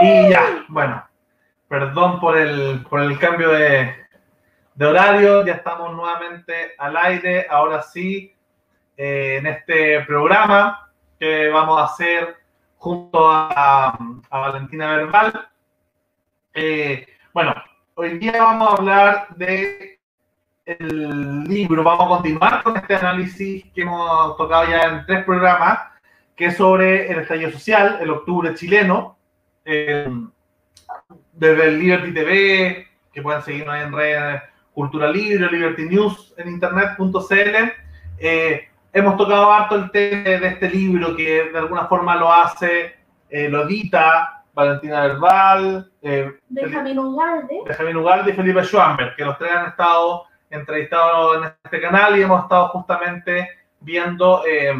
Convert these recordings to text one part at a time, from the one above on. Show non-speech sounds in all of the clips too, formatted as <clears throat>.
Y ya, bueno, perdón por el, por el cambio de, de horario, ya estamos nuevamente al aire, ahora sí, eh, en este programa que vamos a hacer junto a, a Valentina Verbal. Eh, bueno, hoy día vamos a hablar de el libro, vamos a continuar con este análisis que hemos tocado ya en tres programas, que es sobre el estallido social, el octubre chileno, eh, desde el Liberty TV, que pueden seguirnos en redes Cultura Libre, Liberty News en internet.cl. Eh, hemos tocado harto el tema de este libro que de alguna forma lo hace, eh, lo edita Valentina Verbal, eh, Benjamín Ugalde. Benjamín Ugalde y Felipe Schwamberg, que los tres han estado entrevistados en este canal y hemos estado justamente viendo, eh,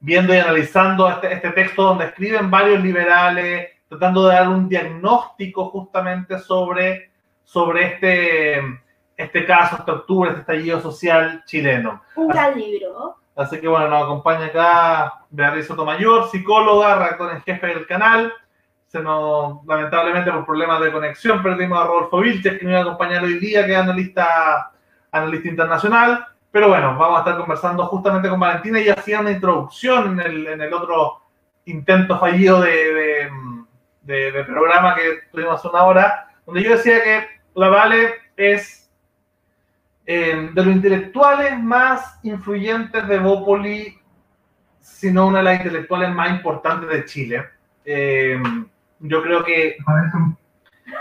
viendo y analizando este, este texto donde escriben varios liberales, tratando de dar un diagnóstico justamente sobre, sobre este, este caso, este octubre, este estallido social chileno. Un gran libro. Así que bueno, nos acompaña acá Beatriz Sotomayor, psicóloga, redactora en jefe del canal. Se nos, lamentablemente por problemas de conexión, perdimos a Rodolfo Vilches, que nos iba a acompañar hoy día, que es analista, analista internacional. Pero bueno, vamos a estar conversando justamente con Valentina y hacía una introducción en el, en el otro intento fallido de, de, de, de programa que tuvimos una hora, donde yo decía que la Vale es eh, de los intelectuales más influyentes de Bópoli, sino una de las intelectuales más importantes de Chile. Eh, yo creo que,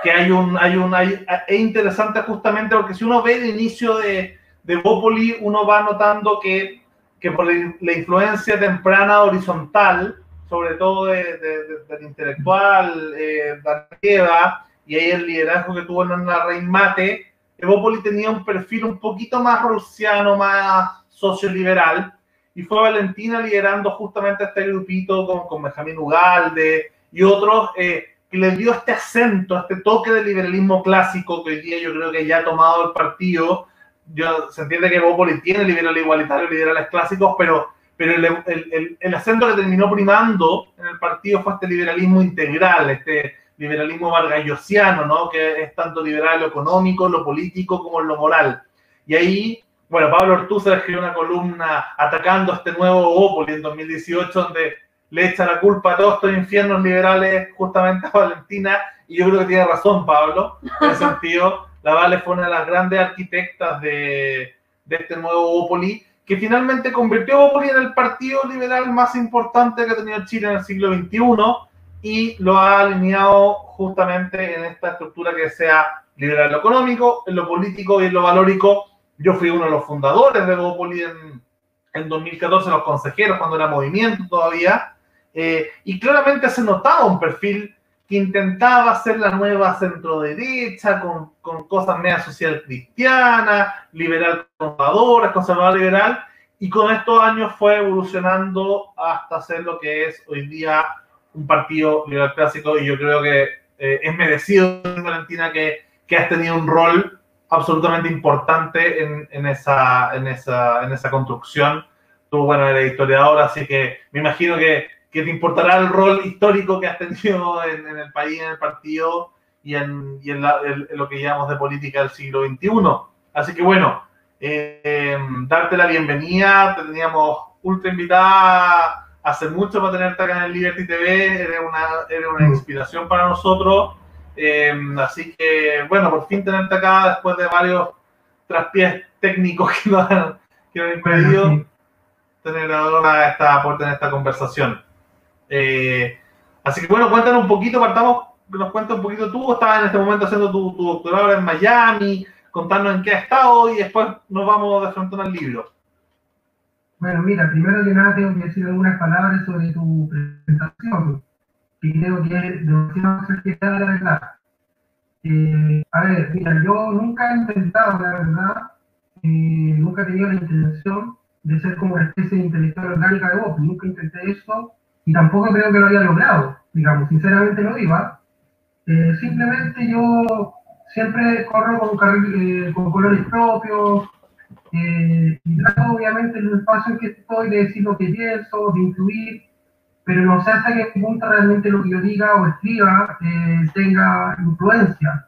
que hay un, hay un, hay, es interesante justamente porque si uno ve el inicio de, de Bópoli, uno va notando que, que por la influencia temprana horizontal, sobre todo de, de, del intelectual eh, Danieva, y ahí el liderazgo que tuvo en la Rein Mate, Evópoli tenía un perfil un poquito más rusiano, más socioliberal, y fue Valentina liderando justamente este grupito con, con Benjamín Ugalde y otros, eh, que le dio este acento, este toque de liberalismo clásico que hoy día yo creo que ya ha tomado el partido. Yo, se entiende que Evópoli tiene liberal igualitario, liberales clásicos, pero, pero el, el, el, el acento que terminó primando en el partido fue este liberalismo integral, este liberalismo vargallosiano, ¿no? Que es tanto liberal lo económico, lo político como lo moral. Y ahí, bueno, Pablo Ortúzar escribió una columna atacando este nuevo Opoli en 2018, donde le echa la culpa a todos estos infiernos liberales justamente a Valentina, y yo creo que tiene razón Pablo, en ese <laughs> sentido, la Vale fue una de las grandes arquitectas de, de este nuevo Opoli, que finalmente convirtió a Opoli en el partido liberal más importante que ha tenido Chile en el siglo XXI, y lo ha alineado justamente en esta estructura que sea liberal en lo económico, en lo político y en lo valórico. Yo fui uno de los fundadores de Bopoli en, en 2014, los consejeros, cuando era movimiento todavía, eh, y claramente se notaba un perfil que intentaba hacer la nueva centro derecha, con, con cosas media social cristiana, liberal conservadora, conservador liberal, y con estos años fue evolucionando hasta ser lo que es hoy día un partido liberal clásico y yo creo que eh, es merecido, Valentina, que, que, has tenido un rol absolutamente importante en, en, esa, en, esa, en esa construcción. Tú, bueno, eres historiador, así que me imagino que, que te importará el rol histórico que has tenido en, en el país, en el partido y en, y en, la, en, lo que llamamos de política del siglo XXI. Así que bueno, eh, darte la bienvenida, te teníamos ultra invitada hace mucho para tenerte acá en el Liberty TV, eres una, eres una inspiración para nosotros. Eh, así que, bueno, por fin tenerte acá después de varios traspiés técnicos que nos han, que nos han impedido tener ahora esta, poder tener esta conversación. Eh, así que, bueno, cuéntanos un poquito, partamos, nos cuentes un poquito tú, estabas en este momento haciendo tu, tu doctorado en Miami, contarnos en qué has estado y después nos vamos de frente al libro. Bueno, mira, primero que nada tengo que decir algunas palabras sobre tu presentación, que creo que es demasiado exagerada, la verdad. Eh, a ver, mira, yo nunca he intentado, la verdad, eh, nunca he tenido la intención de ser como una especie de intelectual orgánica de vos, nunca intenté eso y tampoco creo que lo haya logrado, digamos, sinceramente lo digo. Eh, simplemente yo siempre corro con, eh, con colores propios, eh, y trato obviamente en el espacio en que estoy de decir lo que pienso, de influir, pero no sé hasta qué punto realmente lo que yo diga o escriba eh, tenga influencia.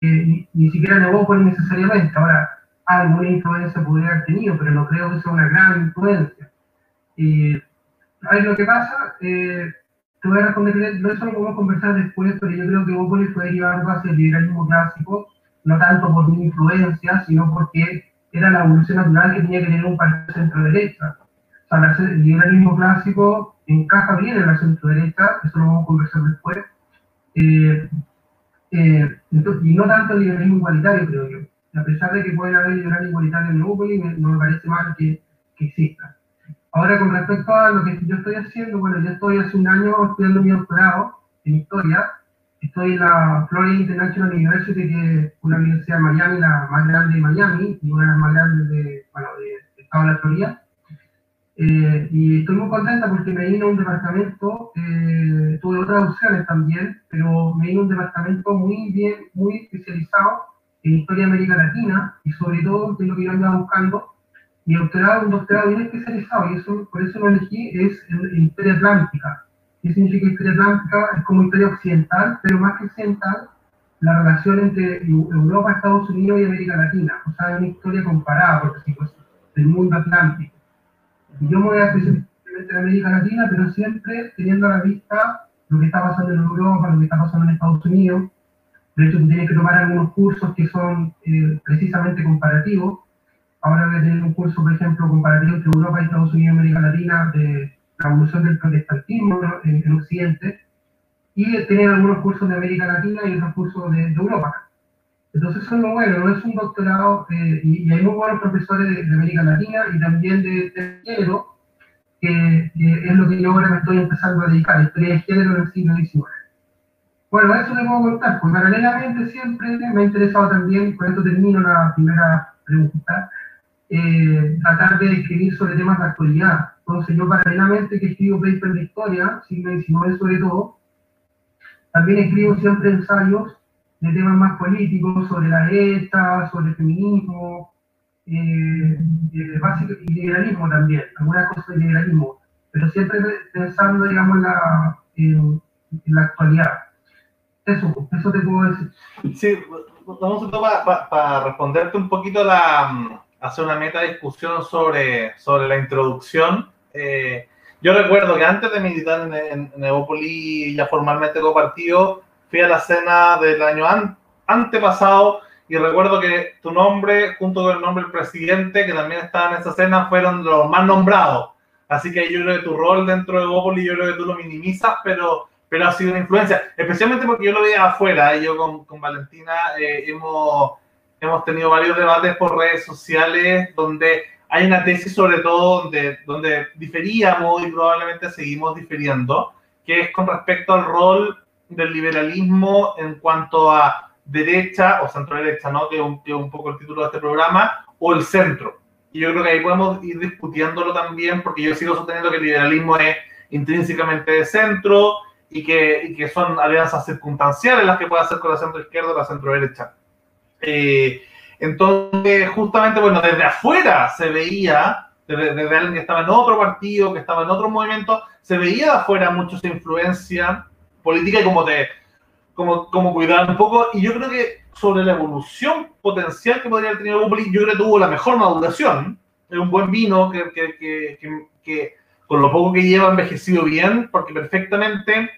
ni, ni, siquiera Nebópolis necesariamente. Ahora, alguna influencia podría haber tenido, pero no creo que sea una gran influencia. Eh, a ver, lo que pasa, eh, te voy a responder, no eso lo podemos conversar después, pero yo creo que Nebópolis fue derivando hacia el liberalismo clásico, no tanto por mi influencia, sino porque era la evolución natural que tenía que tener un partido centro-derecha. O sea, el liberalismo clásico encaja bien en la centro-derecha, eso lo vamos a conversar después, eh, eh, y no tanto el liberalismo igualitario, creo yo. A pesar de que puede haber liberalismo igualitario en Neópolis, no me parece mal que, que exista. Ahora, con respecto a lo que yo estoy haciendo, bueno, yo estoy hace un año estudiando mi doctorado en historia. Estoy en la Florida International University, que es una universidad de Miami, la más grande de Miami, y una de las más grandes de, bueno, de, Estado de la Florida. Eh, y estoy muy contenta porque me vino un departamento, eh, tuve otras opciones también, pero me vino un departamento muy bien, muy especializado en historia de América Latina y sobre todo, que es lo que yo andaba buscando, mi doctorado un doctorado bien especializado y eso, por eso lo elegí, es en, historia atlántica. ¿Qué significa historia atlántica? Es como historia occidental, pero más que occidental, la relación entre Europa, Estados Unidos y América Latina. O sea, una historia comparada, por decirlo así, del mundo atlántico. Y yo me voy a especializar en América Latina, pero siempre teniendo a la vista lo que está pasando en Europa, lo que está pasando en Estados Unidos. De hecho, tú tienes que tomar algunos cursos que son eh, precisamente comparativos. Ahora voy a tener un curso, por ejemplo, comparativo entre Europa y Estados Unidos y América Latina de la evolución del protestantismo en, en Occidente. Y tener algunos cursos de América Latina y otros cursos de, de Europa. Entonces es lo bueno, no es un doctorado, eh, y, hay muy buenos profesores de, América Latina y también de, de género, que, es lo que yo ahora me estoy empezando a dedicar, historia de género en el siglo XIX. Bueno, eso le puedo contar, pues paralelamente siempre me ha interesado también, por esto termino la primera pregunta, eh, tratar de escribir sobre temas de actualidad. Entonces yo paralelamente que escribo papers de historia, siglo XIX sobre todo, también escribo siempre ensayos de temas más políticos, sobre la ETA, sobre el feminismo, eh, básico, y liberalismo también, algunas cosas de liberalismo, pero siempre pensando, digamos, en la, en, la actualidad. Eso, eso te puedo decir. Sí, vamos a para pa, responderte un poquito la hacer una meta discusión sobre, sobre la introducción. Eh, yo recuerdo que antes de militar en, en, en ya formalmente como partido, fui a la cena del año antepasado y recuerdo que tu nombre, junto con el nombre del presidente, que también estaba en esa cena, fueron los más nombrados. Así que yo creo que tu rol dentro de Evópolis, yo creo que tú lo minimizas, pero, pero ha sido una influencia, especialmente porque yo lo veía afuera. Y yo con, con Valentina eh, hemos, hemos tenido varios debates por redes sociales donde hay una tesis sobre todo donde, donde diferíamos y probablemente seguimos difiriendo, que es con respecto al rol del liberalismo en cuanto a derecha o centro derecha, ¿no? que es un, un poco el título de este programa, o el centro. Y yo creo que ahí podemos ir discutiéndolo también, porque yo sigo sosteniendo que el liberalismo es intrínsecamente de centro y que, y que son alianzas circunstanciales las que puede hacer con la centro izquierda o la centro derecha. Eh, entonces, justamente, bueno, desde afuera se veía, desde, desde, alguien que estaba en otro partido, que estaba en otro movimiento, se veía de afuera mucho esa influencia política y como te como, como cuidar un poco. Y yo creo que sobre la evolución potencial que podría haber tenido Bópoli, yo creo que tuvo la mejor maduración. Es un buen vino que, que, que, que, con lo poco que lleva envejecido bien, porque perfectamente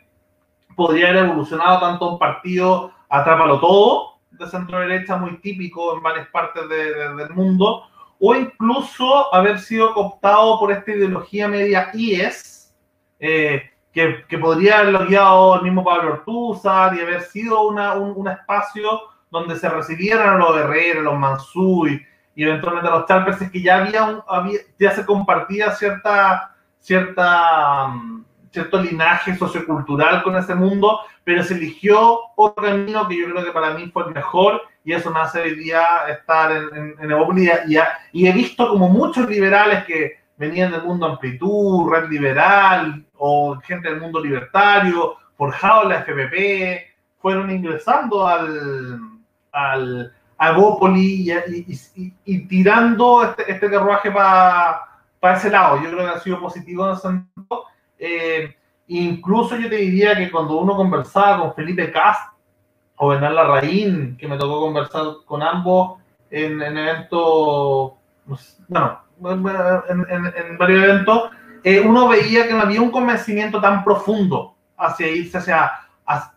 podría haber evolucionado tanto un partido atrápalo todo, de centro derecha muy típico en varias partes de, de, del mundo, o incluso haber sido cooptado por esta ideología media IES, eh, que, que, podría haberlo guiado el mismo Pablo Ortúzar y haber sido una, un, un, espacio donde se recibieran los Herrera, los Mansú y, eventualmente los Chalpers, es que ya había, un, había, ya se compartía cierta, cierta, um, cierto linaje sociocultural con ese mundo, pero se eligió otro camino que yo creo que para mí fue el mejor y eso me hace hoy día estar en, en, en Evópolis y, y he visto como muchos liberales que venían del mundo amplitud, red liberal o gente del mundo libertario, forjado en la FPP, fueron ingresando al, al a Gópoli y, y, y, y, tirando este, este carruaje para pa ese lado. Yo creo que ha sido positivo en ese sentido. Eh, incluso yo te diría que cuando uno conversaba con Felipe Cast o Bernal Larraín, que me tocó conversar con ambos en, en eventos, bueno, en, en, en varios eventos, eh, uno veía que no había un convencimiento tan profundo hacia irse hacia,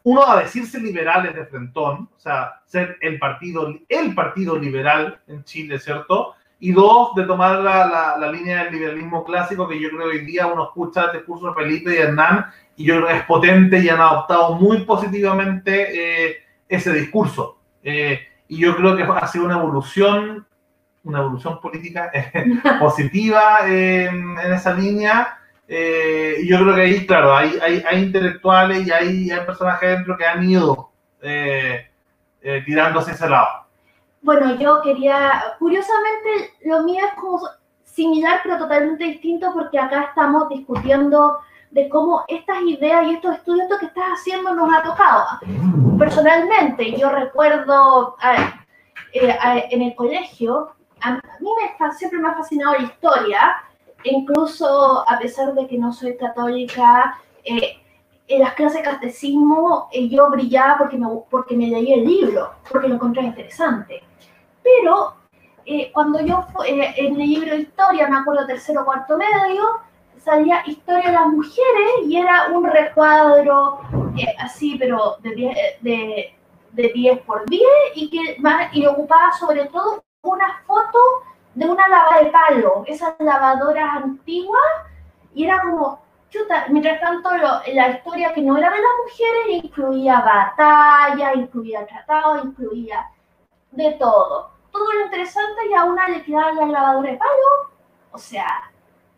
uno a decirse liberales de frentón, o sea, ser el partido, el partido liberal en Chile, ¿cierto? Y dos, de tomar la, la, línea del liberalismo clásico, que yo creo que hoy día uno escucha el discurso de Felipe y Hernán, y yo creo que es potente y han adoptado muy positivamente eh, ese discurso. Eh, y yo creo que ha sido una evolución una evolución política eh, <laughs> positiva en esa línea. Y yo creo que ahí, claro, hay, hay, hay intelectuales y hay, hay, personajes dentro que han ido tirándose ese lado. Bueno, yo quería, curiosamente, lo mío es como similar pero totalmente distinto porque acá estamos discutiendo de cómo estas ideas y estos estudios que estás haciendo nos ha tocado. Personalmente, yo recuerdo en el colegio a, mí me, siempre me ha fascinado la historia, incluso a pesar de que no soy católica, eh, en las clases de catecismo eh, yo brillaba porque me, porque me leí el libro, porque lo encontré interesante. Pero eh, cuando yo en el libro de historia, me acuerdo tercero o cuarto medio, salía historia de las mujeres y era un recuadro así, pero de 10 de, de 10 por 10 y que y ocupaba sobre todo una foto de una lavada de palo, esas lavadoras antiguas, y era como, chuta, mientras tanto la historia que no era de las mujeres incluía batalla, incluía tratado, incluía de todo. Todo lo interesante y a una le quedaba la lavadora de palo, o sea,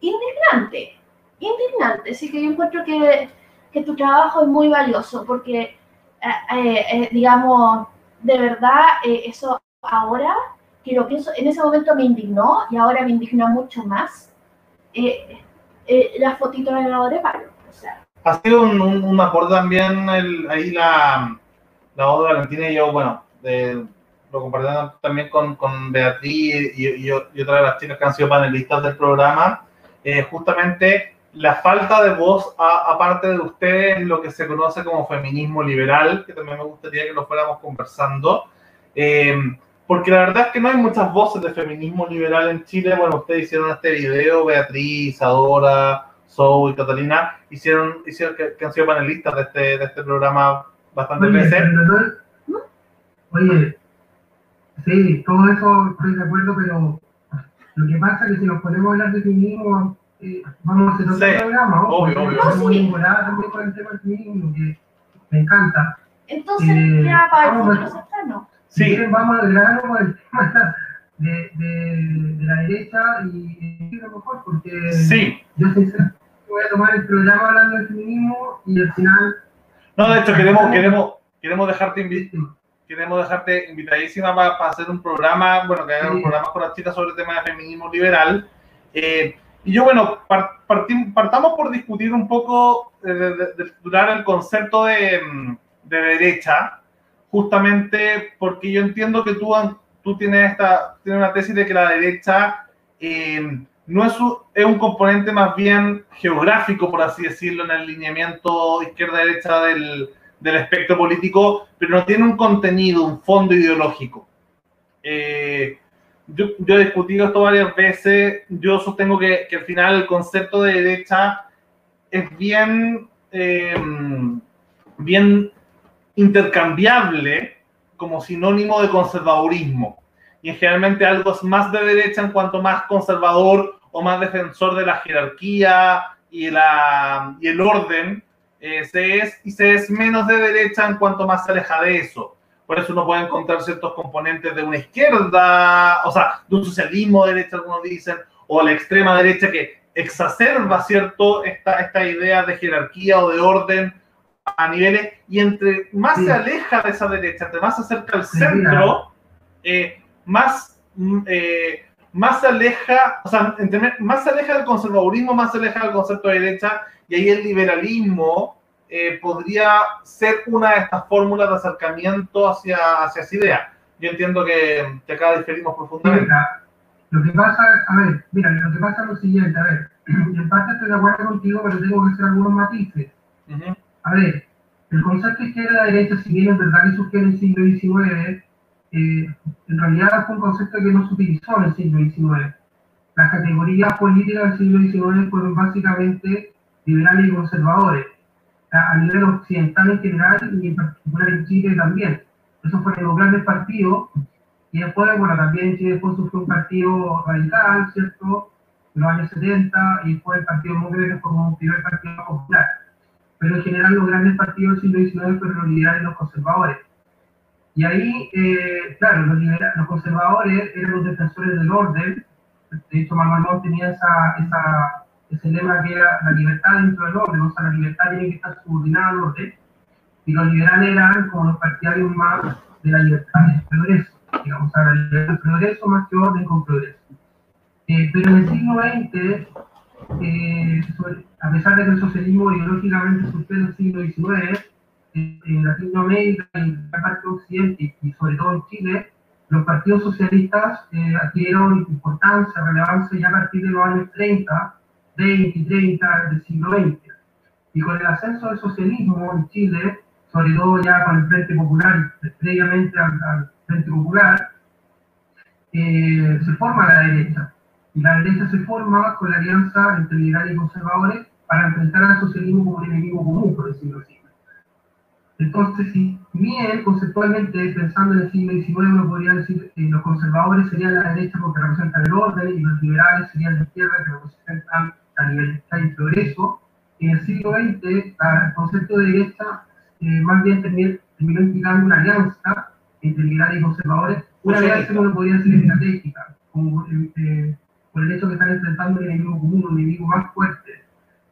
indignante, indignante. Así que yo encuentro que, que tu trabajo es muy valioso porque, eh, eh, eh, digamos, de verdad, eso ahora que lo pienso, en ese momento me indignó y ahora me indigna mucho más eh, eh, la fotito de la de palo. O sea. Ha sido un, un, aporte también ahí la, la voz de Valentina y yo, bueno, de, lo compartimos también con, con Beatriz y, y, y, otra de las chicas que han sido panelistas del programa, eh, justamente la falta de voz, aparte de ustedes, lo que se conoce como feminismo liberal, que también me gustaría que lo fuéramos conversando. Eh, porque la verdad es que no hay muchas voces de feminismo liberal en Chile. Bueno, ustedes hicieron este video, Beatriz, Adora, y Catalina, hicieron, hicieron que, han sido panelistas de este, de este programa bastante veces. Oye, sí, todo eso estoy de acuerdo, pero lo que pasa es que si nos ponemos a hablar de feminismo, eh, vamos a hacer otro sí, programa. ¿no? Obvio, obvio. Muy enamorada también con el tema del feminismo, que me encanta. Entonces, eh, ya para el futuro cercano. Sí. vamos al grano con el tema <laughs> de, de, de, la derecha y, y lo mejor, porque sí. yo sinceramente voy a tomar el programa hablando del feminismo y al final. No, de hecho, queremos, queremos, queremos dejarte invitado. Queremos dejarte invitadísima para, para, hacer un programa, bueno, que hagan sí. un programa con las chicas sobre el tema de feminismo liberal. Eh, y yo, bueno, partim, partamos por discutir un poco, de, de, de, de el concepto de, de derecha, justamente porque yo entiendo que tú, tú tienes, esta, tienes una tesis de que la derecha eh, no es un, es un componente más bien geográfico, por así decirlo, en el lineamiento izquierda-derecha del, del espectro político, pero no tiene un contenido, un fondo ideológico. Eh, yo, yo, he discutido esto varias veces, yo sostengo que, que al final el concepto de derecha es bien, eh, bien intercambiable como sinónimo de conservadurismo. Y generalmente algo es más de derecha en cuanto más conservador o más defensor de la jerarquía y, la, y el orden eh, se es, y se es menos de derecha en cuanto más se aleja de eso. Por eso uno puede encontrar ciertos componentes de una izquierda, o sea, de un socialismo de derecha, algunos dicen, o la extrema derecha que exacerba, ¿cierto?, esta, esta idea de jerarquía o de orden a niveles, y entre más sí. se aleja de esa derecha, entre más se acerca al centro, eh, más, eh, más se aleja, o sea, entre, más se aleja del conservadurismo, más se aleja del concepto de derecha, y ahí el liberalismo eh, podría ser una de estas fórmulas de acercamiento hacia, hacia esa idea. Yo entiendo que, que acá diferimos profundamente. Lo que pasa, a ver, mira, lo que pasa es lo siguiente, a ver, <clears throat> en parte estoy de acuerdo contigo, pero tengo que hacer algunos matices. A ver, el concepto izquierda-derecha, si bien es verdad que surgió en el siglo XIX, eh, en realidad fue un concepto que no se utilizó en el siglo XIX. Las categorías políticas del siglo XIX fueron básicamente liberales y conservadores, a nivel occidental en general y en particular en Chile también. Eso fue los grandes partidos y después, bueno, también Chile después sufrió un partido radical, ¿cierto? En los años 70 y después el Partido Demócrata como un primer partido popular. Pero en general los grandes partidos del siglo XIX fueron los liberales y los conservadores. Y ahí, eh, claro, los, los, conservadores eran los defensores del orden. De hecho, Manuel tenía esa, esa, ese lema que era la libertad dentro del orden, o sea, la libertad tiene que estar subordinada al orden. Y los liberales eran como los partidarios más de la libertad y el progreso, digamos, o sea, la libertad del progreso más que orden con progreso. Eh, pero en el siglo XX, eh, a pesar de que el socialismo ideológicamente surgió en el siglo XIX, en Latinoamérica y en la parte occidente y sobre todo en Chile, los partidos socialistas eh, adquirieron importancia, relevancia ya a partir de los años 30, 20 y 30 del siglo XX. Y con el ascenso del socialismo en Chile, sobre todo ya con el Frente Popular, previamente al, Frente Popular, eh, se forma la derecha. Y la derecha se forma con la alianza entre liberales y conservadores para enfrentar al socialismo como un enemigo común, por decirlo así. Entonces, si bien conceptualmente, pensando en el siglo XIX, uno podría decir que los conservadores serían la derecha porque representan el orden y los liberales serían la izquierda que representan la libertad y progreso, en el siglo XX el concepto de derecha eh, más bien terminó, implicando una alianza entre liberales y conservadores, una alianza que uno podría decir estratégica, como, eh, por el hecho de que están enfrentando un enemigo común, un enemigo más fuerte.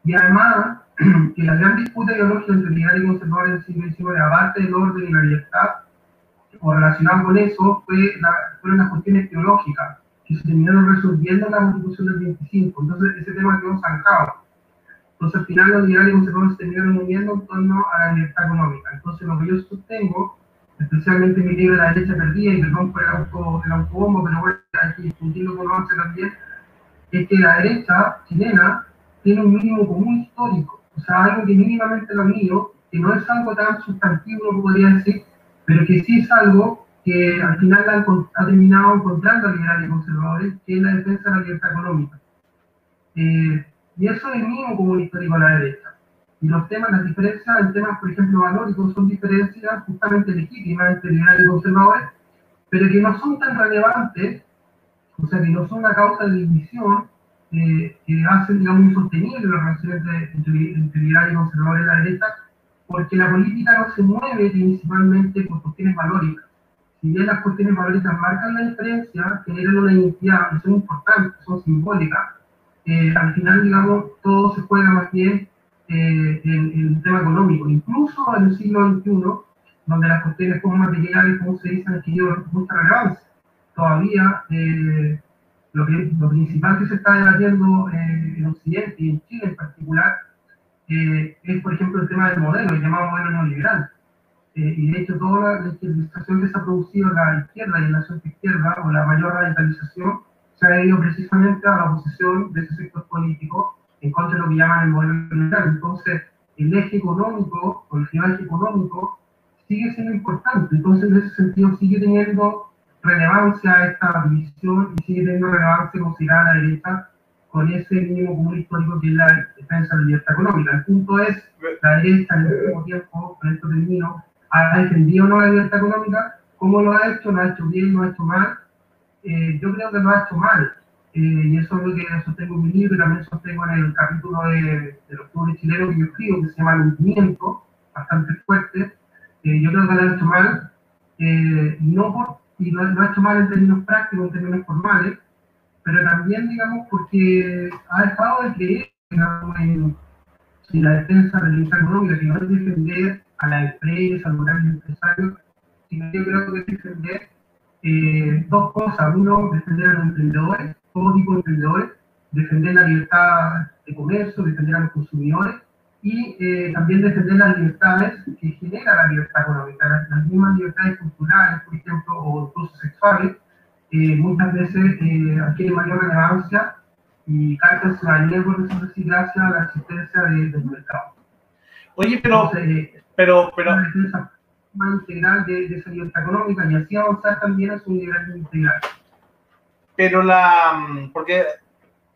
Y además, <clears throat> que la gran disputa ideológica entre liberales y conservadores del siglo XIX, aparte del orden y la libertad, o relacionado con eso, fue la, fueron las cuestiones teológicas que se terminaron resolviendo en la Constitución del 25. Entonces, ese tema quedó zancado. Entonces, al final, los liberales y conservadores se terminaron uniendo en torno a la libertad económica. Entonces, lo que yo sostengo, especialmente en mi libro La derecha perdida, y perdón por el, auto, el autobombo, pero bueno, hay que discutirlo con once también, es que la derecha chilena tiene un mínimo común histórico o sea, algo que mínimamente lo mío, que no es algo tan sustantivo, lo podría decir, pero que sí es algo que al final ha, terminado encontrando a liberales y conservadores, que es la defensa de la libertad económica. Eh, y eso es mínimo común histórico a la derecha. Y los temas, las diferencias en temas, por ejemplo, valóricos, son diferencias justamente legítimas entre liberales y conservadores, pero que no son tan relevantes, o sea, que no son la causa de división que hacen, digamos, insostenible las relaciones entre, entre liberales y conservadores de la derecha, porque la política no se mueve principalmente por cuestiones valóricas. Si bien las cuestiones valóricas marcan la diferencia, generan una identidad y son importantes, son simbólicas, eh, al final, digamos, todo se juega más bien eh, en, el tema económico. Incluso en el siglo XXI, donde las cuestiones como materiales, como se dice, han adquirido mucha relevancia. Todavía eh, lo, que, lo principal que se está debatiendo eh, en Occidente y en Chile en particular eh, es, por ejemplo, el tema del modelo, el llamado modelo neoliberal. Eh, y de hecho, toda la legislación que se ha producido en la izquierda y en la izquierda, o la mayor radicalización, se ha debido precisamente a la oposición de ese sector político en contra de lo que llaman el modelo neoliberal. Entonces, el eje económico, o el final económico, sigue siendo importante. Entonces, en ese sentido, sigue teniendo relevancia a esta división y sigue teniendo relevancia considerada la derecha con ese mínimo común histórico que es la defensa de la libertad económica. El punto es, la derecha en el último tiempo, con esto termino, ha defendido o no la libertad económica, cómo lo ha hecho, lo ha hecho bien, lo ha hecho mal. Eh, yo creo que lo ha hecho mal. Eh, y eso es lo que sostengo en mi libro y también sostengo en el capítulo de, de los clubes chilenos que yo escribo, que se llama El hundimiento, bastante fuerte. Eh, yo creo que lo ha hecho mal, no por y lo, ha hecho mal en términos prácticos, en términos formales, pero también, digamos, porque ha dejado de creer digamos, en, la defensa de la libertad económica, que no es defender a la empresa, a los grandes empresarios, sino yo creo que es defender eh, dos cosas. Uno, defender a los emprendedores, todo tipo de emprendedores, defender la libertad de comercio, defender a los consumidores, y eh, también defender las libertades que genera la libertad económica, las, mismas libertades culturales, por ejemplo, o incluso sexuales, eh, muchas veces eh, adquiere mayor relevancia y carta ciudadanía, por eso así, gracias a la existencia de, del mercado. Oye, pero, Entonces, pero, pero, una defensa más integral de, de esa libertad económica y así avanzar también a su liberalismo integral. pero la, mm, porque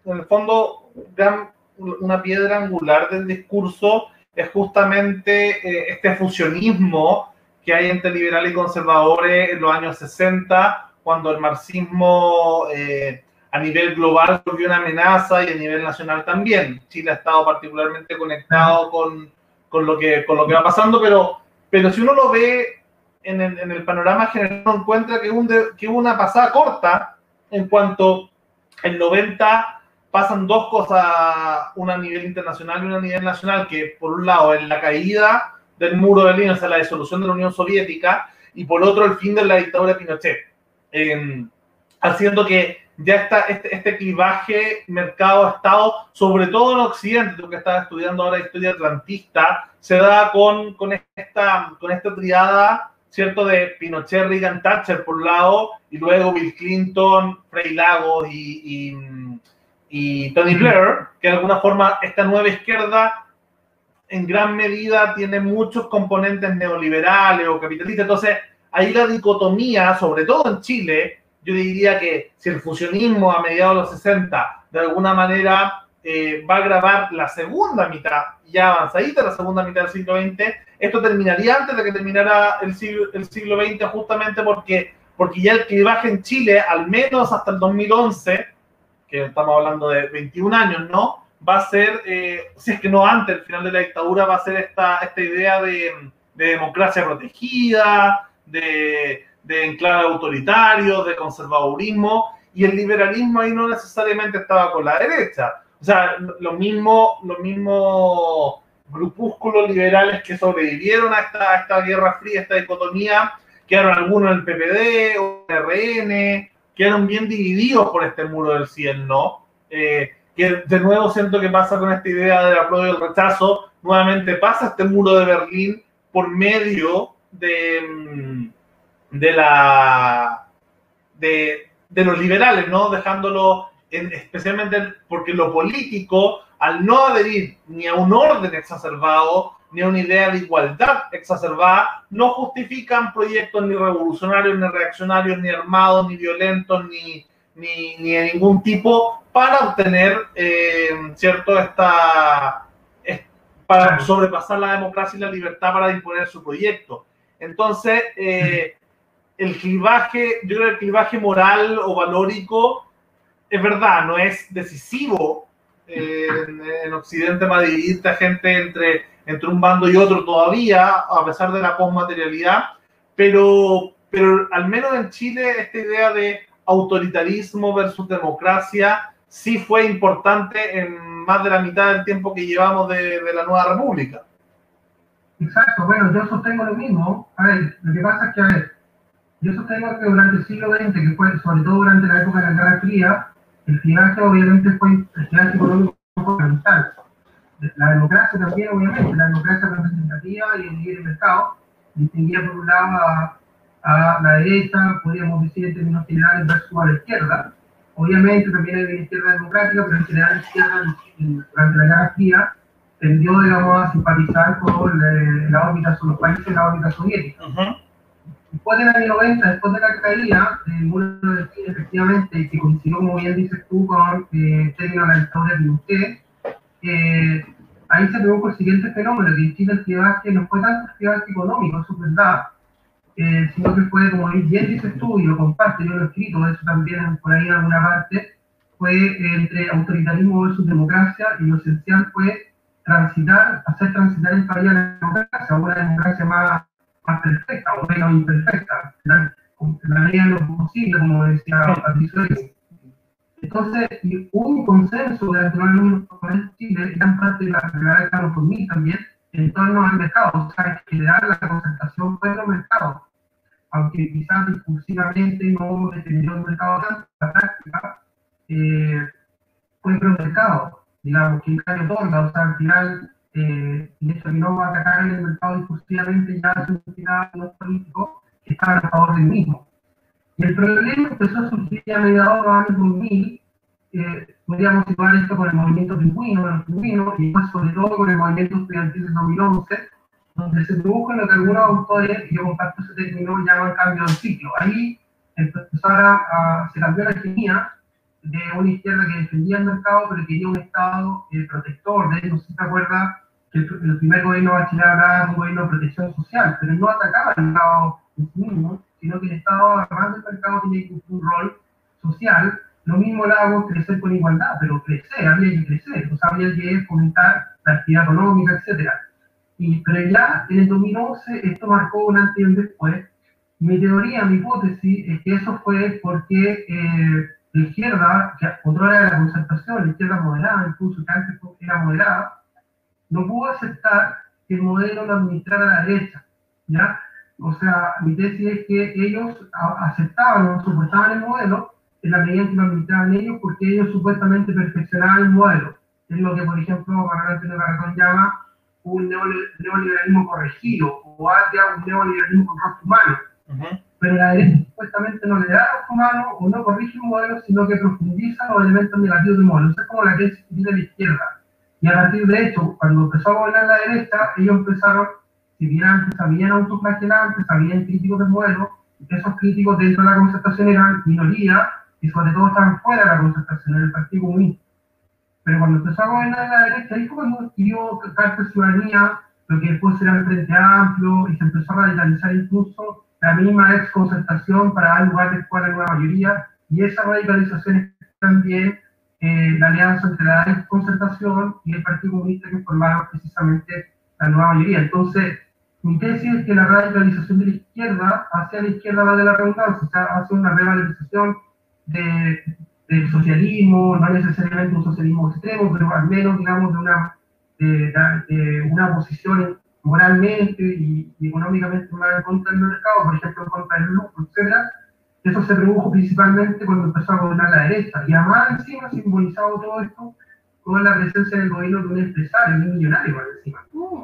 en el fondo gran- una piedra angular del discurso es justamente eh, este fusionismo que hay entre liberales y conservadores en los años 60, cuando el marxismo eh, a nivel global volvió una amenaza y a nivel nacional también. Chile ha estado particularmente conectado con, con lo, que, con lo que va pasando, pero, pero si uno lo ve en el, en el panorama general, uno encuentra que, un de- que una pasada corta en cuanto en 90 pasan dos cosas, una a nivel internacional y una a nivel nacional, que por un lado es la caída del muro de Berlín, o sea, la disolución de la Unión Soviética, y por otro el fin de la dictadura de Pinochet, Eh, haciendo que ya está este, este clivaje mercado-estado, sobre todo en Occidente, tú que estás estudiando ahora historia atlantista, se da con, con, esta, con esta triada, ¿cierto? De Pinochet, Reagan, Thatcher por un lado, y luego Bill Clinton, Frei Lagos y, y, y Tony Blair, que de alguna forma esta nueva izquierda en gran medida tiene muchos componentes neoliberales o capitalistas. Entonces, ahí la dicotomía, sobre todo en Chile, yo diría que si el fusionismo a mediados de los 60 de alguna manera eh, va a grabar la segunda mitad, ya avanzadita la segunda mitad del siglo XX, esto terminaría antes de que terminara el siglo, el siglo XX justamente porque, porque ya el clivaje en Chile, al menos hasta el 2011, que estamos hablando de 21 años, ¿no? Va a ser, eh, si es que no antes, el final de la dictadura, va a ser esta, esta idea de, de democracia protegida, de, de enclave autoritario, de conservadurismo, y el liberalismo ahí no necesariamente estaba con la derecha. O sea, lo mismo, los mismos grupúsculos liberales que sobrevivieron a esta, guerra fría, a esta dicotomía, quedaron algunos en el PPD o en el RN, quedaron bien divididos por este muro del el no. Eh, que de nuevo siento que pasa con esta idea del apruebo y el rechazo, nuevamente pasa este muro de Berlín por medio de, mm, de la de, de los liberales, ¿no? Dejándolo en- especialmente porque lo político, al no adherir ni a un orden exacerbado, ni a una idea de igualdad exacerbada, no justifican proyectos ni revolucionarios, ni reaccionarios, ni armados, ni violentos, ni, ni, ni de ningún tipo para obtener, eh, ¿cierto?, esta, es- para sobrepasar la democracia y la libertad para imponer su proyecto. Entonces, eh, el clivaje, yo creo que el clivaje moral o valórico es verdad, no es decisivo en, en Occidente para dividir a gente entre, entre un bando y otro todavía, a pesar de la posmaterialidad, pero, pero al menos en Chile esta idea de autoritarismo versus democracia sí fue importante en más de la mitad del tiempo que llevamos de, de la nueva república. Exacto, bueno, yo sostengo lo mismo. A ver, lo que pasa es que, a ver, yo sostengo que durante el siglo XX, que fue sobre todo durante la época de la Guerra Fría, el clivaje obviamente fue el fue fundamental. La democracia también, obviamente, la democracia representativa y el libre mercado, distinguía por un lado a, la derecha, podríamos decir en términos generales, versus a la izquierda. Obviamente también hay izquierda democrática, pero en general la izquierda durante la Guerra Fría tendió, digamos, a simpatizar con eh, la órbita, los países de la órbita soviética. Después del año 90, después de la caída del muro de Chile, efectivamente, que coincidió, como bien dices tú, con eh, término de la dictadura de Pinochet, eh, ahí se produjo el siguiente fenómeno, que Chile clivaje no fue tanto el clivaje económico, eso es verdad, eh, sino que fue, como bien dices tú, y lo comparte, yo lo he escrito, eso también por ahí en alguna parte, fue entre autoritarismo versus democracia, y lo esencial fue transitar, hacer transitar el país a la democracia, a una democracia más, más perfecta o menos imperfecta, en la medida de lo posible, como decía Patricio. Entonces, hubo un consenso los años en Chile, gran parte de la realidad de Formil también, en torno al mercado. O sea, en general la concentración fue en los mercados. Aunque quizás discursivamente no defendió el mercado tanto, la práctica eh, fue pro mercado. Digamos, que Cayo Torda, o sea, al final, eh, hecho de no atacar el mercado discursivamente ya significaba a los políticos que estaban a favor del mismo. Y el problema empezó a surgir a mediados de los años 2000, eh, podríamos situar esto con el movimiento pingüino, los pingüinos, y más sobre todo con el movimiento estudiantil del 2011, donde se produjo lo que algunos autores, y yo comparto ese término, llaman cambio de ciclo. Ahí empezó a, se cambió la hegemonía de una izquierda que defendía el mercado, pero quería un Estado eh, protector. De eso se acuerda que el, primer gobierno Bachelet hablaba de un gobierno de protección social, pero no atacaba al Estado en sí mismo, sino que el Estado, además del mercado, tiene un rol social. Lo mismo lo hago crecer con igualdad, pero crecer, había que crecer, o sea, había que fomentar la actividad económica, etc. Y, pero ya en el 2011 esto marcó un antes y un después. Mi teoría, mi hipótesis es que eso fue porque eh, la izquierda, que otra era la concertación, la izquierda moderada, incluso que antes era moderada, no pudo aceptar que el modelo lo administrara la derecha. ¿ya? O sea, mi tesis es que ellos aceptaban o soportaban el modelo en la medida en que lo administraban ellos porque ellos supuestamente perfeccionaban el modelo. Es lo que, por ejemplo, Manuel Antonio Carretón llama un neoliberalismo corregido o hacia un neoliberalismo con rostro humano. Pero la derecha supuestamente no le da rostro humano o no corrige un modelo, sino que profundiza los elementos negativos del modelo. Eso es como la tesis que tiene la izquierda. Y a partir de hecho, cuando empezó a gobernar la derecha, ellos empezaron si bien antes habían autoflagelantes, habían críticos del modelo, esos críticos dentro de la concertación eran minoría y sobre todo estaban fuera de la concertación, en el Partido Comunista. Pero cuando empezó a gobernar la derecha, ahí fue cuando adquirió carta de ciudadanía, lo que después era el Frente Amplio, y se empezó a radicalizar incluso la misma ex concertación para dar lugar después a la nueva mayoría, y esa radicalización es también eh, la alianza entre la concertación y el Partido Comunista que formaron precisamente la nueva mayoría. Entonces, mi tesis es que la radicalización de la izquierda hacia la izquierda va de la redundancia, o sea, hace una revalorización de, del socialismo, no necesariamente un socialismo extremo, pero al menos, digamos, de una, de, una posición moralmente y, económicamente más contra del mercado, por ejemplo, contra del lucro, etc. Eso se produjo principalmente cuando empezó a gobernar la derecha. Y además, encima, simbolizado todo esto con la presencia del gobierno de un empresario, de un millonario, encima. Mm.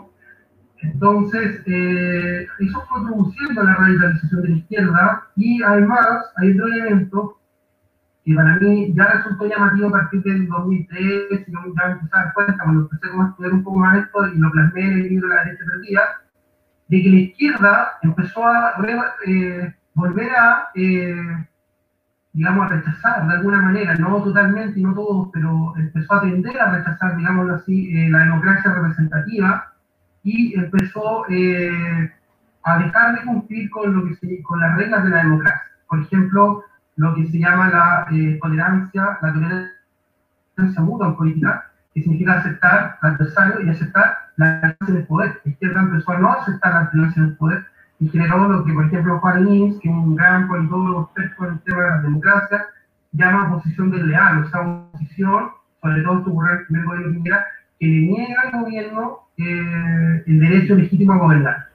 Entonces, eh, eso fue produciendo la radicalización de la izquierda y además hay otro elemento que para mí ya resultó llamativo a partir del 2003, y ya me empecé a dar cuenta cuando empecé a estudiar un poco más esto y lo plasmé en el libro La derecha perdida, de que la izquierda empezó a eh, volver a, eh, digamos, a rechazar de alguna manera, no totalmente y no todos, pero empezó a tender a rechazar, digámoslo así, la democracia representativa y empezó eh, a dejar de cumplir con, lo que con las reglas de la democracia. Por ejemplo, lo que se llama la eh, tolerancia, la tolerancia mutua en política, que significa aceptar al adversario y aceptar la alternancia del poder. La izquierda empezó a no aceptar la alternancia del poder y generó lo que, por ejemplo, Juan Inns, que es un gran politólogo experto en el tema de la democracia, llama posición desleal, o sea, una posición, sobre todo esto en el primer gobierno de que le niega al gobierno eh, el derecho legítimo a gobernar.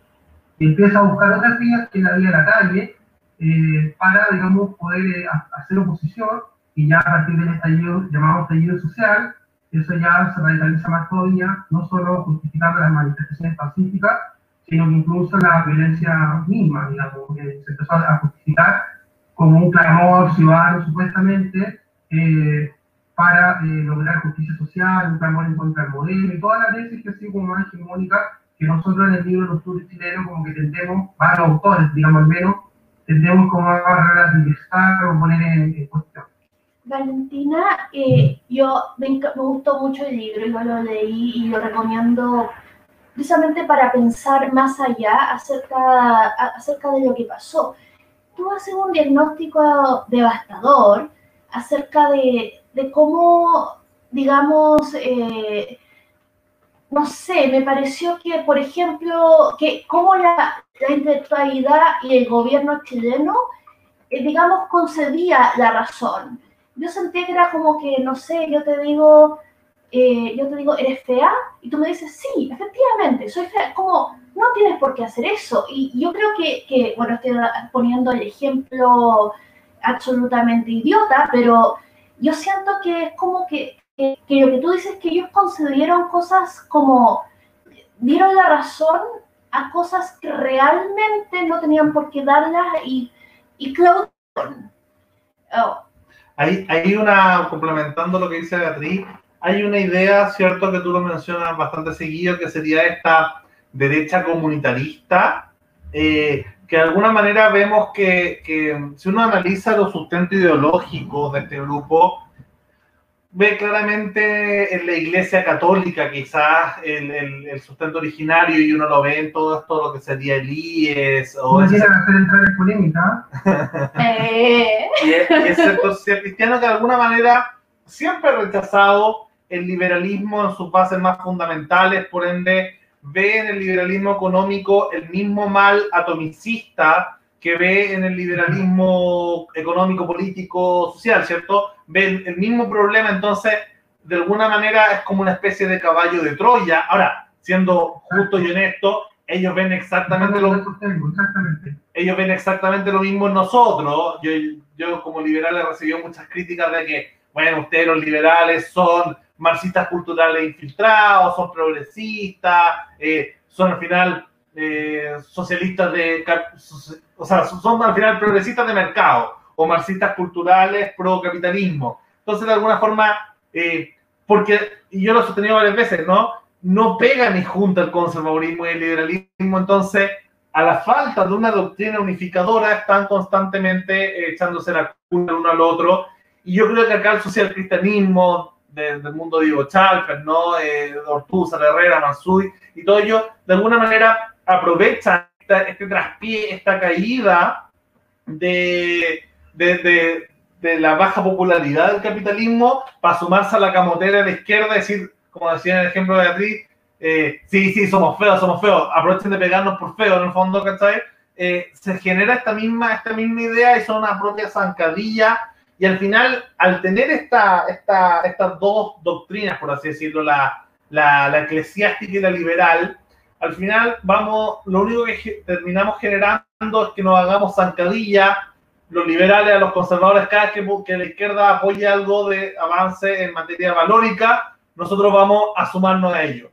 Y empieza a buscar otras vías que la vía de la calle eh, para, digamos, poder eh, hacer oposición y ya a partir del estallido llamado estallido social, eso ya se radicaliza más todavía, no solo justificando las manifestaciones pacíficas, sino que incluso la violencia misma, digamos, que se empezó a justificar como un clamor ciudadano supuestamente, eh, para eh, lograr justicia social, un clamor en contra del modelo y toda la tesis que ha sido como más hegemónica que nosotros en el libro los estudios chilenos como que tendemos, para los autores, digamos al menos, tendemos como a relativizar o poner en, cuestión. Valentina, eh, yo me, me, gustó mucho el libro, yo lo leí y lo recomiendo precisamente para pensar más allá acerca, acerca de lo que pasó. Tú haces un diagnóstico devastador acerca de, de cómo, digamos, eh, no sé, me pareció que, por ejemplo, que cómo la, la intelectualidad y el gobierno chileno, eh, digamos, concedía la razón. Yo sentía que era como que, no sé, yo te digo, eh, yo te digo, ¿eres fea? Y tú me dices, sí, efectivamente, soy fea. Como, no tienes por qué hacer eso. Y yo creo que, que bueno, estoy poniendo el ejemplo absolutamente idiota, pero yo siento que es como que, que, lo que tú dices, que ellos concedieron cosas como, dieron la razón a cosas que realmente no tenían por qué darlas y, y Claudio Oh, Hay, hay una, complementando lo que dice Beatriz, hay una idea, cierto, que tú lo mencionas bastante seguido, que sería esta derecha comunitarista, eh, que de alguna manera vemos que, que si uno analiza los sustentos ideológicos de este grupo, ve claramente en la Iglesia Católica quizás el, el- el sustento originario y uno lo ve en todo esto lo que sería el IES o No ese hacer entrar en polémica. y, y el sector social cristiano que de alguna manera siempre ha rechazado el liberalismo en sus bases más fundamentales, por ende ve en el liberalismo económico el mismo mal atomicista que ve en el liberalismo económico, político, social, ¿cierto? Ve el, mismo problema, entonces de alguna manera es como una especie de caballo de Troya. Ahora, siendo justo y honesto, ellos ven exactamente lo, Exactamente. ellos ven exactamente lo mismo en nosotros. Yo, yo como liberal he recibido muchas críticas de que, bueno, ustedes los liberales son marxistas culturales infiltrados, son progresistas, eh, son al final eh, socialistas de... O sea, son al final progresistas de mercado o marxistas culturales pro capitalismo. Entonces, de alguna forma, eh, porque, y yo lo he sostenido varias veces, ¿no? No pega ni junta el conservadurismo y el liberalismo, entonces a la falta de una doctrina unificadora están constantemente echándose la culpa el uno al otro. Y yo creo que acá el social cristianismo de- del mundo de Ivo Chalper, ¿no? Eh, Herrera, Mansui y todo ello, de alguna manera aprovechan este traspié, esta caída de, de, de- la baja popularidad del capitalismo para sumarse a la camotera de la izquierda, decir, como decía en el ejemplo de Beatriz, eh, sí, sí, somos feos, somos feos, aprovechen de pegarnos por feo, en el fondo, ¿cachai? Eh, se genera esta misma, esta misma idea y son una propia zancadilla. Y al final, al tener esta, esta, estas dos doctrinas, por así decirlo, la, la, la eclesiástica y la liberal, al final vamos, lo único que terminamos generando es que nos hagamos zancadilla, los liberales a los conservadores, cada que, que la izquierda apoye algo de avance en materia valórica, nosotros vamos a sumarnos a ello.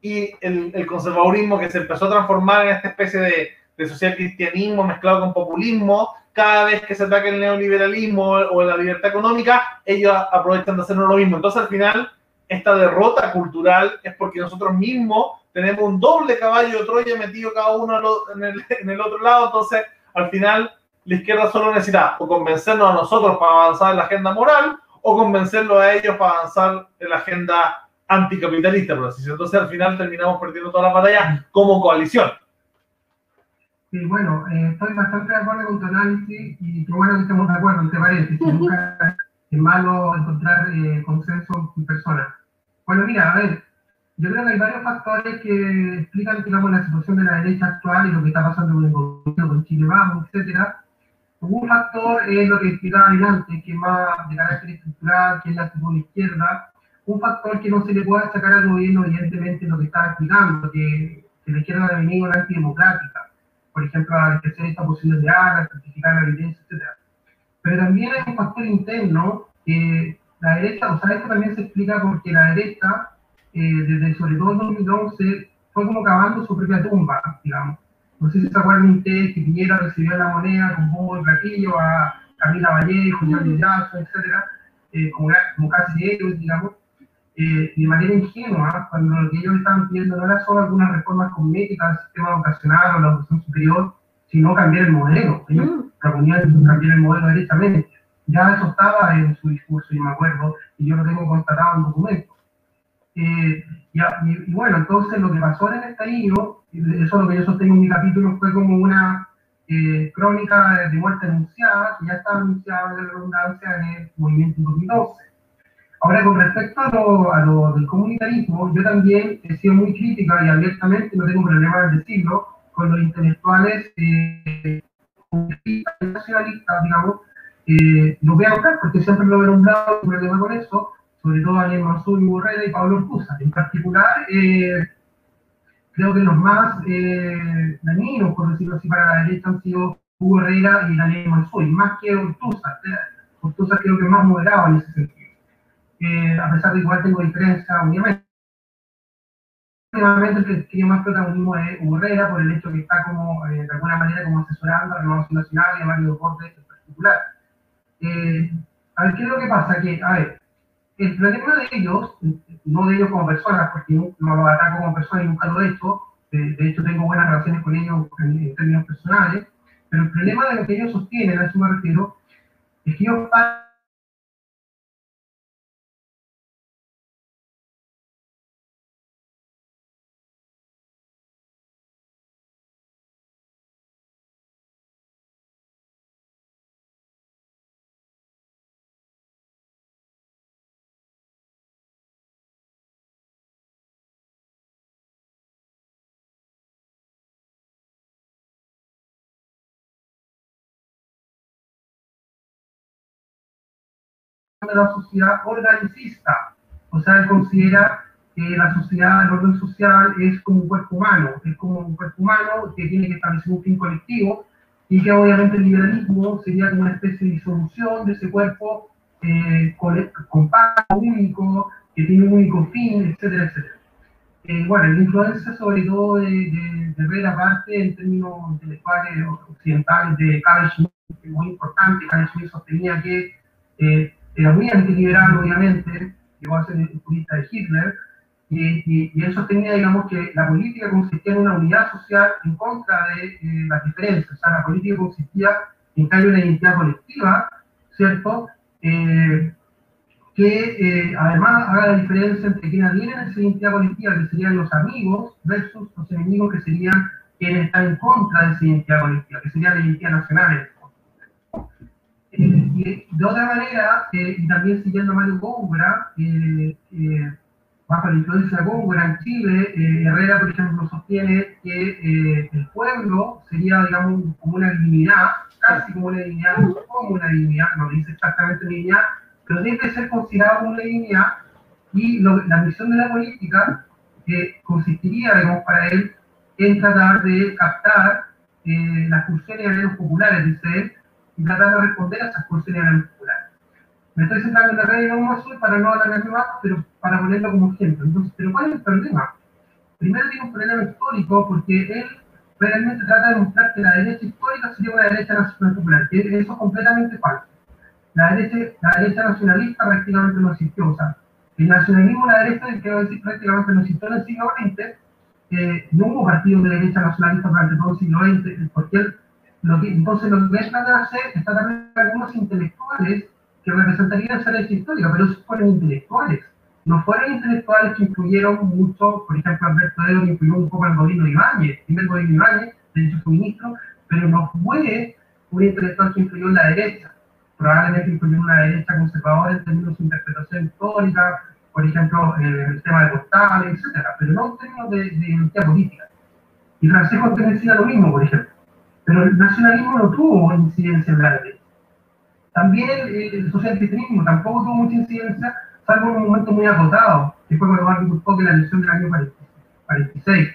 Y el, el conservadurismo que se empezó a transformar en esta especie de, de social cristianismo mezclado con populismo, cada vez que se ataca el neoliberalismo o la libertad económica, ellos aprovechan de hacernos lo mismo. Entonces, al final, esta derrota cultural es porque nosotros mismos tenemos un doble caballo de Troya metido cada uno en el, <laughs> en el otro lado. Entonces, al final, la izquierda solo necesita o convencernos a nosotros para avanzar en la agenda moral o convencerlos a ellos para avanzar en la agenda anticapitalista, por así decirlo. Entonces, al final terminamos perdiendo toda la batalla como coalición. Sí, bueno, eh, estoy bastante de acuerdo con tu análisis y qué bueno que estemos de acuerdo, entre paréntesis. Nunca <laughs> es malo encontrar eh, consenso en personas. Bueno, mira, a ver, yo creo que hay varios factores que explican, digamos, la situación de la derecha actual y lo que está pasando con el gobierno, con Chile Vamos, etcétera. Un factor es lo que explicaba antes, que es más de carácter estructural, que es la actitud la izquierda. Un factor que no se le puede sacar al gobierno, evidentemente, lo que estaba explicando, que, la izquierda ha venido antidemocrática por ejemplo, a ejercer esta posición de armas, certificar la evidencia, etc. Pero también hay un factor interno que la derecha, o sea, esto también se explica porque la derecha, eh, desde sobre todo el 2011, fue como cavando su propia tumba, digamos. No sé si se acuerdan ustedes que Piñera recibió la moneda con bombo y platillo a Camila Vallejo, Juan Villazo, etc., eh, como, como casi héroes, digamos eh, de manera ingenua, cuando lo que ellos estaban pidiendo no era solo algunas reformas cosméticas al sistema educacional o la educación superior, sino cambiar el modelo. Ellos Mm. proponían cambiar el modelo directamente. Ya eso estaba en su discurso, yo me acuerdo, y yo lo tengo constatado en documentos. Eh, y, y- bueno, entonces lo que pasó en el estallido, eso es lo que yo sostengo en mi capítulo, fue como una eh, crónica de, muerte anunciada, que ya estaba anunciada de la redundancia en el movimiento 2012. Ahora, con respecto a lo, a lo del comunitarismo, yo también he sido muy crítica y abiertamente, no tengo problema en decirlo, con los intelectuales eh, nacionalistas, digamos, eh, lo voy a buscar porque siempre lo he nombrado, un problema con eso, sobre todo Daniel Mansur, Hugo Herrera y Pablo Ortúzar. En particular, eh, creo que los más eh, dañinos, por decirlo así, para la derecha han sido Hugo Herrera y Daniel Mansur, y más que Ortúzar. Ortúzar creo que es más moderado en ese sentido eh, a pesar de que igual tengo diferencia, obviamente. Últimamente el que tiene más protagonismo es Hugo Herrera, por el hecho que está como, eh, de alguna manera, como asesorando a Renovación Nacional y a Mario Deportes en Popular. Eh, a ver, ¿qué es lo que pasa? Que, a ver, el problema de ellos, no de ellos como personas, porque no, los ataco como personas y nunca lo he hecho, de, de hecho tengo buenas relaciones con ellos en, en, términos personales, pero el problema de lo que ellos sostienen, a eso me refiero, es que ellos de la sociedad organicista. O sea, él considera que la sociedad, el orden social es como un cuerpo humano, es como un cuerpo humano que tiene que establecer un fin colectivo y que obviamente el liberalismo sería como una especie de disolución de ese cuerpo eh, compacto, único, que tiene un único fin, etcétera, etcétera. Eh, bueno, la influencia sobre todo de, de, de ver aparte en términos intelectuales occidentales de Carl Schmitt, que es muy importante, Carl Schmitt sostenía que eh, era muy antiliberal, obviamente, llegó a ser el purista de Hitler, y, y, y, digamos, que la política consistía en una unidad social en contra de eh, las diferencias, o sea, la política consistía en cambio una identidad colectiva, ¿cierto? Eh, que eh, además haga la diferencia entre quienes adhieren a esa identidad colectiva, que serían los amigos, versus los enemigos, que serían quienes están en contra de esa identidad colectiva, que serían la identidad nacional. Eh, y de otra manera, eh, y también siguiendo a Mario Góngora, eh, bajo la influencia de Góngora en Chile, Herrera, por ejemplo, sostiene que el pueblo sería, digamos, como una divinidad, casi como una divinidad, como una divinidad, no dice exactamente una divinidad, pero debe ser considerado como una divinidad, y lo, la misión de la política consistiría, digamos, para él, en tratar de captar las funciones de los populares, dice él, y tratar de responder a esas cuestiones populares. Me estoy centrando en la red de Azul para no de más, pero para ponerlo como ejemplo. Entonces, ¿pero cuál es el problema? Primero tiene un problema histórico porque él realmente trata de mostrar que la derecha histórica sería una derecha nacional popular, que eso es completamente falso. La derecha, la derecha nacionalista prácticamente no existió, o sea, el nacionalismo la derecha, quiero decir, prácticamente no existió en el siglo XX, eh, no hubo partido de derecha nacionalista durante todo el siglo XX, porque él lo que, entonces, lo que trata de hacer es tratar de algunos intelectuales que representarían esa derecha histórica, pero esos fueron intelectuales. No fueron intelectuales que influyeron mucho, por ejemplo, Alberto Edo que influyó un poco al Godino Ibáñez, primer Godino Ibáñez, de hecho fue ministro, pero no fue un intelectual que influyó en la derecha. Probablemente influyó una derecha conservadora en términos de interpretación histórica, por ejemplo, el tema de postales, etc., pero no en términos de, de identidad política. Y Francisco decía lo mismo, por ejemplo. Pero el nacionalismo no tuvo incidencia derecha. También el, el socialcristianismo tampoco tuvo mucha incidencia, salvo en un momento muy acotado, que fue cuando Martin buscó que la elección del año 46.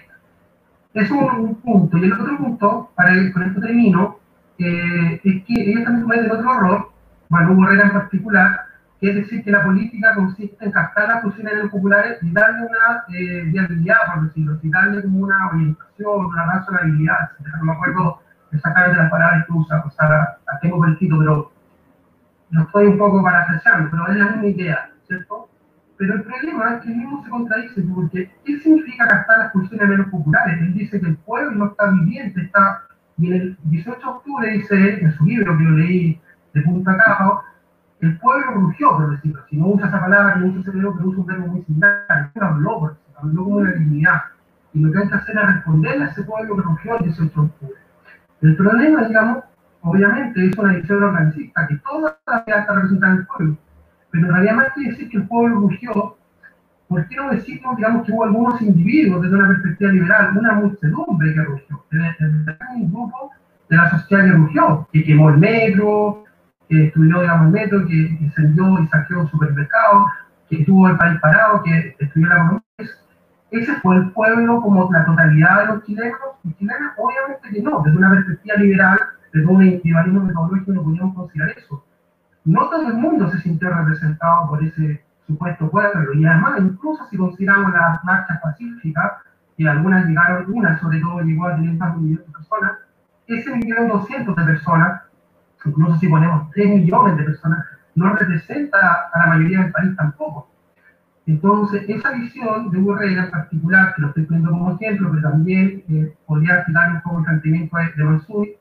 Es un, un, punto. Y el otro punto, para el, con esto termino, eh, es que ellos también cometen otro error, Manu Herrera en particular, que es decir que la política consiste en captar las funciones populares y darle una eh, viabilidad, por decirlo así, darle como una orientación, una razonabilidad, etc. No me acuerdo exactamente las palabras que usa, o sea, las tengo por pero no estoy un poco parafraseando, pero es la misma idea, ¿cierto? Pero el problema es que el mismo se contradice, porque ¿qué significa gastar las funciones menos populares? Él dice que el pueblo no está viviente, está... Y en el 18 de octubre dice, en su libro que lo leí de punta a cabo, el pueblo rugió, por decirlo Si no usa esa palabra, no usa ese verbo, pero usa un verbo muy similar. El habló, habló como una dignidad. Y lo que hay que hacer es responderle a ese pueblo que rugió el 18 de octubre. El problema, digamos, obviamente es una visión organicista, que toda la vida está representada en el pueblo. Pero en realidad más que decir que el pueblo rugió, ¿por qué no decimos, digamos, que hubo algunos individuos desde una perspectiva liberal, una muchedumbre que rugió? Un grupo de la sociedad que rugió, que quemó el metro, que destruyó, digamos, el metro, que incendió y saqueó supermercados, que tuvo el país parado, que destruyó la economía ese fue el pueblo como la totalidad de los chilenos y chilenas, obviamente que no, desde una perspectiva liberal, desde un individualismo metodológico no podíamos considerar eso. No todo el mundo se sintió representado por ese supuesto pueblo, y además, incluso si consideramos las marchas pacíficas, que algunas llegaron, una sobre todo llegó a 500 millones de personas, ese millón doscientos de personas incluso si ponemos 3 millones de personas, no representa a la mayoría del país tampoco. Entonces, esa visión de en particular, que lo estoy poniendo como ejemplo, pero también eh, podría citar un poco el planteamiento de Mansui,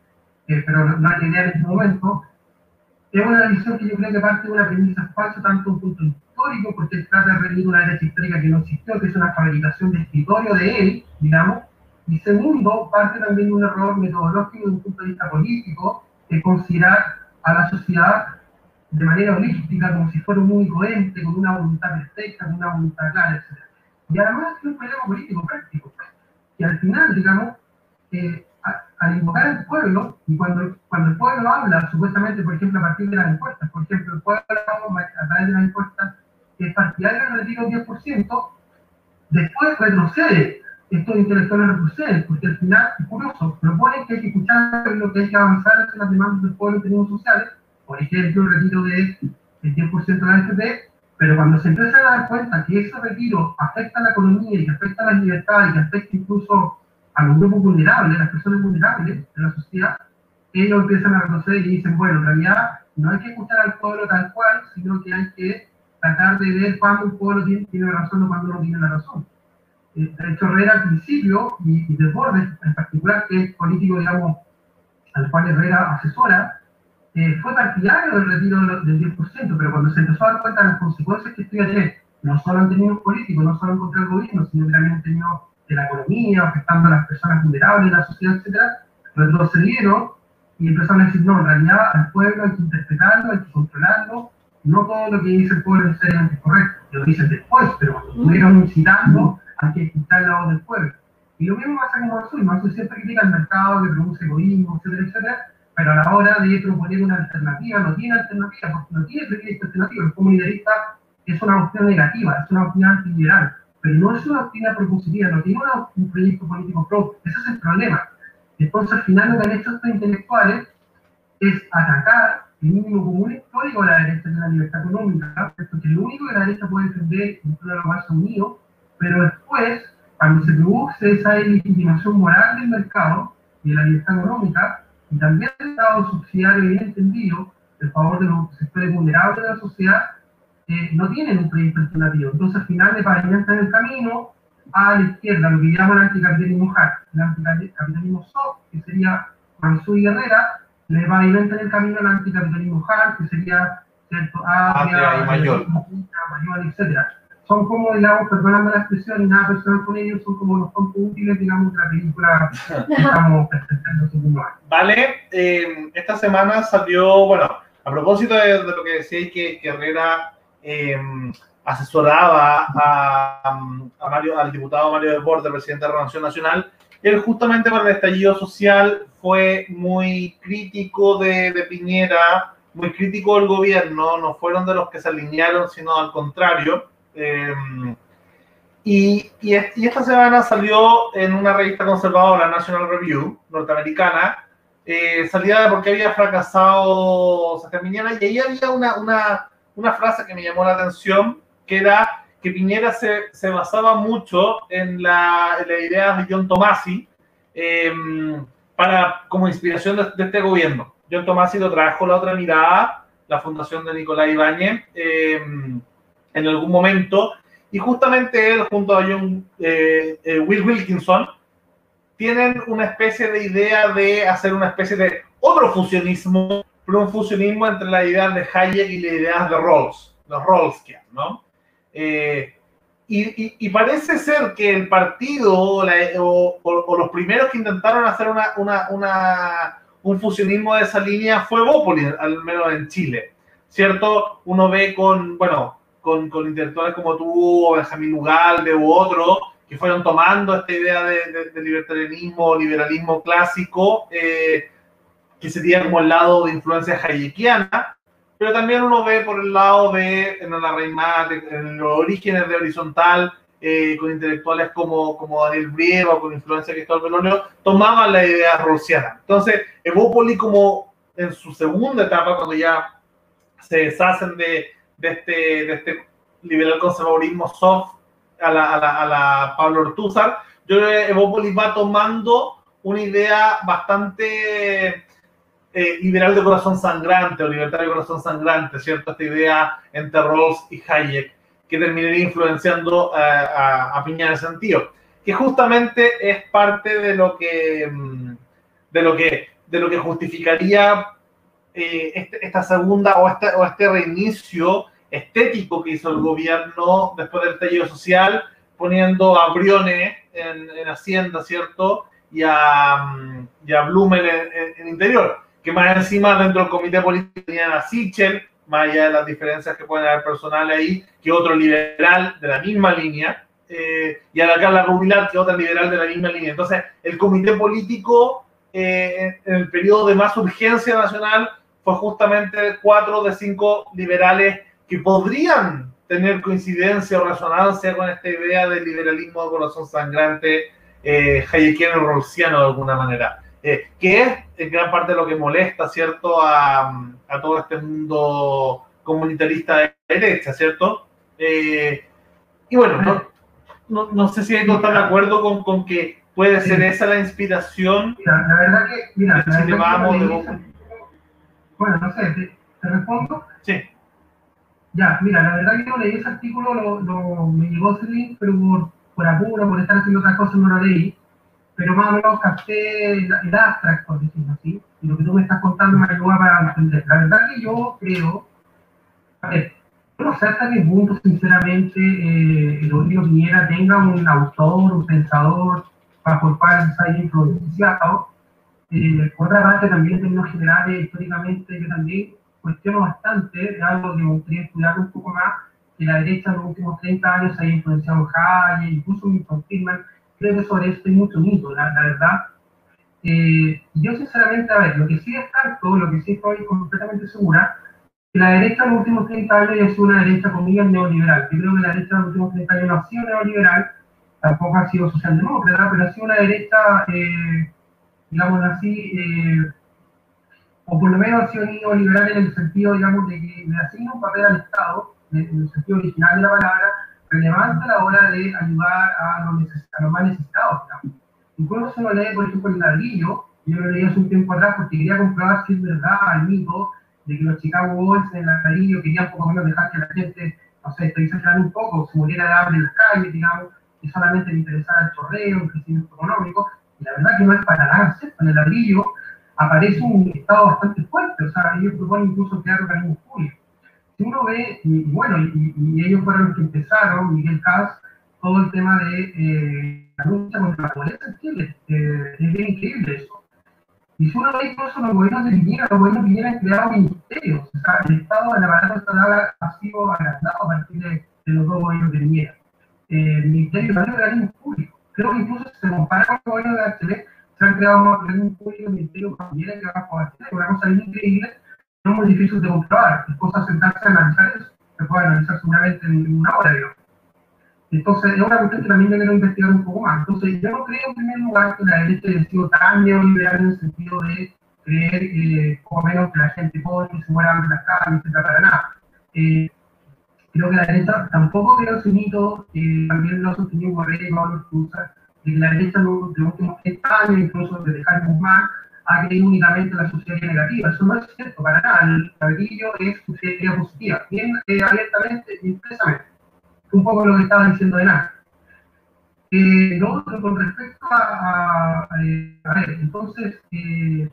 eh, pero no hay idea en este momento, es una visión que yo creo que parte de una premisa falsa, tanto un punto histórico, porque trata de revivir una derecha histórica que no existió, que es una fabricación de escritorio de él, digamos, y segundo, parte también de un error metodológico desde un punto de vista político, que considerar a la sociedad de manera holística, como si fuera un único ente, con una voluntad perfecta, con una voluntad clara, etc. Y además es un problema político práctico, que al final, digamos, eh, al invocar al pueblo, y cuando, cuando el pueblo habla, supuestamente, por ejemplo, a partir de las encuestas, por ejemplo, el pueblo a través de las encuestas es partidario del retiro del 10%, después retrocede, estos intelectuales retroceden, porque al final, es curioso, proponen que hay que escuchar lo que hay que avanzar en las demandas del pueblo en términos sociales, por ejemplo, el retiro del 10% de la FP, pero cuando se empieza a dar cuenta que ese retiro afecta a la economía y que afecta a las libertades y que afecta incluso a los grupos vulnerables, a las personas vulnerables de la sociedad, ellos empiezan a retroceder y dicen, bueno, en realidad no hay que escuchar al pueblo tal cual, sino que hay que tratar de ver cuándo un pueblo tiene, tiene razón o cuándo no tiene la razón. Eh, de hecho, Herrera al principio, y, y Desbordes en particular, que es político, digamos, al cual Herrera asesora, eh, fue partidario del retiro del 10%, pero cuando se empezó a dar cuenta de las consecuencias que esto iba a tener, no solo en términos políticos, no solo contra el gobierno, sino también en términos de la economía, afectando a las personas vulnerables de la sociedad, etc., retrocedieron y empezaron a decir, no, en realidad al pueblo hay que interpretarlo, hay que controlarlo, no todo lo que dice el pueblo es correcto, lo dicen después, pero cuando estuvieron incitando, hay que escuchar la voz del pueblo. Y lo mismo pasa con Mansui, Mansui siempre critica el mercado que produce egoísmo, etcétera, etcétera, pero a la hora de proponer una alternativa, no tiene alternativa, porque no tiene alternativa. El comunitarismo es una opción negativa, es una opción antiliberal, pero no es una opción propositiva, no tiene un proyecto político propio. Ese es el problema. Entonces, al final, lo que han hecho estos intelectuales es atacar el mínimo común histórico de la derecha de la libertad económica, que es lo único que la derecha puede defender dentro de la base unido, pero después, cuando se produce esa legitimación moral del mercado y de la libertad económica, y también el Estado subsidiario bien entendido, en favor de los sectores vulnerables de la sociedad, eh, no tienen un proyecto alternativo. Entonces, al final, le pavimentan el camino a la izquierda, lo que llaman anticapitalismo hard, el anticapitalismo soft, que sería Mansú y Herrera, le pavimentan el camino al anticapitalismo hard, que sería ¿cierto? Atria, mayor. mayor, etc. Son como, digamos, perdonando la expresión y nada personal con ellos, son como los puntos útiles, digamos, de la película que <laughs> estamos presentando en Vale, eh, esta semana salió, bueno, a propósito de, de lo que decíais que, que Herrera eh, asesoraba a, a, Mario, al diputado Mario Desbordes, presidente de la Renovación Nacional, él justamente para el estallido social fue muy crítico de, de, Piñera, muy crítico del gobierno, no fueron de los que se alinearon, sino al contrario. Eh, y, esta semana salió en una revista conservadora, National Review, norteamericana, eh, salida porque había fracasado Santa Piñera, y ahí había una, frase que me llamó la atención, que era que Piñera se, se basaba mucho en, la, en las ideas de John Tomasi eh, para, como inspiración de, de, este gobierno. John Tomasi lo trajo la otra mirada, la fundación de Nicolás Ibáñez, eh, en algún momento, y justamente él junto a John, eh, eh, Will Wilkinson tienen una especie de idea de hacer una especie de otro fusionismo pero un fusionismo entre las ideas de Hayek y las ideas de Rawls, los Rawlskian, ¿no? Eh, y, y, y, parece ser que el partido o, la, o, o, los primeros que intentaron hacer una, una, una, un fusionismo de esa línea fue Bópoli, al menos en Chile, ¿cierto? Uno ve con, bueno, con, con intelectuales como tú, o Benjamín Ugalde u otro, que fueron tomando esta idea de, de, de libertarianismo, liberalismo clásico, eh, que sería como el lado de influencia hayekiana, pero también uno ve por el lado de en la Reimar, en los orígenes de Horizontal, eh, con intelectuales como, como Daniel Brieva, con influencia de Cristóbal Belonio, tomaban la idea rusiana. Entonces, Evópoli como en su segunda etapa, cuando ya se deshacen de, de, este, de este liberal conservadurismo soft a la, a la, a la Pablo Ortúzar, yo creo que Evópolis va tomando una idea bastante eh, liberal de corazón sangrante o libertario de corazón sangrante, ¿cierto? Esta idea entre Rawls y Hayek que terminaría influenciando a, a, Piña en ese sentido, que justamente es parte de lo que, mm, de lo que, de lo que justificaría eh, este, esta segunda o este, o este reinicio estético que hizo el gobierno después del estallido social, poniendo a Briones en, en Hacienda, ¿cierto? Y a, mm, y a Blumel en, en, interior, que más encima dentro del comité político tenían a Sichel, más allá de las diferencias que pueden haber personales ahí, que otro liberal de la misma línea, eh, y a la Carla Rubilar, que otra liberal de la misma línea. Entonces, el comité político eh, en el periodo de más urgencia nacional fue justamente cuatro de cinco liberales que podrían tener coincidencia o resonancia con esta idea del liberalismo de corazón sangrante eh, hayekiano rolsiano de alguna manera, eh, que es en gran parte lo que molesta, ¿cierto?, a, a todo este mundo comunitarista de derecha, ¿cierto? Eh, y bueno, no, no, no, sé si hay que de acuerdo con, con que puede ser esa la inspiración. Mira, la verdad que, mira, la verdad vamos, que bueno, no sé, ¿te, te respondo? Sí. Ya, mira, la verdad que yo leí ese artículo, lo, lo, me llegó ese link, pero por, por apuro, por estar haciendo otras cosas no lo leí, pero más o menos capté el, el abstract, por decirlo así, y lo que tú me estás contando me ayuda para entender. La verdad que yo creo, a ver, no sé hasta qué punto, sinceramente, eh, el Rodrigo Piñera tenga un autor, un pensador, bajo el cual se haya influenciado. Eh, por otra parte, también en términos generales, históricamente, yo también cuestiono bastante, es algo que me gustaría estudiar un poco más, que la derecha en los últimos 30 años haya influenciado Hayek, incluso Milton Friedman, creo que sobre esto hay mucho mito, la, la verdad. Eh, yo sinceramente, a ver, lo que sí descarto, lo que sí estoy completamente segura, que la derecha en los últimos 30 años es una derecha, comillas, neoliberal. Yo creo que la derecha en los últimos 30 años no ha sido neoliberal, tampoco ha sido socialdemócrata, pero ha sido una derecha, eh, digamos así, eh, o por lo menos ha sido neoliberal en el sentido, digamos, de que le asigna un papel al Estado, en el sentido original de la palabra, relevante a la hora de ayudar a los, a los más necesitados. Digamos. Incluso se lo lee, por ejemplo, el ladrillo, yo lo leí hace un tiempo atrás porque quería comprobar si es verdad el mito de que los Chicago Bulls en el ladrillo querían poco menos dejar que la gente, no sé, exagerando un poco, se muriera de hambre en las calles, digamos, y solamente le interesara el chorreo, el crecimiento económico, y la verdad que no es para nada. En el ladrillo aparece un estado bastante fuerte, o sea, ellos proponen incluso crear organismos públicos. Si uno ve, y, bueno, y, y, ellos fueron los que empezaron, Miguel Cas, todo el tema de eh, la lucha contra la pobreza en Chile, eh, es bien increíble eso. Y si uno ve incluso los gobiernos de Piñera, los gobiernos de Piñera han creado ministerios, o sea, el Estado, el aparato estatal ha sido agrandado a partir de, de los dos gobiernos de Piñera. Eh, el Ministerio de Organismos Públicos, creo que incluso se compara con el gobierno de Bachelet, se han creado organismos públicos, ministerios de Piñera que van a Bachelet, una cosa bien increíble, no muy difícil de comprobar, es cosa sentarse a analizar eso, se puede analizar seguramente en una hora, digamos. Entonces, es una cuestión que también yo quiero investigar un poco más. Entonces, yo no creo en primer lugar que la derecha haya sido tan neoliberal en el sentido de creer que, poco menos, que la gente pobre se muera en las calles, etc. Para nada. Eh, creo que la derecha tampoco creo ese mito, eh, también lo sostenido Guerrero y Pablo Cruzar, que la derecha en los últimos 30 años, incluso desde Jaime Guzmán, ha creído únicamente en la sociedad negativa. Eso no es cierto para nada. El cabello es sociedad positiva, bien eh, abiertamente y expresamente un poco lo que estaba diciendo de nada. Eh, lo otro, con respecto a, a, a ver, entonces, eh,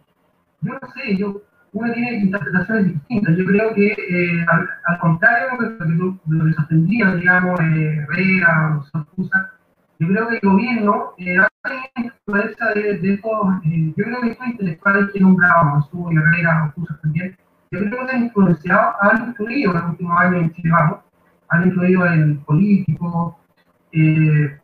yo no sé, yo, uno tiene interpretaciones distintas. Yo creo que, eh, al, al, contrario lo que, lo que sostendría, digamos, eh, Herrera o Sotusa, yo creo que el gobierno eh, hace influencia de, de estos, eh, yo creo que estos intelectuales que nombrábamos, su Herrera o Sotusa también, yo creo que han influenciado, han influido en los últimos años en Chile, vamos, han influido en políticos, eh,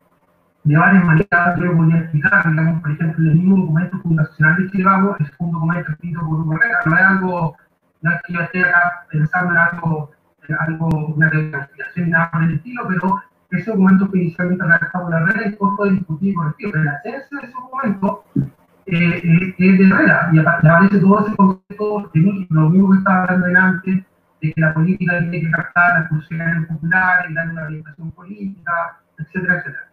de varias maneras, yo podría explicar, digamos, por ejemplo, el mismo documento fundacional de Chile Vamos es un documento escrito por un Herrera, no es algo, no es que yo esté acá pensando en algo, en algo una ni nada por el estilo, pero ese documento que inicialmente redactado por Herrera poco de discutir por el la esencia de ese documento eh, eh, es de Herrera, y aparece todo ese concepto de lo mismo que estaba hablando en antes, de que la política tiene que captar las funciones populares, darle una orientación política, etcétera, etcétera.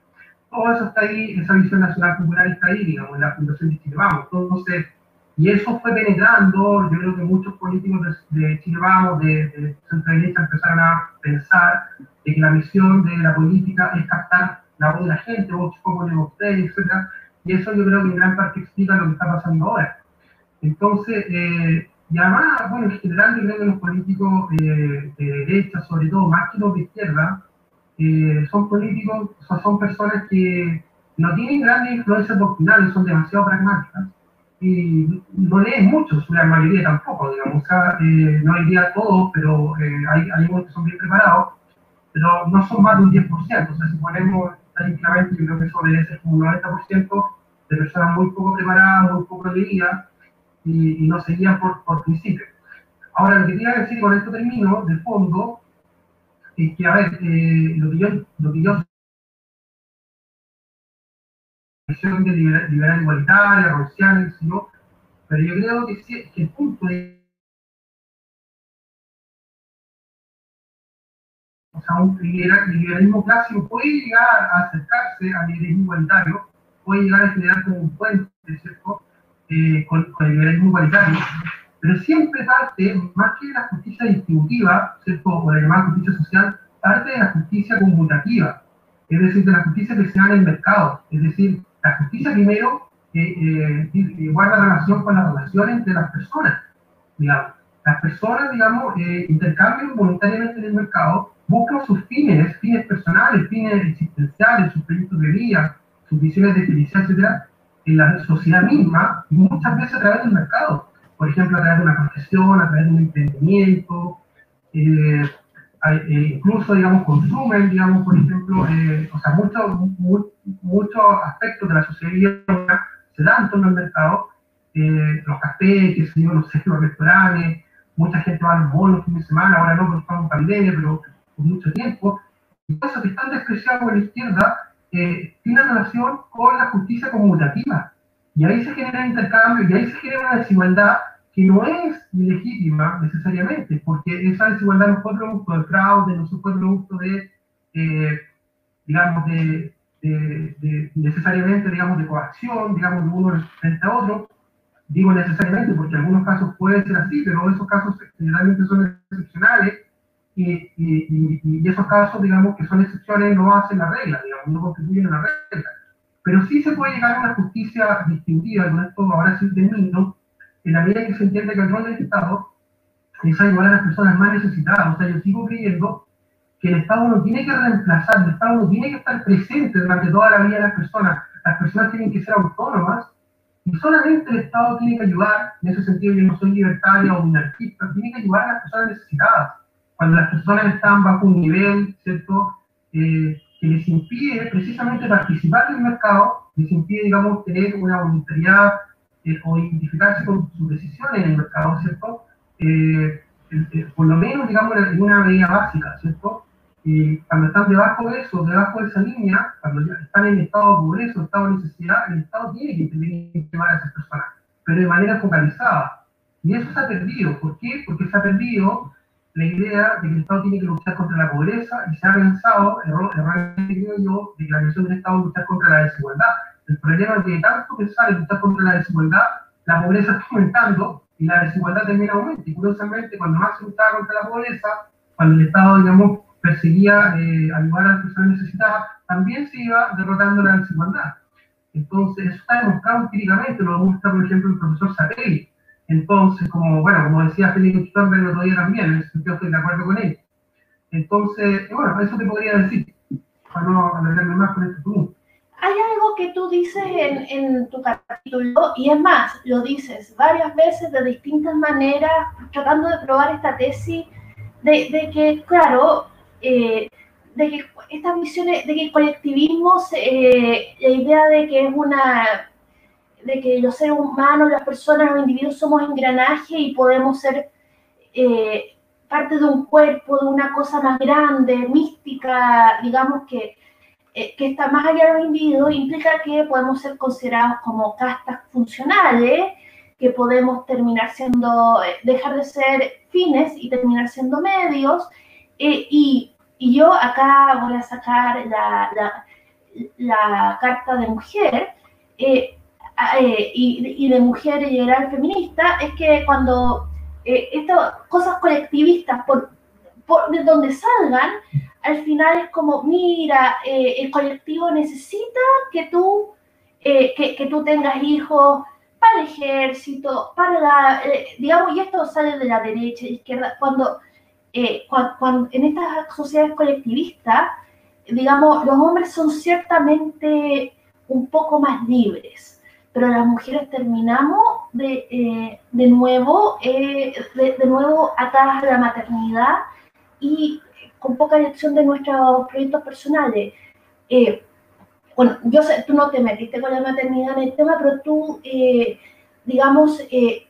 Todo eso está ahí, esa visión nacional popular está ahí, digamos, en la Fundación de Chile Vamos. Y eso fue penetrando, yo creo que muchos políticos de, Chile Vamos, de, de centro derecha, empezaron a pensar de que la misión de la política es captar la voz de la gente, voz de ustedes, etc. Y eso yo creo que en gran parte explica lo que está pasando ahora. Entonces, eh, y además, bueno, en general yo creo que los políticos eh, de derecha, sobre todo, más que los de izquierda, eh, son políticos, o sea, son personas que no tienen grandes influencias doctrinales, son demasiado pragmáticas y no leen mucho, la mayoría tampoco, digamos, o sea, eh, no diría todos, pero eh, hay, hay que son bien preparados, pero no son más de un 10%, o sea, si ponemos estadísticamente, yo creo que eso ser como un 90% de personas muy poco preparadas, muy poco leídas y, y no seguían por, por principio. Ahora, lo que quería decir con esto termino, de fondo, es que, a ver, eh, lo que yo, lo que yo visión de liberal, liberal igualitaria, rociana, ¿no? pero yo creo que, sí, que el punto de o sea, un liberalismo clásico puede llegar a acercarse al liberalismo igualitario, puede llegar a generar como un puente, ¿cierto?, eh, con, con, el liberalismo igualitario, pero siempre parte, más que de la justicia distributiva, ¿cierto?, o la llamada justicia social, parte de la justicia conmutativa, es decir, de la justicia que se da en el mercado, es decir, la justicia primero eh, eh, guarda relación con la relación entre las personas. Digamos. Las personas, digamos, eh, intercambian voluntariamente en el mercado, buscan sus fines, fines personales, fines existenciales, sus proyectos de vida, sus visiones de felicidad, etc., en la sociedad misma, muchas veces a través del mercado. Por ejemplo, a través de una profesión, a través de un emprendimiento, eh, eh, incluso, digamos, consumen, digamos, por ejemplo, eh, o sea, muchos mucho aspectos de la sociedad se dan en torno al mercado, eh, los cafés, que se sé, los restaurantes, mucha gente va a los bolos los fines de semana, ahora no porque estamos en pandemia, pero por mucho tiempo, y eso que están despreciados por la izquierda tiene relación con la justicia conmutativa, y ahí se genera intercambio, y ahí se genera una desigualdad que no es ilegítima necesariamente, porque esa desigualdad no fue producto del fraude, no fue producto de, eh, digamos, de, de, necesariamente, digamos, de coacción, digamos, de uno frente a otro. Digo necesariamente porque en algunos casos puede ser así, pero esos casos generalmente son excepcionales y, y, y, esos casos, digamos, que son excepciones no hacen la regla, digamos, no contribuyen a la regla. Pero sí se puede llegar a una justicia distintiva, con esto ahora sí termino, en la medida que se entiende que el rol del Estado es ayudar a las personas más necesitadas. O sea, yo sigo creyendo que el Estado no tiene que reemplazar, el Estado no tiene que estar presente durante toda la vida de las personas. Las personas tienen que ser autónomas y solamente el Estado tiene que ayudar, en ese sentido yo no soy libertaria o minarquista, tiene que ayudar a las personas necesitadas. Cuando las personas están bajo un nivel, ¿cierto?, eh, que les impide precisamente participar del mercado, les impide, digamos, tener una voluntariedad eh, o identificarse con sus decisiones en el mercado, ¿cierto? Eh, por lo menos, digamos, en una medida básica, ¿cierto? Y cuando están debajo de eso, debajo de esa línea, cuando ya están en estado de pobreza, estado de necesidad, el Estado tiene que intervenir a esas personas, pero de manera focalizada. Y eso se ha perdido. ¿Por qué? Porque se ha perdido la idea de que el Estado tiene que luchar contra la pobreza y se ha pensado, erróneamente creo yo, de que la misión del Estado es luchar contra la desigualdad. El problema es que tanto pensar en luchar contra la desigualdad, la pobreza está aumentando y la desigualdad también aumenta. Y curiosamente, cuando más se luchaba contra la pobreza, cuando el Estado, digamos, perseguía eh, ayudar a las personas necesitadas, también se iba derrotando la desigualdad. Entonces, eso está demostrado empíricamente, lo demuestra, por ejemplo, el profesor Sapelli. Entonces, como, bueno, como decía Felipe Sternberg el otro día también, en ese sentido estoy de acuerdo con él. Entonces, bueno, eso te podría decir, para no alargarme más con este punto hay algo que tú dices en, en, tu capítulo, y es más, lo dices varias veces de distintas maneras, tratando de probar esta tesis de, de que, claro, eh, de que estas visiones, de que el colectivismo, eh, la idea de que es una, de que los seres humanos, las personas, los individuos somos engranaje y podemos ser eh, parte de un cuerpo, de una cosa más grande, mística, digamos que eh, que está más allá de los individuos implica que podemos ser considerados como castas funcionales, que podemos terminar siendo, eh, dejar de ser fines y terminar siendo medios. Eh, y, y, yo acá voy a sacar la, la, la carta de mujer. eh, y, de mujer liberal feminista es que cuando eh, estas cosas colectivistas, por, por, de donde salgan, al final es como, mira, eh, el colectivo necesita que tú, que, que, tú tengas hijos para el ejército, para la, digamos, y esto sale de la derecha, izquierda, cuando, cuando en estas sociedades colectivistas, digamos, los hombres son ciertamente un poco más libres, pero las mujeres terminamos de, eh, de nuevo, eh, de, nuevo atadas a la maternidad y con poca elección de nuestros proyectos personales. Eh, bueno, yo sé, tú no te metiste con la maternidad en el tema, pero tú, digamos,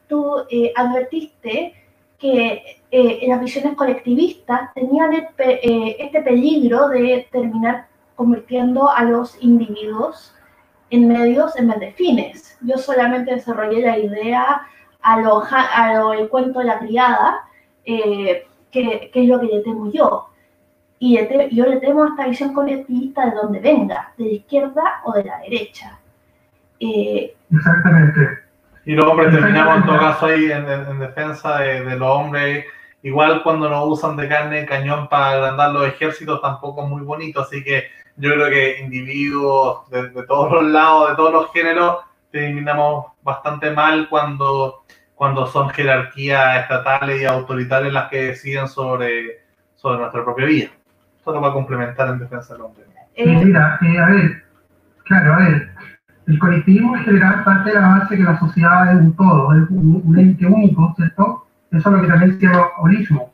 tú advertiste que en las visiones colectivistas tenían este peligro de terminar convirtiendo a los individuos en medios en vez de fines. Yo solamente desarrollé la idea a lo, a lo el cuento de la criada, eh, que, que, es lo que le temo yo. Y yo le temo a esta visión colectivista de donde venga, de la izquierda o de la derecha. Eh, Exactamente. Y los hombres terminamos en todo caso ahí en, defensa de, de, los hombres. Igual cuando nos usan de carne de cañón para agrandar los ejércitos tampoco es muy bonito, así que yo creo que individuos de, todos los lados, de todos los géneros, terminamos bastante mal cuando, cuando son jerarquías estatales y autoritarias las que deciden sobre, sobre nuestra propia vida. Eso lo va a complementar en defensa del hombre. Eh, mira, eh, a ver, claro, a ver, el colectivismo en general parte de la base que la sociedad es un todo, es un, ente único, ¿cierto? Eso es lo que también se llama holismo.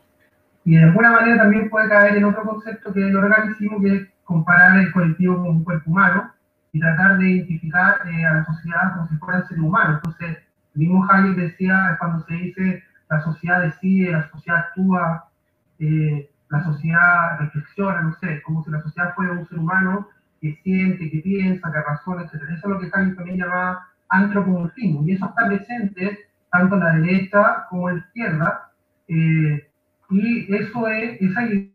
Y de alguna manera también puede caer en otro concepto que es el organismo, que es comparar el colectivo con un cuerpo humano y tratar de identificar eh, a la sociedad como si fuera ser humano. Entonces, el mismo Hayek decía cuando se dice la sociedad decide, la sociedad actúa, eh, la sociedad reflexiona, no sé, como si la sociedad fuera un ser humano que siente, que piensa, que razona, etc. Eso es lo que Hayek también llama antropomorfismo, y eso está presente tanto en la derecha como en la izquierda, eh, y eso es, esa idea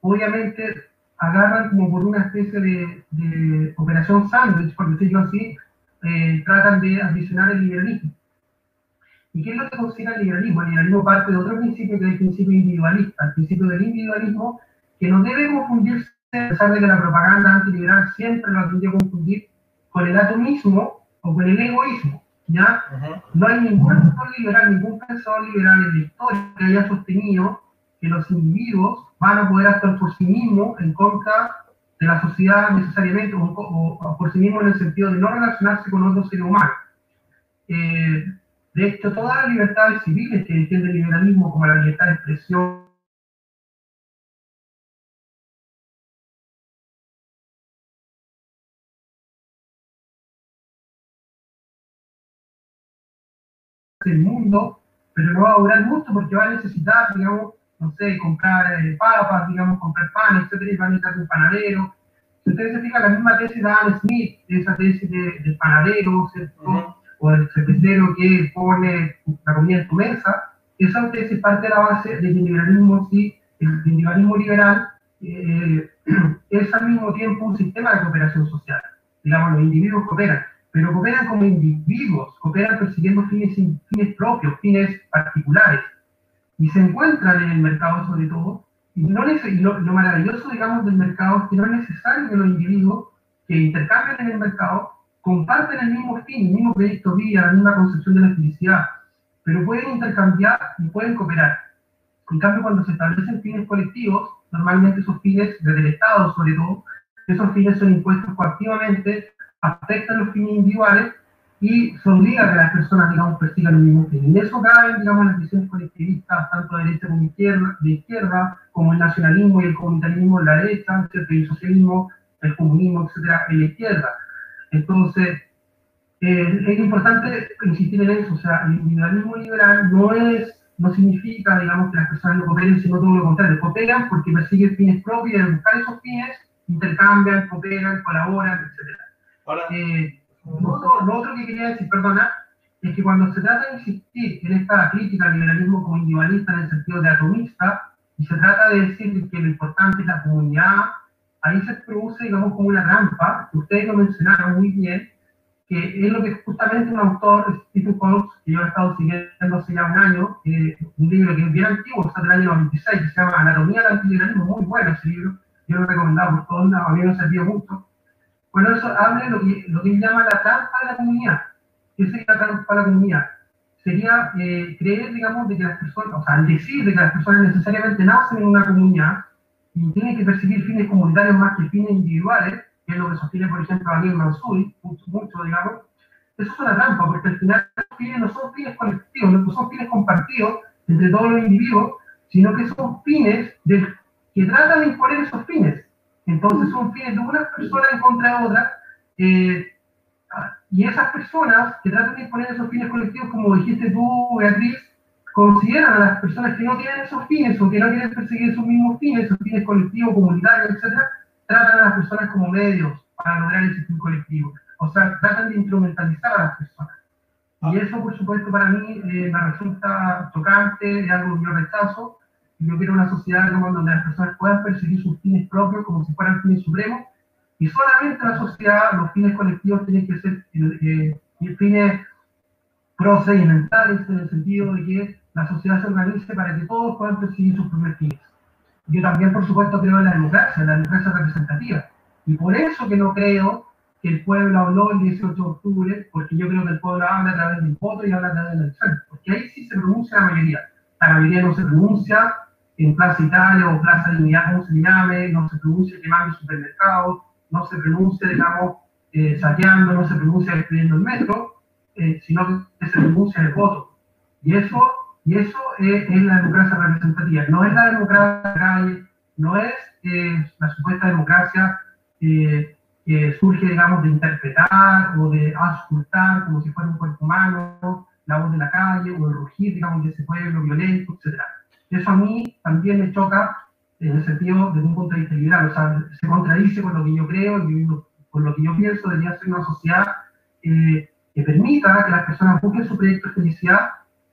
obviamente agarran como por una especie de, operación sándwich, por decirlo así, eh, tratan de adicionar el liberalismo. ¿Y qué es lo que considera el liberalismo? El liberalismo parte de otro principio que es el principio individualista, el principio del individualismo, que no debe confundirse, a pesar de que la propaganda antiliberal siempre lo ha tenido que confundir, con el atomismo o con el egoísmo. ¿ya? No hay ningún liberal, ningún pensador liberal en la historia que haya sostenido que los individuos van a poder actuar por sí mismos en contra de la sociedad necesariamente, o, por sí mismos en el sentido de no relacionarse con otros seres humanos. Eh, de hecho, todas las libertades civiles que defiende el liberalismo, como la libertad de expresión, el mundo, pero no va a durar mucho porque va a necesitar, digamos, no sé, comprar eh, papas, digamos, comprar pan, etcétera, y van a necesitar un panadero. Si ustedes se fijan, la misma tesis de Adam Smith, esa tesis de, del panadero, ¿cierto? O del cervecero que pone la comida en tu mesa, esa tesis parte de la base del individualismo, sí, el individualismo liberal eh, <clears throat> es al mismo tiempo un sistema de cooperación social. Digamos, los individuos cooperan, pero cooperan como individuos, cooperan persiguiendo fines, fines propios, fines particulares y se encuentran en el mercado sobre todo. Y, no lo, maravilloso, digamos, del mercado es que no es necesario que los individuos que intercambian en el mercado comparten el mismo fin, el mismo proyecto vida, la misma concepción de la felicidad, pero pueden intercambiar y pueden cooperar. En cambio, cuando se establecen fines colectivos, normalmente esos fines desde el Estado, sobre todo, esos fines son impuestos coactivamente, afectan los fines individuales y se obliga a que las personas, digamos, persigan el mismo fin. En eso caben, digamos, las visiones colectivistas, tanto de derecha como izquierda, de izquierda, como el nacionalismo y el comunitarismo en la derecha, el socialismo, el comunismo, etcétera, en la izquierda. Entonces, eh, es importante insistir en eso, o sea, el individualismo liberal no es, no significa, digamos, que las personas no cooperen, sino todo lo contrario, cooperan porque persiguen fines propios, y buscar esos fines, intercambian, cooperan, colaboran, etcétera. Ahora, eh, lo, otro que quería decir, perdona, es que cuando se trata de insistir en esta crítica al liberalismo como individualista en el sentido de atomista, y se trata de decir que lo importante es la comunidad, ahí se produce, digamos, como una trampa, que ustedes lo mencionaron muy bien, que es lo que justamente un autor, Stephen Hawking, que yo he estado siguiendo hace ya un año, eh, un libro que es bien antiguo, está del año 96, que se llama Anatomía del Antiliberalismo, muy bueno ese libro, yo lo he recomendado por todos lados, a mí me sirvió mucho. Bueno, eso habla de lo que, lo que llama la trampa de la comunidad. ¿Qué sería la trampa de la comunidad? Sería eh, creer, digamos, de que las personas, o sea, decir de que las personas necesariamente nacen en una comunidad y tienen que perseguir fines comunitarios más que fines individuales, que es lo que sostiene, por ejemplo, Daniel Mansui, mucho, mucho, digamos, eso es una trampa, porque al final los fines no son fines colectivos, no son fines compartidos entre todos los individuos, sino que son fines del, que tratan de imponer esos fines. Entonces son fines de unas personas en contra de otras, eh, y esas personas que tratan de imponer esos fines colectivos, como dijiste tú, Beatriz, consideran a las personas que no tienen esos fines o que no quieren perseguir esos mismos fines, esos fines colectivos, comunitarios, etc., tratan a las personas como medios para lograr ese fin colectivo. O sea, tratan de instrumentalizar a las personas. Y eso, por supuesto, para mí eh, me resulta tocante, es algo que yo rechazo. Yo quiero una sociedad donde las personas puedan perseguir sus fines propios como si fueran fines supremos. Y solamente en la sociedad los fines colectivos tienen que ser eh, eh fines procedimentales en el sentido de que la sociedad se organice para que todos puedan perseguir sus propios fines. Yo también, por supuesto, creo en la democracia, en la democracia representativa. Y por eso que no creo que el pueblo habló el 18 de octubre, porque yo creo que el pueblo habla a través del voto y habla a través de la elección. Porque ahí sí se pronuncia la mayoría. La mayoría no se pronuncia en Plaza Italia o Plaza Dignidad, como se llame, no se pronuncia quemando supermercados, no se pronuncia, digamos, eh, saqueando, no se pronuncia destruyendo el metro, eh, sino que se pronuncia el voto. Y eso y eso es, la democracia representativa, no es la democracia calle, no es eh, la supuesta democracia eh, que surge, digamos, de interpretar o de auscultar como si fuera un cuerpo humano, la voz de la calle o el rugir, digamos, de ese pueblo violento, etc. Eso a mí también me choca en el sentido desde un punto de vista liberal, o sea, se contradice con lo que yo creo con lo que yo pienso debería ser una sociedad eh, que permita que las personas busquen su proyecto de felicidad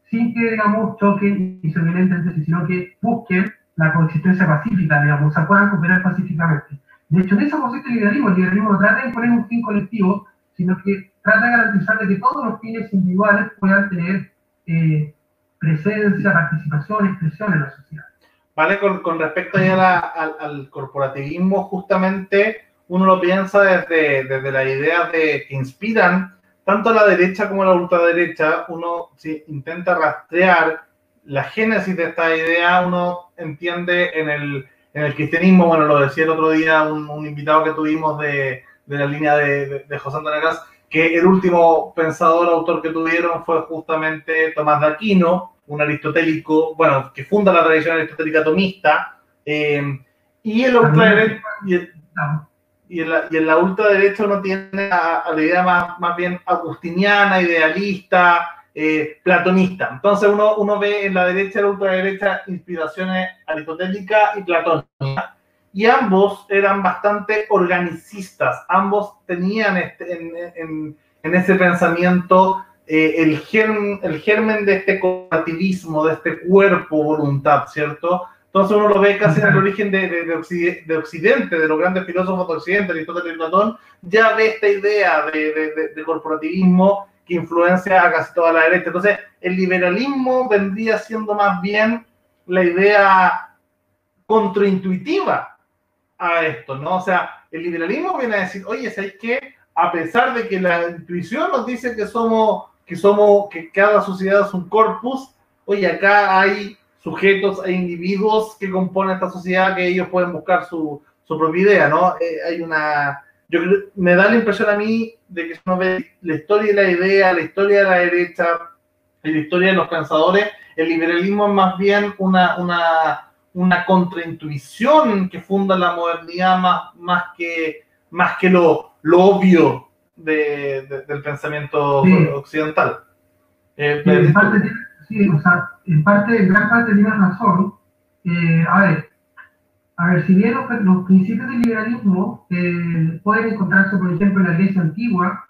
sin que, digamos, choquen y se violenten sino que busquen la coexistencia pacífica, digamos, o sea, puedan cooperar pacíficamente. De hecho, en eso consiste el liberalismo. El liberalismo no trata de imponer un fin colectivo, sino que trata de garantizar que todos los fines individuales puedan tener eh, presencia, participación, expresión en la sociedad. Vale, con, con respecto ya al, al, corporativismo, justamente uno lo piensa desde, desde la idea de que inspiran tanto la derecha como la ultraderecha, uno si intenta rastrear la génesis de esta idea, uno entiende en el, en el cristianismo, bueno, lo decía el otro día un, invitado que tuvimos de, de la línea de, de, José Antonio Gas, que el último pensador, autor que tuvieron fue justamente Tomás de Aquino, un aristotélico, bueno, que funda la tradición aristotélica tomista, eh, y el ultraderecha... Y en, la, y en la ultraderecha uno tiene a, la idea más, más bien agustiniana, idealista, eh, platonista. Entonces uno, uno ve en la derecha y la ultraderecha inspiraciones aristotélicas y platónicas. Y ambos eran bastante organicistas, ambos tenían este, en, en, en, ese pensamiento eh, el, germ, el germen de este cooperativismo, de este cuerpo voluntad, ¿cierto? Entonces uno lo ve casi en el origen de, de, de, Occidente, de los grandes filósofos de Occidente, Aristóteles y Platón, ya ve esta idea de, corporativismo que influencia a casi toda la derecha. Entonces el liberalismo vendría siendo más bien la idea contraintuitiva a esto, ¿no? O sea, el liberalismo viene a decir, oye, ¿sabes qué? A pesar de que la intuición nos dice que somos, que somos, que cada sociedad es un corpus, oye, acá hay sujetos e individuos que componen esta sociedad que ellos pueden buscar su, su propia idea, ¿no? Eh, hay una... Yo me da la impresión a mí de que si uno ve la historia de la idea, la historia de la derecha, la historia de los pensadores, el liberalismo es más bien una, una, una contraintuición que funda la modernidad más, más, que, más que lo, lo obvio de, del pensamiento occidental. Eh, sí, o sea, en parte, en gran parte tienes razón. Eh, a ver, a ver, si bien los, principios del liberalismo eh, pueden encontrarse, por ejemplo, en la Grecia antigua,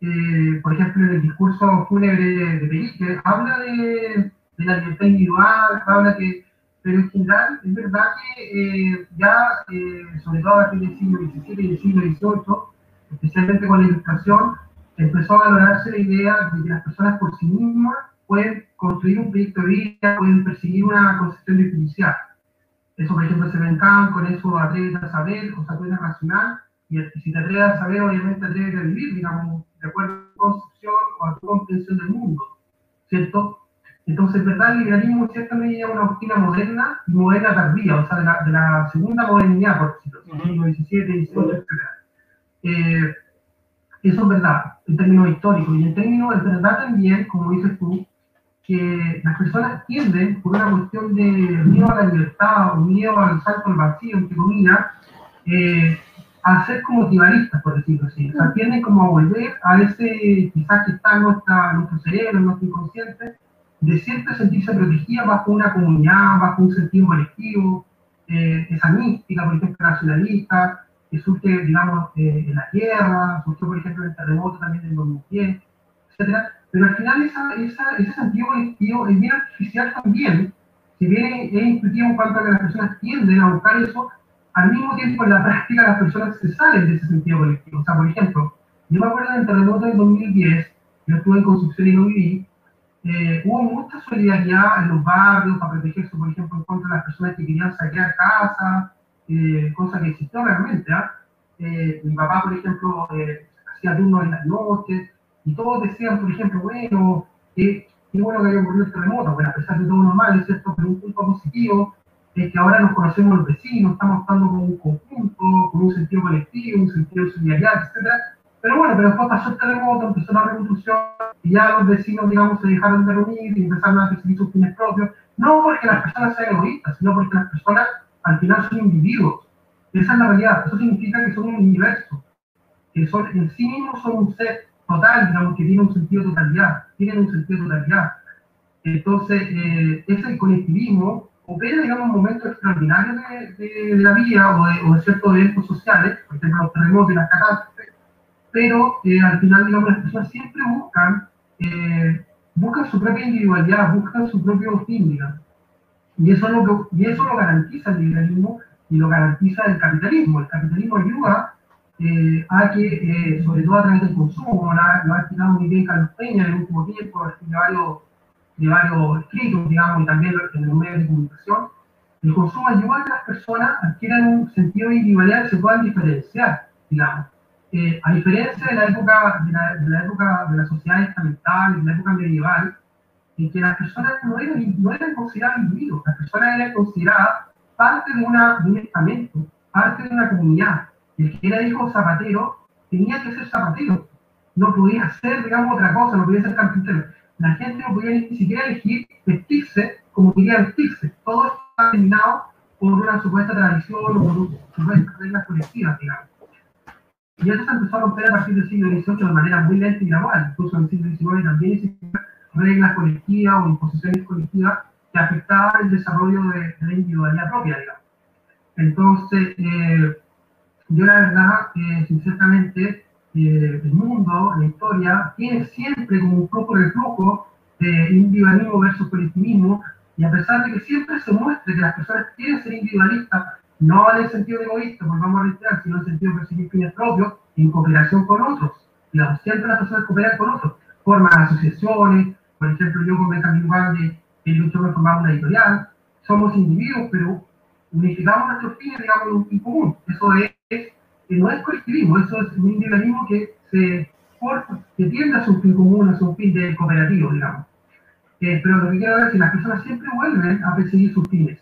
eh, por ejemplo, en el discurso fúnebre de, de Pericle, habla de, de, la libertad individual, habla que, pero en general es verdad que eh, ya, eh, sobre todo a partir del siglo XVII y del siglo XVIII, especialmente con la ilustración, empezó a valorarse la idea de que las personas por sí mismas pueden construir un proyecto de vida, pueden perseguir una concepción de felicidad. Eso, por ejemplo, se ve en Kant, con eso atrévete a saber, o sea, puedes racional, y si te atreves a saber, obviamente atrévete a vivir, digamos, de acuerdo a tu concepción o a tu comprensión del mundo, ¿cierto? Entonces, ¿verdad? El liberalismo en cierta medida es una doctrina moderna moderna tardía, o sea, de la, de la segunda modernidad, por decirlo así, siglo XVII, XVIII, etc. Eh, eso es verdad, en términos históricos. Y en términos, es verdad también, como dices tú, que las personas tienden, por una cuestión de miedo a la libertad o miedo al salto al vacío, entre comillas, eh, a ser como tribalistas, por decirlo así. O sea, tienden como a volver a ese, quizás que está nuestra, nuestro cerebro, nuestro inconsciente, de siempre sentirse protegida bajo una comunidad, bajo un sentido colectivo, eh, esa mística, por ejemplo, nacionalista, que surge, digamos, eh, en la guerra, surgió, por ejemplo, en el terremoto también del 2010, etc. Pero al final esa, esa, ese sentido colectivo es bien artificial también, si bien es intuitivo en cuanto a que las personas tienden a buscar eso, al mismo tiempo en la práctica las personas se salen de ese sentido colectivo. O sea, por ejemplo, yo me acuerdo del terremoto del 2010, yo estuve en construcción y lo viví, eh, hubo mucha solidaridad en los barrios para protegerse, por ejemplo, en contra de las personas que querían saquear casas, eh, cosa que existió realmente. ¿ah? Eh, mi papá, por ejemplo, hacía turnos en las noches y todos decían, por ejemplo, bueno, qué bueno que haya ocurrido el terremoto, bueno, a pesar de todo normal, es cierto, pero un punto positivo es que ahora nos conocemos los vecinos, estamos estando con un conjunto, con un sentido colectivo, un sentido de solidaridad, etcétera pero bueno, pero después pasó el terremoto, empezó la revolución y ya los vecinos, digamos, se dejaron de reunir y empezaron a perseguir sus fines propios. No porque las personas sean egoístas, sino porque las personas al final son individuos. Esa es la realidad. Eso significa que son un universo, que son en sí mismos son un ser total, digamos, que tiene un sentido de totalidad, tienen un sentido de totalidad. Entonces, eh, ese colectivismo opera, digamos, en momentos extraordinarios de, de, la vida o de, o de ciertos eventos sociales, por ejemplo, los terremotos y las catástrofes, pero eh, al final, digamos, las personas siempre buscan, eh, buscan su propia individualidad, buscan su propio fin, digamos. Y eso, lo y eso lo garantiza el liberalismo y lo garantiza el capitalismo. El capitalismo ayuda eh, a que, sobre todo a través del consumo, lo ha, explicado muy bien Carlos Peña en el último tiempo, de varios, de varios escritos, digamos, y también en los medios de comunicación, el consumo ayuda a que las personas adquieran un sentido de individualidad y se puedan diferenciar, digamos. Eh, a diferencia de la época de la, de la, época de la sociedad estamental, de la época medieval, en que las personas no eran, no eran consideradas individuos, las personas eran consideradas parte de, una, de un estamento, parte de una comunidad. El que era hijo zapatero tenía que ser zapatero, no podía ser, digamos, otra cosa, no podía ser carpintero. La gente no podía ni siquiera elegir vestirse como quería vestirse. Todo estaba determinado por una supuesta tradición o por supuestas reglas colectivas, digamos. Y eso se empezó a romper a partir del siglo XVIII de manera muy lenta y gradual. Incluso en el siglo XIX también existían reglas colectivas o imposiciones colectivas que afectaban el desarrollo de, la individualidad propia, digamos. Entonces, eh, yo la verdad, eh, sinceramente, eh, el mundo, la historia, tiene siempre como un poco reflujo de individualismo versus colectivismo, y a pesar de que siempre se muestre que las personas quieren ser individualistas, no en el sentido de egoísta, pues vamos a reiterar, sino en el sentido de perseguir fines propios en cooperación con otros. Digamos, siempre las personas cooperan con otros, forman asociaciones, por ejemplo, yo con Benjamin Wande, que luchó por formar una editorial, somos individuos, pero unificamos nuestros fines, digamos, en común. Eso es, que no es colectivismo, eso es un individualismo que se que tiende a su fin común, a su fin de cooperativo, digamos. Eh, pero lo que quiero ver es que las personas siempre vuelven a perseguir sus fines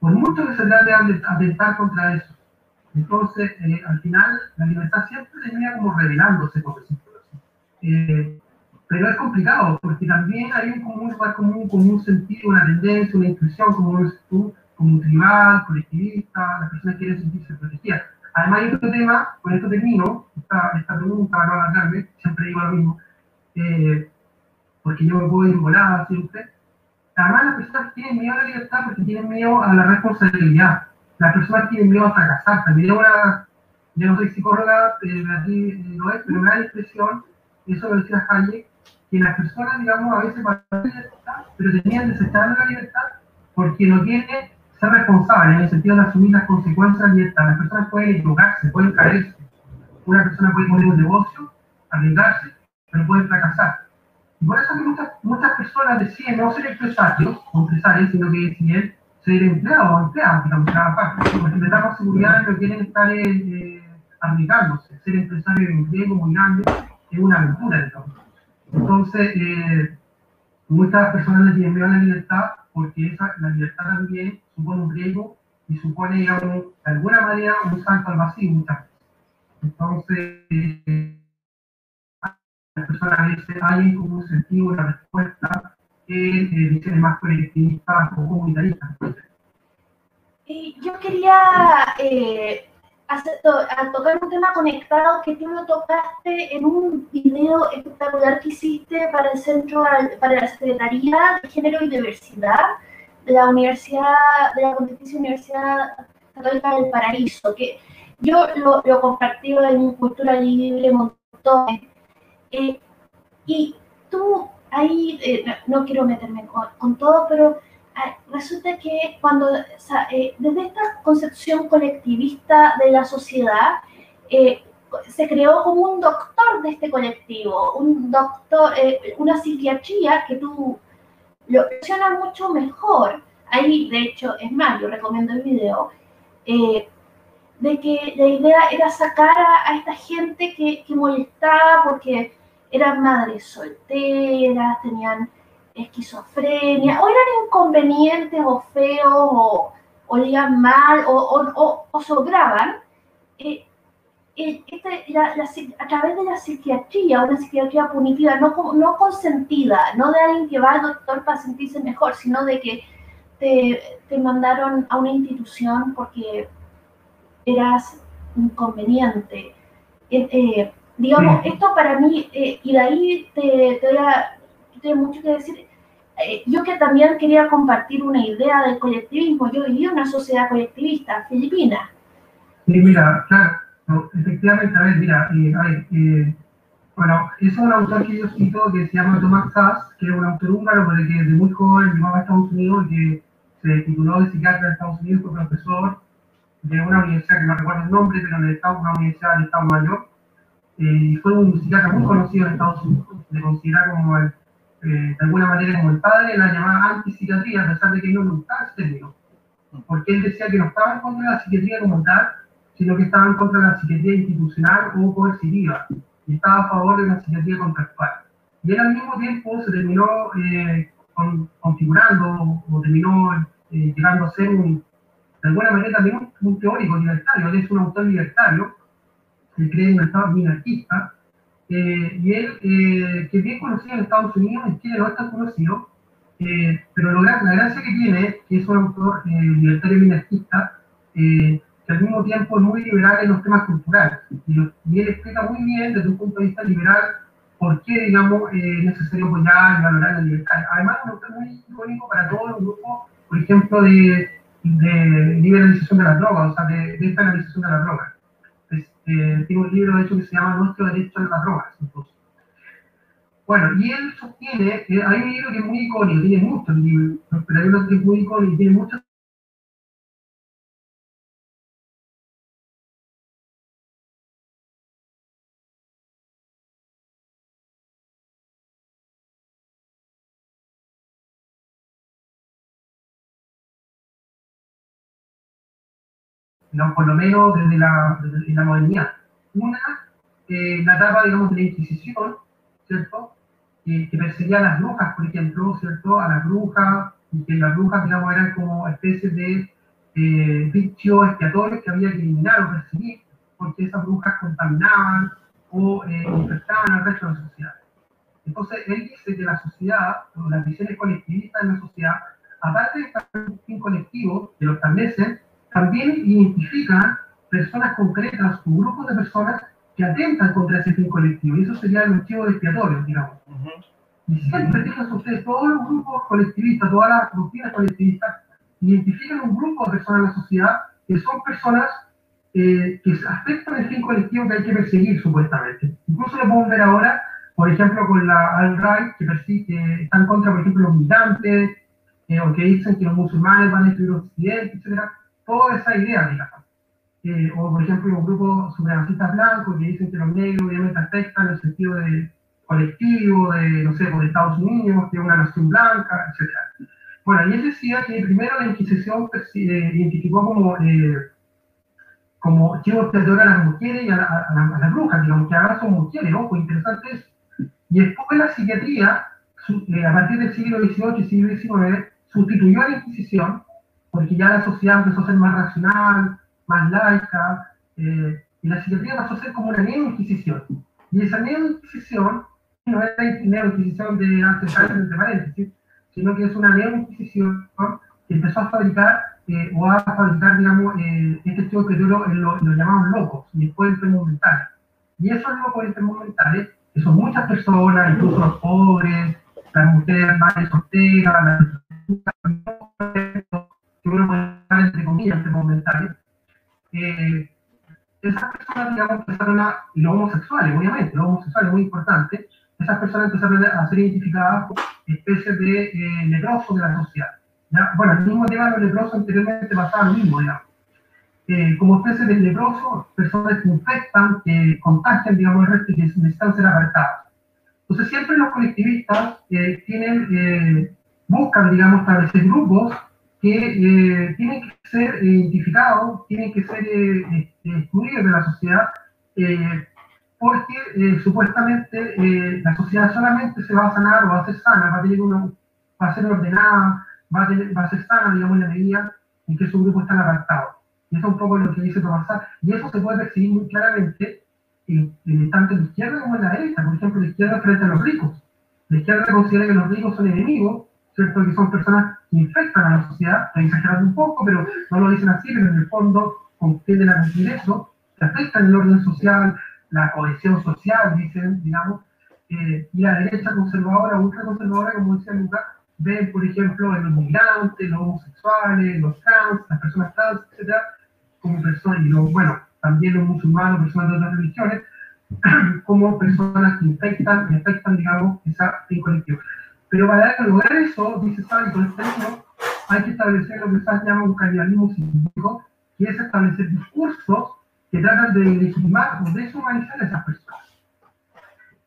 por mucho que se trate de atentar contra eso. Entonces, eh, al final, la libertad siempre termina como revelándose, por decirlo. Eh, pero es complicado, porque también hay un común lugar común, como un sentido, una tendencia, una intuición, como tú, como un tribal, colectivista, las personas quieren sentirse protegidas. Además, hay otro tema, con esto termino, esta, esta pregunta, para no alargarme, siempre digo lo mismo, eh, porque yo me puedo ir volada siempre, Además, las personas tienen miedo a la libertad porque tienen miedo a la responsabilidad. Las personas tienen miedo a fracasar. También una, yo no soy psicóloga, eh, Beatriz no es, pero una expresión, eso lo decía Hayek, que las personas, digamos, a veces van a la libertad, pero tenían desechar la libertad porque no tiene ser responsable en el sentido de asumir las consecuencias libertad. Las personas pueden equivocarse, pueden caerse. Una persona puede poner un negocio, arriesgarse, pero puede fracasar. Y por eso muchas, muchas personas deciden no ser empresarios o empresarios, sino que deciden ser empleados o empleados, digamos, trabajar. Porque les damos seguridad no quieren estar eh. Ser empresario en un riesgo muy grande es una aventura, digamos. Entonces, eh, muchas personas le tienen miedo a la libertad porque esa, la libertad también supone un riesgo y supone, digamos, de alguna manera un salto al vacío. Entonces, eh, las personas a veces hay como un sentido, una respuesta que eh, más colectivistas o comunitaristas. Y yo quería a tocar un tema conectado que tú lo tocaste en un video espectacular que hiciste para el Centro, para la Secretaría de Género y Diversidad de la Universidad, de la Pontificia Universidad Católica del Paraíso, que yo lo, lo compartí en Cultura Libre Montones. Eh, y tú ahí, eh, no, no, quiero meterme con, con todo, pero resulta que cuando, eh, desde esta concepción colectivista de la sociedad, eh, se creó como un doctor de este colectivo, un doctor, eh, una psiquiatría que tú lo funciona mucho mejor. Ahí, de hecho, es más, yo recomiendo el video, de que la idea era sacar a, esta gente que, molestaba porque eran madres solteras, tenían esquizofrenia, o eran inconvenientes o feos, o olían mal, o, o, o, o sobraban. Eh, este, la, la, a través de la psiquiatría, una psiquiatría punitiva, no, no consentida, no de alguien que va al doctor para sentirse mejor, sino de que te, te mandaron a una institución porque eras inconveniente. Eh, eh, digamos, esto para mí, eh, y de ahí te, te voy a, tengo mucho que decir, yo que también quería compartir una idea del colectivismo, yo viví una sociedad colectivista, filipina. Sí, mira, claro efectivamente, a ver, mira, eh, a ver, eh, bueno, es un autor que yo cito que se llama Thomas Sass, que es un autor húngaro, pero que desde muy joven llegó a Estados Unidos y que se tituló de psiquiatra en Estados Unidos, fue profesor de una universidad que no recuerdo el nombre, pero en Estado, una universidad del Estado Mayor, eh, y fue un psiquiatra muy conocido en Estados Unidos, se considera como el, eh, de alguna manera como el padre la llamada antipsiquiatría, a pesar de que no gustaba ese término, porque él decía que no estaba en contra de la psiquiatría como tal, sino que estaba en contra de la psiquiatría institucional o coercitiva y estaba a favor de la psiquiatría contractual. Y él al mismo tiempo se terminó eh, con, configurando o terminó eh, llegando a ser un, de alguna manera también un, un, teórico libertario. Él es un autor libertario, él cree en un Estado minarquista, eh, y él, eh, que es bien conocido en Estados Unidos, en Chile no es tan conocido, eh, pero lo, la gracia que tiene, que es un autor libertario minarquista, al mismo tiempo es muy liberal en los temas culturales. Y, y, él explica muy bien desde un punto de vista liberal por qué, digamos, eh, es necesario apoyar y valorar la libertad. Además, es un autor muy icónico para todos los grupos, por ejemplo, de, de liberalización de las drogas, o sea, de despenalización de las drogas. Eh, tiene un libro, de hecho, que se llama Nuestro Derecho a las Drogas. Entonces. Bueno, y él sostiene, eh, hay un libro que es muy icónico, tiene muchos libros, pero hay uno que es muy icónico y tiene muchas no, por lo menos desde la, desde la modernidad. Una, eh, la etapa, digamos, de la Inquisición, ¿cierto? Eh, que perseguía a las brujas, por ejemplo, ¿cierto? A las brujas, y que las brujas, digamos, eran como especies de eh, bichos expiatorios que había que eliminar o perseguir, porque esas brujas contaminaban o eh, infectaban al resto de la sociedad. Entonces, él dice que la sociedad, las visiones colectivistas en la sociedad, aparte de estar en un fin colectivo que lo establecen, también identifican personas concretas o grupos de personas que atentan contra ese fin colectivo. Y eso sería el motivo expiatorio, digamos. Uh -huh. Y siempre, fíjense ustedes, todos los grupos colectivistas, todas las rutinas colectivistas, identifican un grupo de personas en la sociedad que son personas eh, que afectan el fin colectivo que hay que perseguir, supuestamente. Incluso lo podemos ver ahora, por ejemplo, con la alt-right, que, que está en contra, por ejemplo, los migrantes, eh, o que dicen que los musulmanes van a destruir Occidente, etc. Toda esa idea, digamos. Eh, o, por ejemplo, un grupo supremacistas blancos que dicen que los negros obviamente afectan en el sentido de colectivo, de, no sé, por Estados Unidos, que es una nación blanca, etc. Bueno, y él decía que primero la Inquisición eh, identificó como, eh, como chivos expiatorio a las mujeres y a, las brujas, digamos, que ahora son mujeres, ojo, interesante eso. Y después la psiquiatría, eh, a partir del siglo XVIII y siglo XIX, sustituyó a la Inquisición, porque ya la sociedad empezó a ser más racional, más laica, eh, y la psiquiatría pasó a ser como una neo-inquisición. Y esa neo-inquisición no es la neo-inquisición de antes entre paréntesis, sino que es una neo-inquisición que empezó a fabricar eh, o a fabricar, digamos, eh, este tipo de petróleo en lo, lo llamamos locos y después enfermos. Y esos locos enfermos que son muchas personas, incluso los pobres, las mujeres madres solteras, las llamar entre comillas mentales, eh, esas personas, digamos, empezaron a, y los homosexuales, obviamente, los homosexuales es muy importante, esas personas empezaron a ser identificadas como especies de eh, leprosos de la sociedad. ¿ya? Bueno, el mismo tema de los leprosos anteriormente pasaba lo mismo, digamos. Eh, como especies de leprosos, personas que infectan, que contagian, digamos, el resto y que necesitan ser apartadas. Entonces, siempre los colectivistas eh, tienen, eh, buscan, digamos, establecer grupos que eh, tienen que ser identificados, tienen que ser eh, excluidos de la sociedad, eh, porque eh, supuestamente eh, la sociedad solamente se va a sanar o va a ser sana, va a, tener una, va a ser ordenada, va a, tener, va a ser sana, digamos, en la medida en que su grupo está apartado. Y eso es un poco lo que dice Tomás Y eso se puede percibir muy claramente en, en, tanto en la izquierda como en la derecha. Por ejemplo, la izquierda frente a los ricos. La izquierda considera que los ricos son enemigos, ¿cierto? Que son personas que infectan a la sociedad, está exagerando un poco, pero no lo dicen así, pero en el fondo tienden a cumplir eso, que afectan el orden social, la cohesión social, dicen, digamos, eh, y la derecha conservadora, ultraconservadora, como decía Lucas, ven, por ejemplo, en los migrantes, los homosexuales, los trans, las personas trans, etcétera, como personas, y los, bueno, también los musulmanes, personas de otras religiones, <clears throat> como personas que infectan, infectan, digamos, esa fin colectivo. Pero para lograr eso, dice Sally, con este libro, hay que establecer lo que se llama un canibalismo simbólico, que es establecer discursos que tratan de legitimar o deshumanizar a esas personas.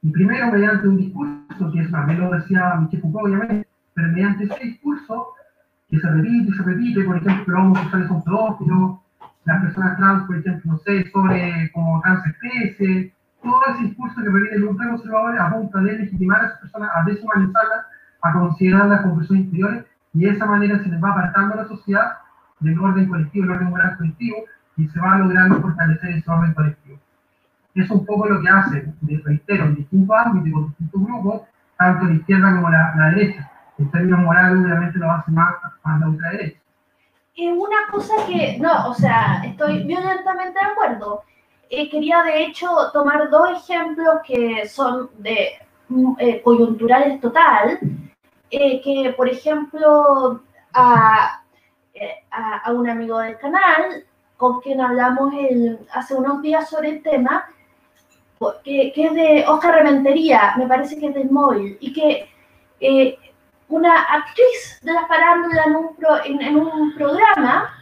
Y primero mediante un discurso, que es también lo decía Michel Foucault, obviamente, pero mediante ese discurso que se repite se repite, por ejemplo, los homosexuales son pedófilos, las personas trans, por ejemplo, no sé, sobre como transespecie, todo ese discurso que repite el ultraconservador a legitimar a esas personas, a deshumanizarlas, a considerarlas como personas inferiores, y de esa manera se les va apartando a la sociedad del orden colectivo, el orden moral colectivo, y se va logrando fortalecer ese orden colectivo. Es un poco lo que hace, reitero, en distintos ámbitos, con distintos grupos, tanto la izquierda como la, la derecha. En términos morales, obviamente lo hace más, más la ultraderecha. Es una cosa que, no, o sea, estoy violentamente de acuerdo. Eh, quería de hecho tomar dos ejemplos que son de eh, coyunturales total, eh, que por ejemplo a, a, a, un amigo del canal con quien hablamos el, hace unos días sobre el tema, que, que, es de Oscar Rementería, me parece que es del móvil, y que eh, una actriz de la farándula en un, en, un, programa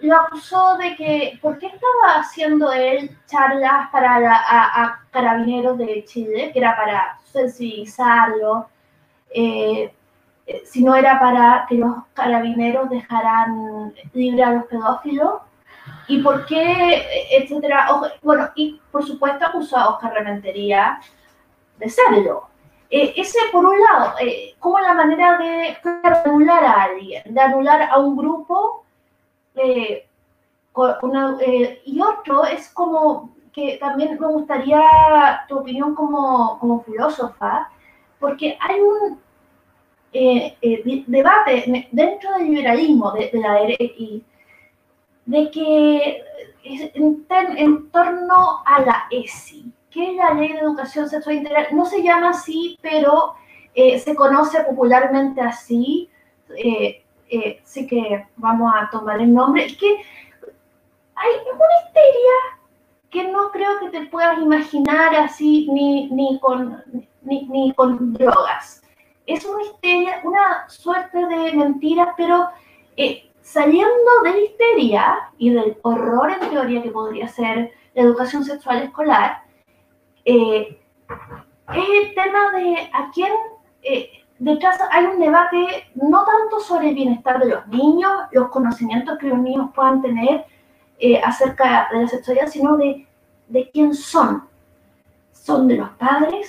lo acusó de que, ¿por qué estaba haciendo él charlas para a, carabineros de Chile, que era para sensibilizarlo, eh, si no era para que los carabineros dejaran libre a los pedófilos? y por qué, etcétera. Bueno, y por supuesto acusó a Oscar Rementería de serlo. Eh, ese, por un lado, eh, como la manera de anular a alguien, de anular a un grupo, eh, una, y otro es como que también me gustaría tu opinión como, como filósofa, porque hay un debate dentro del liberalismo de, la derecha de que en, torno a la ESI, que es la Ley de Educación Sexual Integral, no se llama así, pero eh, se conoce popularmente así, eh, eh, sí que vamos a tomar el nombre, que hay una histeria que no creo que te puedas imaginar así ni, ni, con, ni, ni con drogas. Es una histeria, una suerte de mentiras, pero eh, saliendo de la histeria y del horror en teoría que podría ser la educación sexual escolar, eh, es el tema de a quién eh, detrás hay un debate no tanto sobre el bienestar de los niños, los conocimientos que los niños puedan tener acerca de la sexualidad, sino de, de quién son. ¿Son de los padres?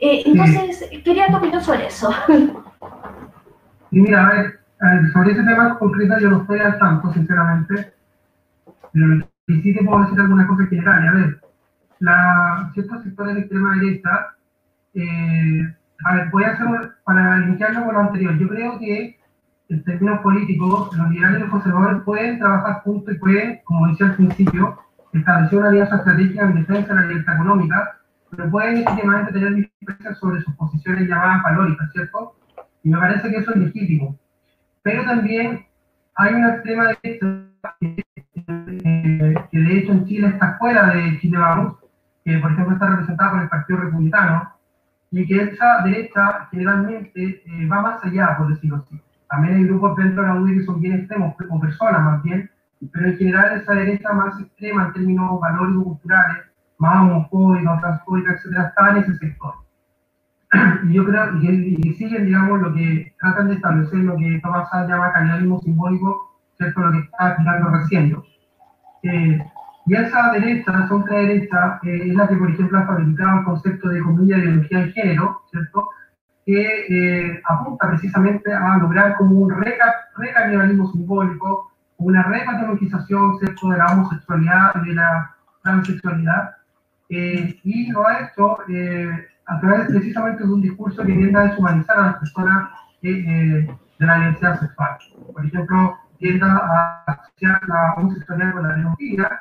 Eh, entonces, quería tu opinión sobre eso. Y mira, a ver, sobre ese tema concreto yo no estoy al tanto, sinceramente, pero sí te puedo decir algunas cosas generales. A ver, la, ciertos sectores de extrema derecha eh, a ver, voy a hacer, para iniciarlo con lo anterior, yo creo que en términos políticos, los liberales y los conservadores pueden trabajar juntos y pueden, como decía al principio, establecer una alianza estratégica en defensa de la libertad económica, pero pueden legítimamente tener diferencias sobre sus posiciones llamadas valóricas, ¿cierto? Y me parece que eso es legítimo. Pero también hay una extrema derecha que, de hecho en Chile está fuera de Chile Vamos, que por ejemplo está representada por el Partido Republicano, y que esa derecha generalmente eh, va más allá, por decirlo así. También hay grupos dentro de la UDI que son bien extremos, o personas más bien, pero en general esa derecha más extrema en términos valóricos culturales, más homofóbica, transfóbica, etcétera, está en ese sector. <clears throat> Y yo creo que y siguen, digamos, lo que tratan de establecer lo que Tomás llama canibalismo simbólico, ¿cierto? Lo que está explicando recién. Eh, y esa derecha, la derecha, eh, es la que, por ejemplo, ha fabricado el concepto de comilla de ideología de género, ¿cierto? Que eh, apunta precisamente a lograr como un recanibalismo simbólico, una repatologización, ¿cierto?, de la homosexualidad de la transexualidad. Eh, y lo ha hecho a través precisamente de un discurso que tiende a deshumanizar a las personas de la identidad sexual. Por ejemplo, tiende a asociar la homosexualidad con la biología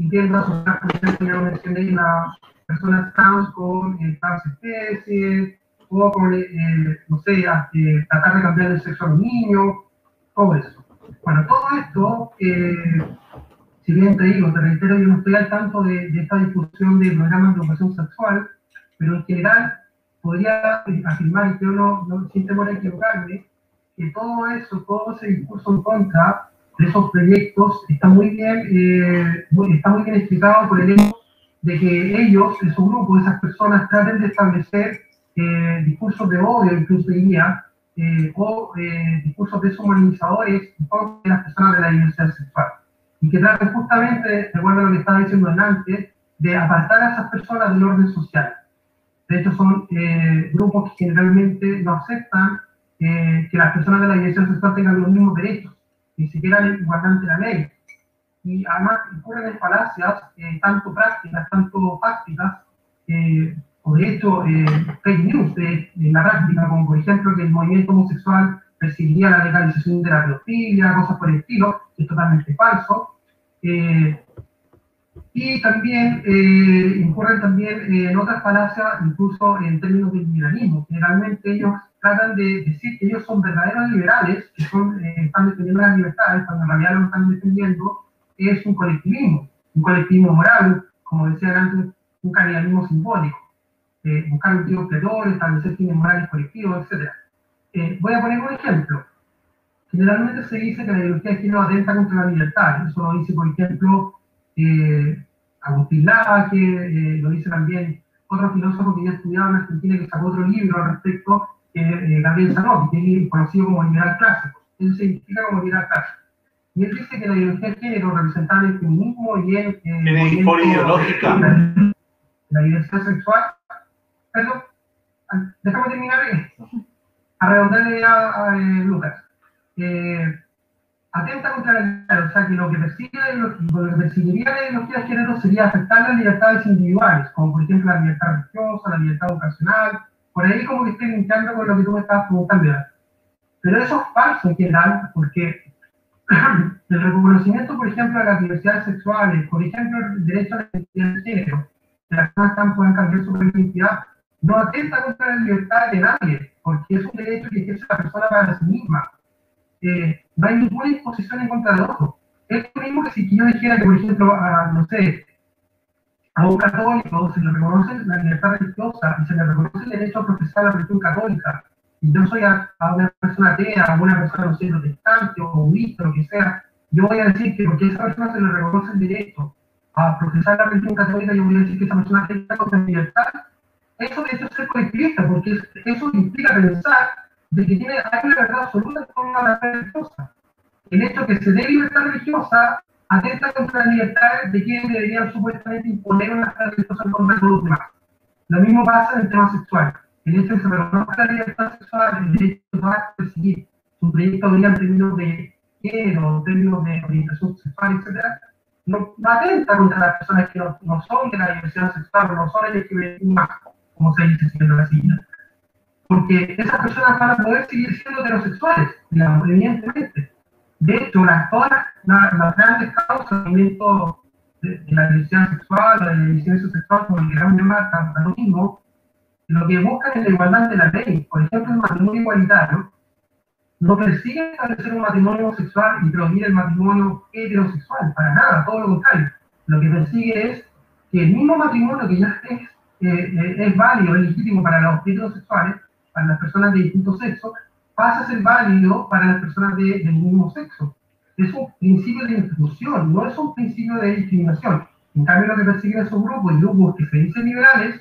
intenta asociar, por ejemplo, ya lo mencioné, las personas trans con eh, trans especies, o con, eh, no sé, eh, tratar de cambiar el sexo a los niños, todo eso. Bueno, todo esto, eh, si bien te digo, te reitero, yo no estoy al tanto de, de esta discusión de programas de educación sexual, pero en general podría afirmar, yo no, no sin temor a equivocarme, que todo eso, todo ese discurso en contra esos proyectos está muy bien, eh, está muy bien explicado por el hecho de que ellos, su grupo, esas personas, traten de establecer eh, discursos de odio, incluso diría, eh, o discursos deshumanizadores de las personas de la diversidad sexual. Y que traten justamente, de acuerdo a lo que estaba diciendo antes, de apartar a esas personas del orden social. De hecho, son grupos que generalmente no aceptan que las personas de la diversidad sexual tengan los mismos derechos ni siquiera igualdad ante la ley. Y además incurren en falacias, eh, tanto prácticas, tanto fácticas, eh, o de hecho eh, fake news de, la práctica, como por ejemplo que el movimiento homosexual perseguiría la legalización de la pedofilia, cosas por el estilo, es totalmente falso. y también incurren también en otras falacias, incluso en términos de liberalismo. Generalmente ellos tratan de decir que ellos son verdaderos liberales, que son, eh, están defendiendo las libertades, cuando en realidad lo que están defendiendo es un colectivismo, un colectivismo moral, como decía antes, un canibalismo simbólico, eh, buscar un expiatorio, establecer fines morales colectivos, etc. Eh, voy a poner un ejemplo. Generalmente se dice que la ideología de género atenta contra la libertad. Eso lo dice, por ejemplo, Agustín Laje, lo dice también otro filósofo que ya estudiado en Argentina que sacó otro libro al respecto, eh, Gabriel Zanotti, que es conocido como liberal clásico. Él se identifica como liberal clásico. Y él dice que la ideología de género representaba el feminismo y el... Eh, ideológica. La, la diversidad sexual. Perdón, déjame terminar esto. A redondearle a, a eh, Lucas. Eh, atenta contra la libertad, o sea que lo que persigue lo, que perseguiría la ideología de género sería afectar las libertades individuales, como por ejemplo la libertad religiosa, la libertad educacional, por ahí como que estoy limpiando con lo que tú me estabas preguntando. Pero eso es falso en general, porque <clears throat> el reconocimiento, por ejemplo, de las diversidades sexuales, por ejemplo, el derecho a la identidad de género, que las personas puedan cambiar su identidad, no atenta contra la libertad de nadie, porque es un derecho que ejerce la persona para sí misma. Eh, no hay ninguna disposición en contra de otro. Es lo mismo que si yo dijera que, por ejemplo, a, no sé, a un católico se le reconoce la libertad religiosa y se le reconoce el derecho a profesar la religión católica, y yo soy a, una persona atea, a una persona, no sé, protestante o budista, lo que sea, yo voy a decir que porque a esa persona se le reconoce el derecho a profesar la religión católica, yo voy a decir que esa persona tiene contra la libertad, eso, es ser colectivista, porque eso implica pensar de que tiene, hay una verdad absoluta en torno a la fe religiosa. El hecho de que se dé libertad religiosa atenta contra la libertad de quienes deberían supuestamente imponer una fe religiosa contra los demás. Lo mismo pasa en el tema sexual. El hecho de que se reconozca la libertad sexual, el derecho a perseguir su proyecto en términos de género, en términos de orientación sexual, etc., no, atenta contra las personas que no, no son de la diversidad sexual, no son LGBT+, como se dice la silla. Porque esas personas van a poder seguir siendo heterosexuales, digamos, evidentemente. De hecho, las, todas las, grandes causas de, de, la diversidad sexual, de la diversidad sexual, como le queramos llamar, a lo mismo, lo que buscan es la igualdad de la ley. Por ejemplo, el matrimonio igualitario no persigue establecer un matrimonio sexual y prohibir el matrimonio heterosexual, para nada, todo lo contrario. Lo que persigue es que el mismo matrimonio que ya es, eh, es válido, es legítimo para los heterosexuales, para las personas de distinto sexo, pasa a ser válido para las personas de, del mismo sexo. Es un principio de institución, no es un principio de discriminación. En cambio, lo que persiguen esos grupos y grupos que se dicen liberales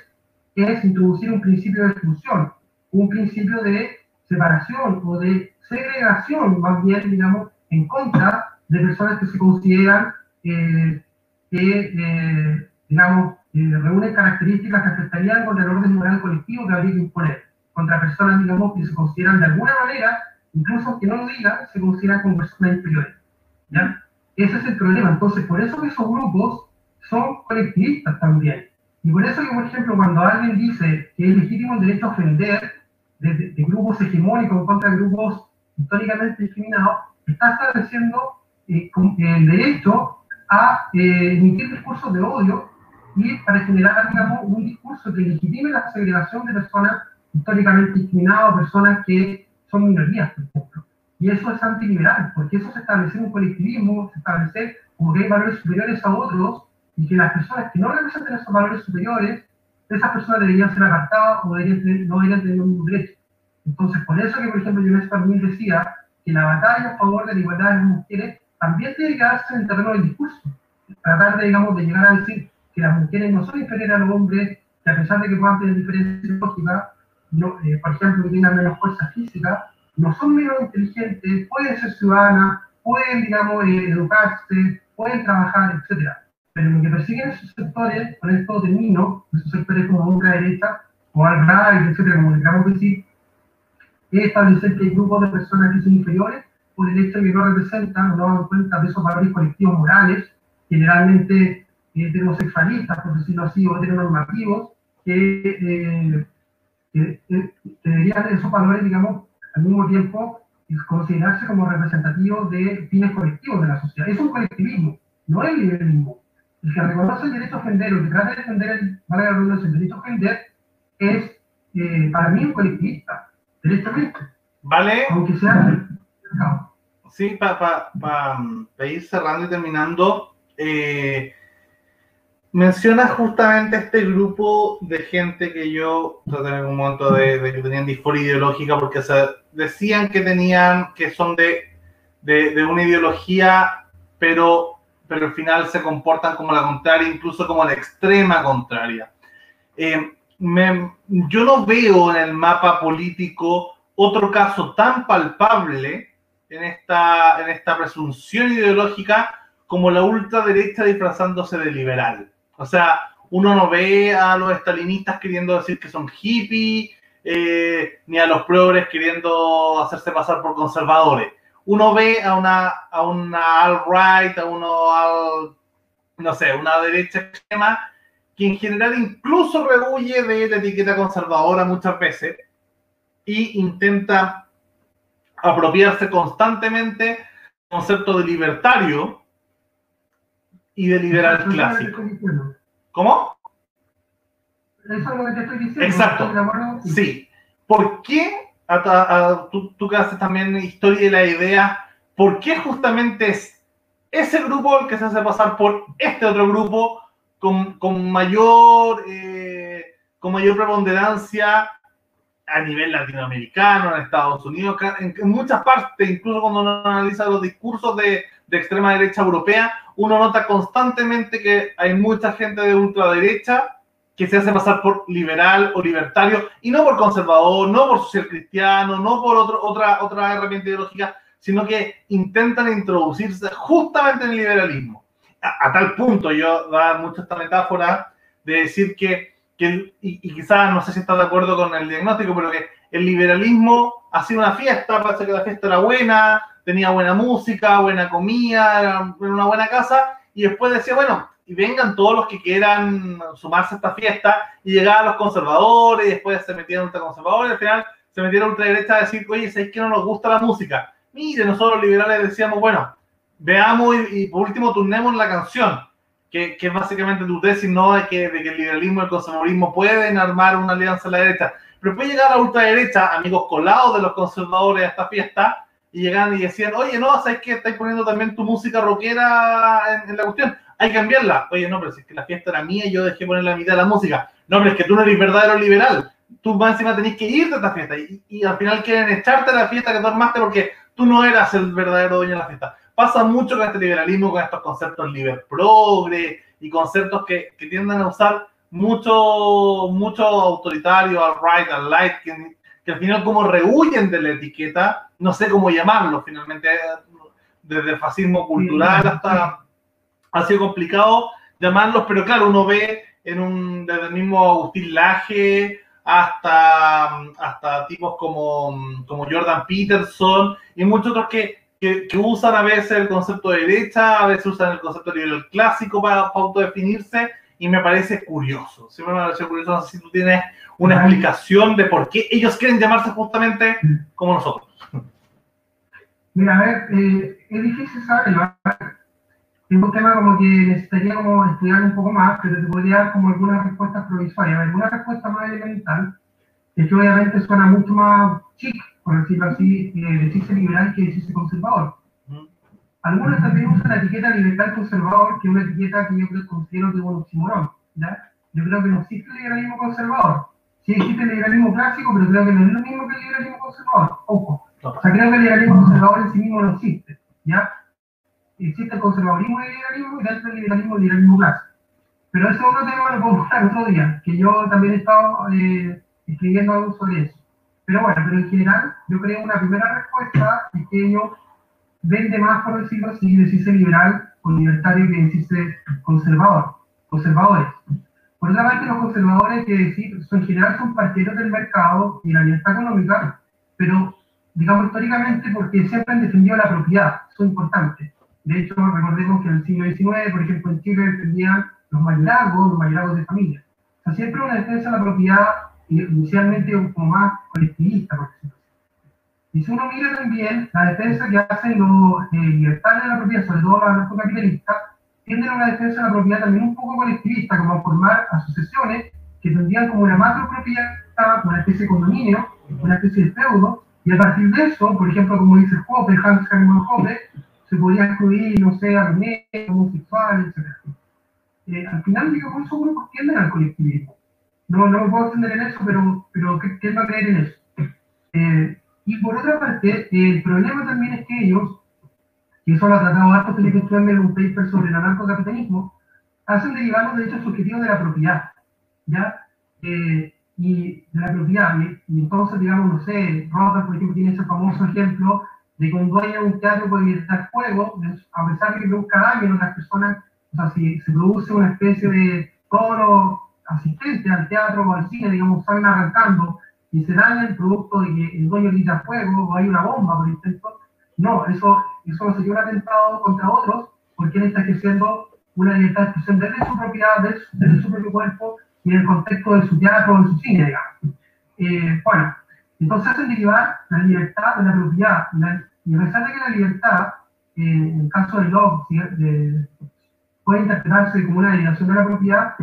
es introducir un principio de exclusión, un principio de separación o de segregación, más bien, digamos, en contra de personas que se consideran eh, que, eh, digamos, eh, reúnen características que afectarían contra el orden moral colectivo que habría que imponer, contra personas, digamos, que se consideran de alguna manera, incluso que no lo digan, se consideran como personas inferiores. ¿ya? Ese es el problema. Entonces, por eso esos grupos son colectivistas también. Y por eso que, por ejemplo, cuando alguien dice que es legítimo el derecho a ofender de, grupos hegemónicos contra de grupos históricamente discriminados, está estableciendo eh, el derecho a eh, emitir discursos de odio y para generar, digamos, un discurso que legitime la segregación de personas históricamente discriminadas o personas que son minorías, por ejemplo. Y eso es antiliberal, porque eso se establece en un colectivismo, se establece como que hay valores superiores a otros y que las personas que no representan esos valores superiores, esas personas deberían ser apartadas o deberían no deberían tener ningún derecho. Entonces, por eso que, por ejemplo, Jones también decía que la batalla a favor de la igualdad de las mujeres también tiene que darse en el terreno del discurso. Tratar de, digamos, de llegar a decir que las mujeres no son inferiores a los hombres, que a pesar de que puedan tener diferencias lógicas, no, eh, por ejemplo, que tengan menos fuerza física, no son menos inteligentes, pueden ser ciudadanas, pueden, digamos, eh, educarse, pueden trabajar, etcétera. Pero lo que persiguen esos sectores, con esto termino, esos sectores como ultraderecha o alt-right, etcétera, como le queramos decir, es establecer que hay grupos de personas que son inferiores por el hecho de que no representan no dan cuenta de esos valores colectivos morales, generalmente heterosexualistas, por decirlo así, o heteronormativos, que, eh, que, deberían esos valores, digamos, al mismo tiempo considerarse como representativos de fines colectivos de la sociedad. Es un colectivismo, no es liberalismo el que reconoce el derecho a ofender o el que trata de defender el, el derecho a ofender es, eh, para mí, un colectivista, directamente. Vale. Aunque sea. Sí, para ir cerrando y terminando, eh, mencionas justamente este grupo de gente que yo traté en un momento de, que tenían disforia ideológica porque se decían que tenían, que son de, de, una ideología, pero pero al final se comportan como la contraria, incluso como la extrema contraria. Eh, yo no veo en el mapa político otro caso tan palpable en esta, en esta presunción ideológica como la ultraderecha disfrazándose de liberal. O sea, uno no ve a los estalinistas queriendo decir que son hippies, eh, ni a los progres queriendo hacerse pasar por conservadores. Uno ve a una, a una alt-right, a uno al, no sé, una derecha extrema, que en general incluso rehuye de la etiqueta conservadora muchas veces y intenta apropiarse constantemente del concepto de libertario y de liberal clásico. ¿Cómo? Eso es lo que te estoy diciendo. Exacto. Sí. ¿Por qué tú, tú que haces también historia y la idea, ¿por qué justamente es ese grupo el que se hace pasar por este otro grupo con, con mayor, eh, con mayor preponderancia a nivel latinoamericano, en Estados Unidos, en, muchas partes, incluso cuando uno analiza los discursos de, de, extrema derecha europea, uno nota constantemente que hay mucha gente de ultraderecha que se hace pasar por liberal o libertario, y no por conservador, no por social cristiano, no por otro, otra, otra herramienta ideológica, sino que intentan introducirse justamente en el liberalismo. A, tal punto, yo da mucho esta metáfora de decir que, que y, quizás no sé si estás de acuerdo con el diagnóstico, pero que el liberalismo ha sido una fiesta, parece que la fiesta era buena, tenía buena música, buena comida, era una buena casa, y después decía, bueno, y vengan todos los que quieran sumarse a esta fiesta, y llegaban los conservadores, y después se metieron ultraconservadores, y al final se metieron ultraderecha a decir, oye, ¿sabéis que no nos gusta la música? Mire, nosotros los liberales decíamos, bueno, veamos y, por último turnemos la canción, que, que, es básicamente tu tesis, ¿no? De que, de que el liberalismo y el conservadurismo pueden armar una alianza a la derecha. Pero puede llegar a la ultraderecha, amigos colados de los conservadores a esta fiesta, y llegan y decían, oye, no, ¿sabes qué? Estáis poniendo también tu música rockera en, la cuestión. Hay que cambiarla. Oye, no, pero si es que la fiesta era mía y yo dejé poner la mitad de la música. No, pero es que tú no eres verdadero liberal. Tú más encima tenés que irte a esta fiesta. Y, y al final quieren echarte a la fiesta que tú armaste porque tú no eras el verdadero dueño de la fiesta. Pasa mucho con este liberalismo, con estos conceptos liber progre y conceptos que, que tienden a usar mucho, mucho autoritario, al right, al light, que, que al final como rehuyen de la etiqueta, no sé cómo llamarlo finalmente, desde el fascismo cultural hasta... Ha sido complicado llamarlos, pero claro, uno ve en un, desde el mismo Agustín Laje hasta, hasta tipos como, como Jordan Peterson y muchos otros que, que, usan a veces el concepto de derecha, a veces usan el concepto de nivel clásico para, autodefinirse y me parece curioso. Siempre me parece curioso, no si tú tienes una explicación de por qué ellos quieren llamarse justamente como nosotros. Mira, a ver, eh, es difícil saber, es un tema como que necesitaría estudiar un poco más, pero te podría dar como algunas respuestas provisorias. Alguna respuesta más elemental que obviamente suena mucho más chic, por decirlo así, eh, decirse liberal que decirse conservador. Algunos también usan la etiqueta liberal conservador, que es una etiqueta que yo creo, considero que es un oxímoron. Yo creo que no existe el liberalismo conservador. Sí existe el liberalismo clásico, pero creo que no es lo mismo que el liberalismo conservador. Ojo. O sea, creo que el liberalismo conservador en sí mismo no existe. ¿ya? existe el conservadurismo y el liberalismo y dentro del liberalismo el liberalismo clásico. Pero eso es otro tema, lo puedo buscar otro día, que yo también he estado eh, escribiendo algo sobre eso. Pero bueno, pero en general, yo creo una primera respuesta es que ellos vende más, por decirlo así, decirse liberal o libertario que decirse conservador, conservadores. Por otra parte, los conservadores, que decir, en general son partidarios del mercado y la libertad económica, pero digamos históricamente porque siempre han defendido la propiedad, eso es importante. De hecho, recordemos que en el siglo XIX, por ejemplo, en Chile defendían los mayorazgos, los mayorazgos de familia. O sea, siempre una defensa de la propiedad inicialmente como más colectivista, por ejemplo. Y si uno mira también la defensa que hacen los eh, de la propiedad, sobre todo los capitalistas, tienden a una defensa de la propiedad también un poco colectivista, como formar asociaciones que tendrían como una macro propiedad, una especie de condominio, una especie de feudo, y a partir de eso, por ejemplo, como dice Hoppe, Hans Hermann Hoppe, se podría excluir, no sé, a negros, homosexuales, etc. Eh, al final, digamos, esos grupos tienden al colectivismo. No, no me puedo extender en eso, pero, pero ¿qué, va a creer en eso? Eh, y por otra parte, el problema también es que ellos, y eso lo ha tratado harto Felipe Stroessner en un paper sobre el anarcocapitalismo, hacen derivar los derechos subjetivos de la propiedad, ¿ya? Eh, y de la propiedad, y, entonces, digamos, no sé, Rothbard, por ejemplo, tiene ese famoso ejemplo de que un dueño de un teatro puede dar fuego, a pesar de que produzca daño en otras personas, o sea, si se produce una especie de coro asistente al teatro o al cine, digamos, salen arrancando y se daña el producto de que el dueño grita fuego o hay una bomba, por ejemplo, no, eso, eso no sería un atentado contra otros, porque él está ejerciendo una libertad de expresión desde su propiedad, desde su, propio cuerpo y en el contexto de su teatro o de su cine, digamos. Eh, bueno, entonces hacen derivar la libertad de la propiedad, la, y a pesar de que la libertad, eh, en el caso de Locke, puede interpretarse como una derivación de la propiedad,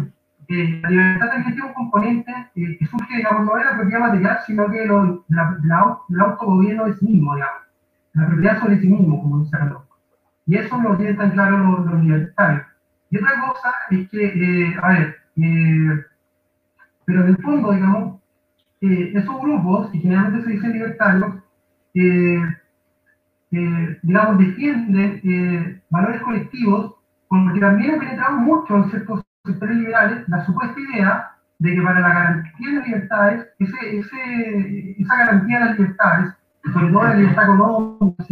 eh, la libertad también tiene un componente eh, que surge, digamos, no de la propiedad material, sino que lo, la, del autogobierno de sí mismo, digamos. La propiedad sobre sí mismo, como dice Locke. Y eso lo tienen tan claro los, los, libertarios. Y otra cosa es que, a ver, pero en el fondo, digamos, eh, esos grupos, que generalmente se dicen libertarios, eh, eh, digamos, defienden valores colectivos, porque también ha penetrado mucho en ciertos sectores liberales la supuesta idea de que para la garantía de las libertades, ese, ese, esa garantía de las libertades, sobre todo la libertad económica,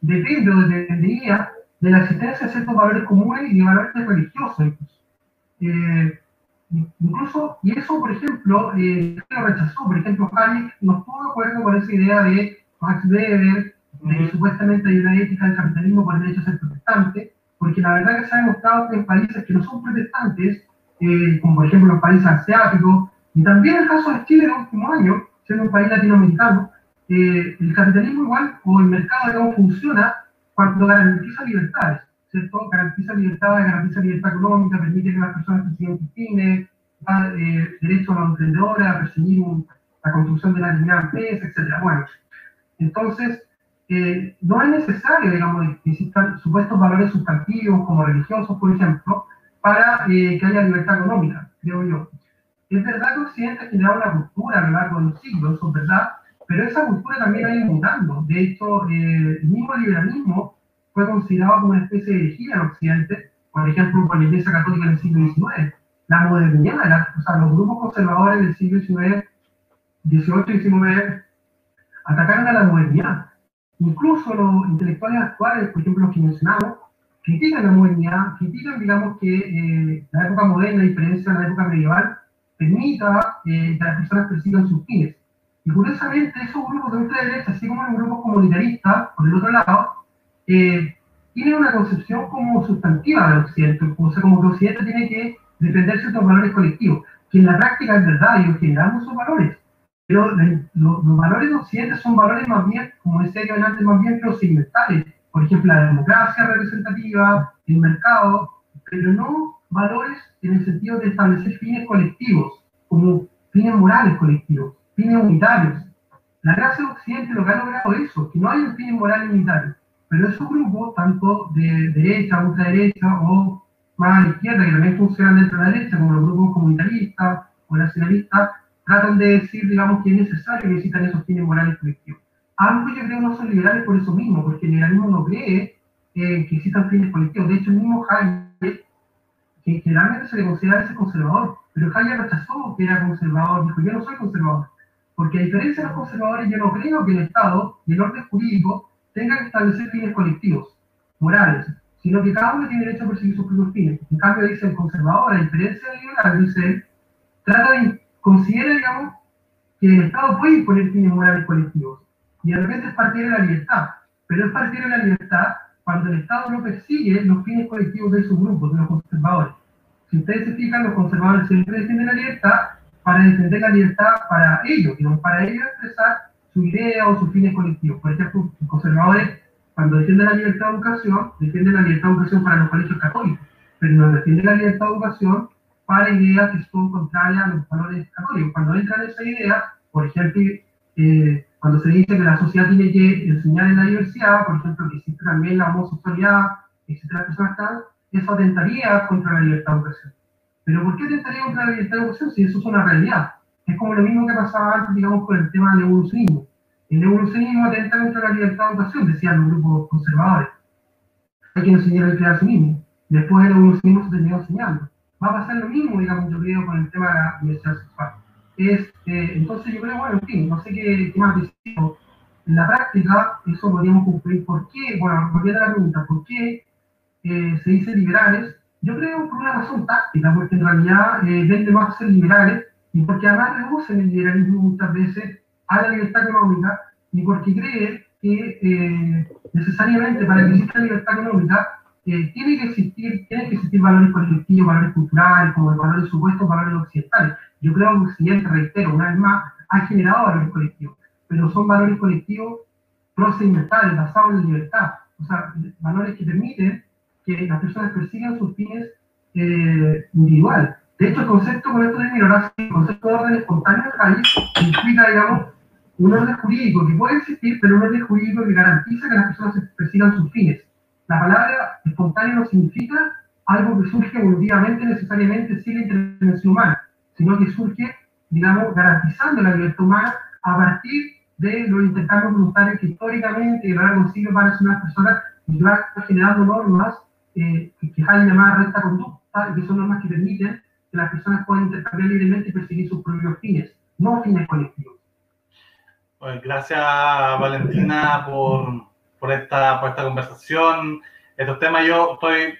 depende o dependería de la existencia de ciertos valores comunes y de valores religiosos incluso. Incluso, y eso, por ejemplo, eh, lo rechazó. Por ejemplo, Hayek no estuvo de acuerdo con esa idea de Max Weber, de que supuestamente hay una ética del capitalismo por el derecho a ser protestante, porque la verdad que se ha demostrado que en países que no son protestantes, eh, como por ejemplo los países asiáticos, y también el caso de Chile en los últimos años, siendo un país latinoamericano, eh, el capitalismo igual, o el mercado, digamos, funciona cuando garantiza libertades. ¿cierto? Garantiza libertad, garantiza libertad económica, permite que las personas persigan sus fines, da eh, derecho a los emprendedores a perseguir la construcción de la determinada empresa, etc. Bueno, entonces, eh, no es necesario, digamos, que existan supuestos valores sustantivos como religiosos, por ejemplo, para eh, que haya libertad económica, creo yo. Es verdad que Occidente ha generado una cultura a lo largo de los siglos, eso es verdad, pero esa cultura también ha ido mutando. De hecho, el mismo liberalismo fue considerado como una especie de herejía en Occidente, por ejemplo, por la Iglesia Católica en el siglo XIX. La modernidad, o sea, los grupos conservadores del siglo XIX, XVIII y XIX, atacaron a la modernidad. Incluso los intelectuales actuales, por ejemplo, los que mencionamos, critican la modernidad, critican, digamos, que eh, la época moderna, a diferencia de la época medieval, permita eh, que las personas persigan sus fines. Y curiosamente, esos grupos de ultraderecha, así como los grupos comunitaristas, por el otro lado, eh, tiene una concepción como sustantiva del Occidente, o sea, como que Occidente tiene que defender ciertos valores colectivos, que en la práctica es verdad, ellos generamos esos valores, pero los, valores de Occidente son valores más bien, como decía yo antes, más bien procedimentales, por ejemplo, la democracia representativa, el mercado, pero no valores en el sentido de establecer fines colectivos, como fines morales colectivos, fines unitarios. La gracia de Occidente lo que ha logrado eso, que no hay un fin moral unitario. Pero esos grupos, tanto de derecha, ultraderecha o más a la izquierda, que también funcionan dentro de la derecha, como los grupos comunitaristas o nacionalistas, tratan de decir, digamos, que es necesario que necesitan esos fines morales colectivos. Ambos yo creo no son liberales por eso mismo, porque el liberalismo no cree eh, que existan fines colectivos. De hecho, el mismo Hayek, que generalmente se le considera ese conservador, pero Hayek rechazó que era conservador, dijo, yo no soy conservador, porque a diferencia de los conservadores, yo no creo que el Estado y el orden jurídico tenga que establecer fines colectivos, morales, sino que cada uno tiene derecho a perseguir sus propios fines. En cambio, dice el conservador, a diferencia del liberal, dice, trata de, considera, digamos, que el Estado puede imponer fines morales colectivos. Y de repente es partir de la libertad. Pero es partir de la libertad cuando el Estado no persigue los fines colectivos de sus grupos, de los conservadores. Si ustedes se fijan, los conservadores siempre defienden la libertad para defender la libertad para ellos, para ellos expresar su idea o sus fines colectivos. Por ejemplo, los conservadores, cuando defienden la libertad de educación, defienden la libertad de educación para los colegios católicos, pero no defienden la libertad de educación para ideas que son contrarias a los valores católicos. Cuando entran esa idea, por ejemplo, eh, cuando se dice que la sociedad tiene que enseñar en la diversidad, por ejemplo, que existe también la homosexualidad, las personas trans, eso atentaría contra la libertad de educación. Pero ¿por qué atentaría contra la libertad de educación si eso es una realidad? Es como lo mismo que pasaba antes, digamos, con el tema del evolucionismo. El evolucionismo atenta contra la libertad de educación, decían los grupos conservadores. Hay que enseñar el creacionismo. Después el evolucionismo se terminó enseñando. Va a pasar lo mismo, digamos, yo creo, con el tema de la diversidad sexual. Es, eh, entonces yo creo, bueno, en fin, no sé qué, qué más decir. En la práctica, eso podríamos cumplir. ¿Por qué? Bueno, volviendo a la pregunta, ¿por qué eh, se dice liberales? Yo creo por una razón táctica, porque en realidad eh, vende más ser liberales y porque además reducen el liberalismo muchas veces a la libertad económica y porque creen que eh, necesariamente para que exista libertad económica tiene que existir, tienen que existir valores colectivos, valores culturales, como valores supuestos, valores occidentales. Yo creo que Occidente, reitero, una vez más, ha generado valores colectivos, pero son valores colectivos procedimentales, basados en la libertad, o sea, valores que permiten que las personas persigan sus fines eh, individuales. De hecho, el concepto con esto minoración, el concepto de orden espontáneo del país, implica, digamos, un orden jurídico que puede existir, pero un orden jurídico que garantiza que las personas persigan sus fines. La palabra espontáneo no significa algo que surge evolutivamente necesariamente sin la intervención humana, sino que surge digamos, garantizando la libertad humana a partir de los intercambios voluntarios que históricamente y a lo siglo van ser unas personas que van generando normas eh, que, que llamar recta conducta y que son normas que permiten que las personas puedan intercambiar libremente y perseguir sus propios fines, no fines colectivos. Pues gracias Valentina por, por, esta, por esta conversación. Estos temas yo estoy,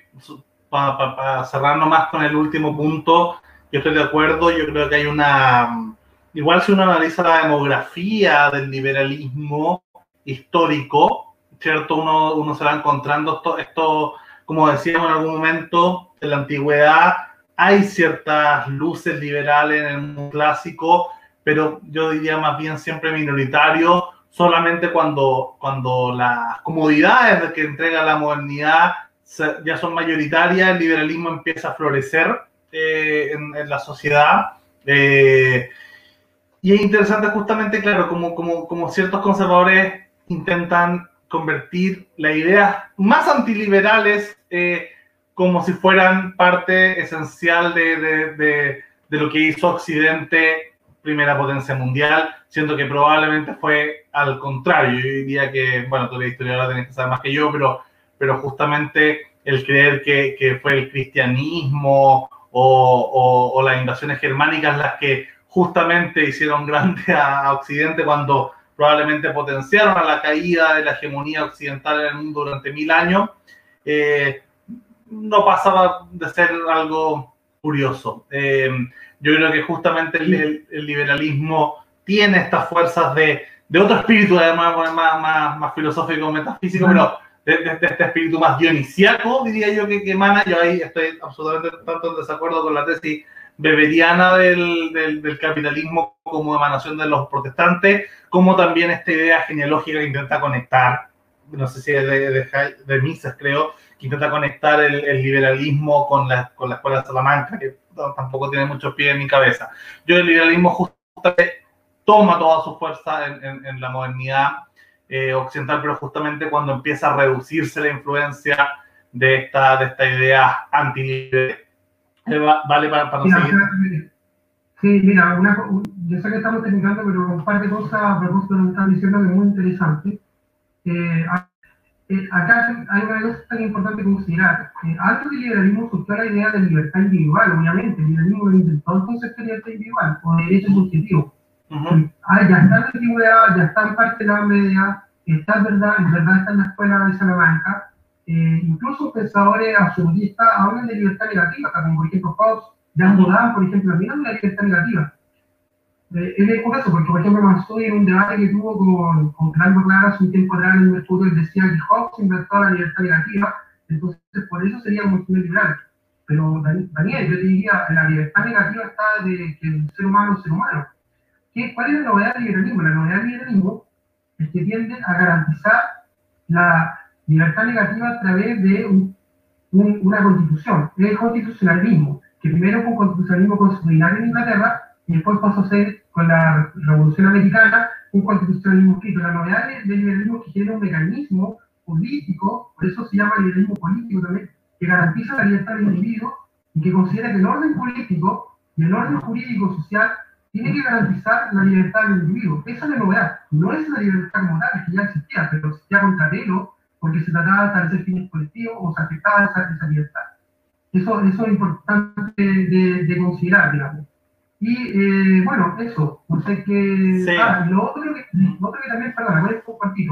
para pa, cerrar nomás con el último punto, yo estoy de acuerdo, yo creo que hay una, igual si uno analiza la demografía del liberalismo histórico, ¿cierto? Uno, uno se va encontrando esto, esto, como decíamos en algún momento, en la antigüedad hay ciertas luces liberales en el mundo clásico, pero yo diría más bien siempre minoritario, solamente cuando, cuando las comodidades que entrega la modernidad ya son mayoritarias, el liberalismo empieza a florecer eh, en, la sociedad. Eh, y es interesante justamente, claro, como, como, como ciertos conservadores intentan convertir las ideas más antiliberales eh, como si fueran parte esencial de, de, de, lo que hizo Occidente, primera potencia mundial, siendo que probablemente fue al contrario. Yo diría que, bueno, tú la historia la tenés que saber más que yo, pero, pero justamente el creer que, que fue el cristianismo o, las invasiones germánicas las que justamente hicieron grande a Occidente cuando probablemente potenciaron a la caída de la hegemonía occidental en el mundo durante mil años, eh, no pasaba de ser algo curioso. Eh, yo creo que justamente el, el, el, liberalismo tiene estas fuerzas de, de otro espíritu, además más, más, más filosófico, metafísico, pero de, de, de, este espíritu más dionisiaco, diría yo, que, que emana. Yo ahí estoy absolutamente tanto en desacuerdo con la tesis beberiana del, del, del, capitalismo como emanación de los protestantes, como también esta idea genealógica que intenta conectar, no sé si es de, de, de Mises, creo, que intenta conectar el, el liberalismo con la, con la escuela de Salamanca, que tampoco tiene mucho pie en mi cabeza. Yo el liberalismo justamente toma toda su fuerza en, en, en la modernidad eh, occidental, pero justamente cuando empieza a reducirse la influencia de esta, de esta idea antiliberal vale para, para mira, seguir. Sí, mira, una, yo sé que estamos terminando, pero un par de cosas a propósito de lo que están diciendo que es muy interesante. Eh, eh, acá hay una cosa tan importante que considerar. Eh, antes del liberalismo surgió la idea de libertad individual, obviamente. El liberalismo lo inventó el concepto de libertad individual o de derecho subjetivo. Uh -huh. ah, ya está en la antigüedad, ya está en parte de la media, está en verdad, en verdad está en la escuela de Salamanca eh, incluso pensadores absolutistas hablan de libertad negativa, como por ejemplo Faust, Jan Baudin, por ejemplo, miran la libertad negativa. Es curioso, porque por ejemplo Mansoy en un debate que tuvo con, con Claudio Claras un tiempo atrás en el Mercurio, decía que Hobbes inventó la libertad negativa, entonces por eso sería muy liberal. Pero Daniel, yo te diría, la libertad negativa está de que el ser humano es ser humano. ¿Qué, ¿Cuál es la novedad del liberalismo? La novedad del liberalismo es que tiende a garantizar la libertad negativa a través de un, un, una constitución, el constitucionalismo, que primero fue un constitucionalismo constitucional en Inglaterra y después pasó a ser con la Revolución Americana un constitucionalismo escrito. La novedad del liberalismo es que tiene un mecanismo político, por eso se llama liberalismo político también, que garantiza la libertad del individuo y que considera que el orden político y el orden jurídico social tiene que garantizar la libertad del individuo. Esa es la novedad. No es la libertad como tal, que ya existía, pero existía con Catelo porque se trataba de establecer fines colectivos o se afectaba esa, esa libertad. Eso, eso es importante de, de considerar, digamos. Y eh, bueno, eso, no sé qué. Sí. Ah, lo otro que, lo otro que también, perdón, voy a compartir.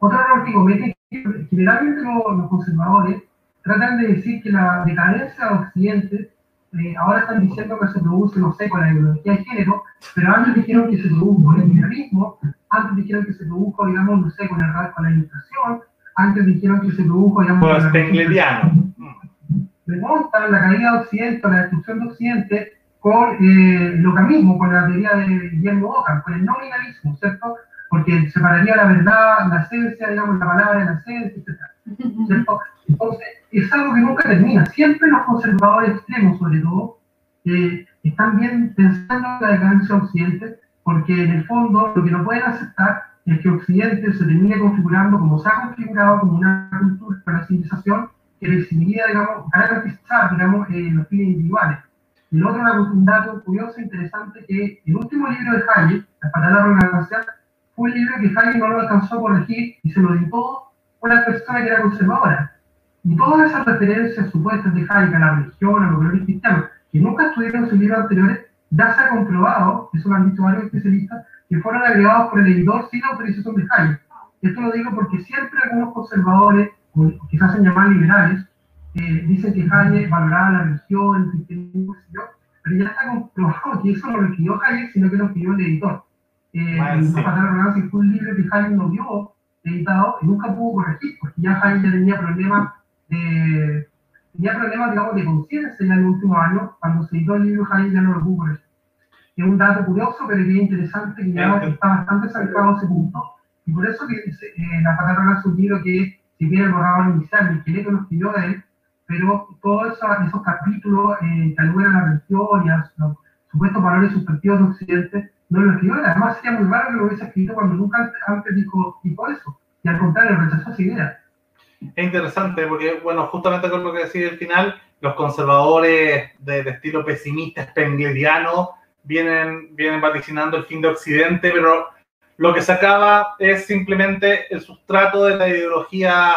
Otro error que cometen generalmente los, los, conservadores tratan de decir que la decadencia de Occidente, eh, ahora están diciendo que se produce, no sé, con la ideología de género, pero antes dijeron que se produjo con el liberalismo, antes dijeron que se produjo, digamos, no sé, con, el, con la inflación, antes dijeron que se produjo, digamos, con el Spengleriano. Remontan la caída de Occidente, la destrucción de Occidente, con eh, lo mismo, con la teoría de Guillermo Ockham, con el nominalismo, ¿cierto? Porque separaría la verdad, la esencia, digamos, la palabra de la esencia, etc. ¿cierto? Entonces, es algo que nunca termina. Siempre los conservadores extremos, sobre todo, eh, están bien pensando en la decadencia de Occidente, porque en el fondo lo que no pueden aceptar es que Occidente se termine configurando como se ha configurado como una cultura, una civilización que decidiría, digamos, garantizar, digamos, eh, los fines individuales. Otro, un dato curioso e interesante, que el último libro de Hayek, La patada organización, fue un libro que Hayek no lo alcanzó a corregir y se lo dictó una persona que era conservadora. Y todas esas referencias supuestas de Hayek a la religión, a los valores cristianos, que nunca estuvieron en sus libros anteriores, ya se ha comprobado, eso lo han dicho varios especialistas, que fueron agregados por el editor sin autorización de Hayek. Esto lo digo porque siempre algunos conservadores, quizás se llaman liberales, eh, dicen que Hayek valoraba la religión, el cristianismo, pero ya está comprobado que eso no lo escribió Hayek, sino que lo escribió el editor. Eh, el sí. fue un libro que Hayek no vio editado y nunca pudo corregir, porque ya Hayek ya tenía problemas de, tenía problemas, digamos, de conciencia en el último año, cuando se editó el libro Hayek ya no lo pudo corregir. Es un dato curioso, pero que es interesante, que ya está bastante cercano a ese punto, y por eso que eh, la patata es un libro que, si bien el borrador inicial, el esqueleto lo escribió de él, pero todos esos, capítulos eh, que aluden a la religión y a los supuestos valores sustantivos de Occidente, no lo escribió. Además, sería muy raro que lo hubiese escrito cuando nunca antes dijo, dijo eso. Y al contrario, rechazó esa idea. Es interesante porque, bueno, justamente con lo que decía al final, los conservadores de, estilo pesimista, spengleriano, vienen, vienen vaticinando el fin de Occidente, pero lo que se acaba es simplemente el sustrato de la ideología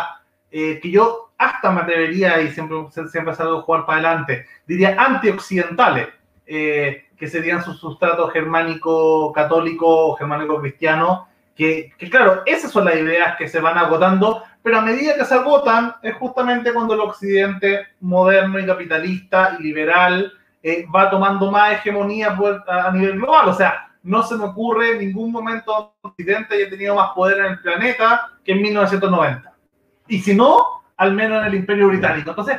eh, que yo hasta me atrevería, y siempre, siempre salgo a jugar para adelante, diría antioccidentales, eh, que serían su sustrato germánico católico, germánico cristiano, que, que, claro, esas son las ideas que se van agotando, pero a medida que se agotan es justamente cuando el occidente moderno y capitalista y liberal eh, va tomando más hegemonía a nivel global. O sea, no se me ocurre en ningún momento occidente haya tenido más poder en el planeta que en 1990. Y si no, al menos en el Imperio Británico. Entonces,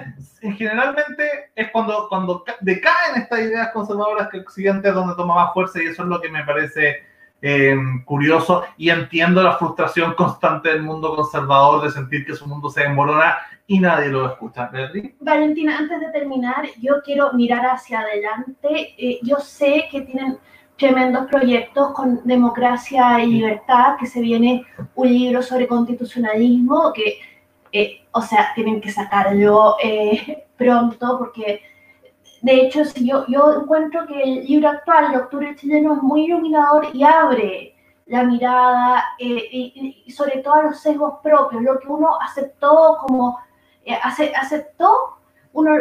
generalmente es cuando, cuando decaen estas ideas conservadoras que Occidente es donde toma más fuerza y eso es lo que me parece eh, curioso y entiendo la frustración constante del mundo conservador de sentir que su mundo se desmorona y nadie lo escucha. Valentina, antes de terminar, yo quiero mirar hacia adelante. Eh, yo sé que tienen tremendos proyectos con democracia y libertad, que se viene un libro sobre constitucionalismo, que eh, o sea, tienen que sacarlo eh, <laughs> pronto porque, de hecho, si yo, yo encuentro que el libro actual, El Octubre Chileno, es muy iluminador y abre la mirada eh, y, sobre todo a los sesgos propios, lo que uno aceptó como, aceptó uno,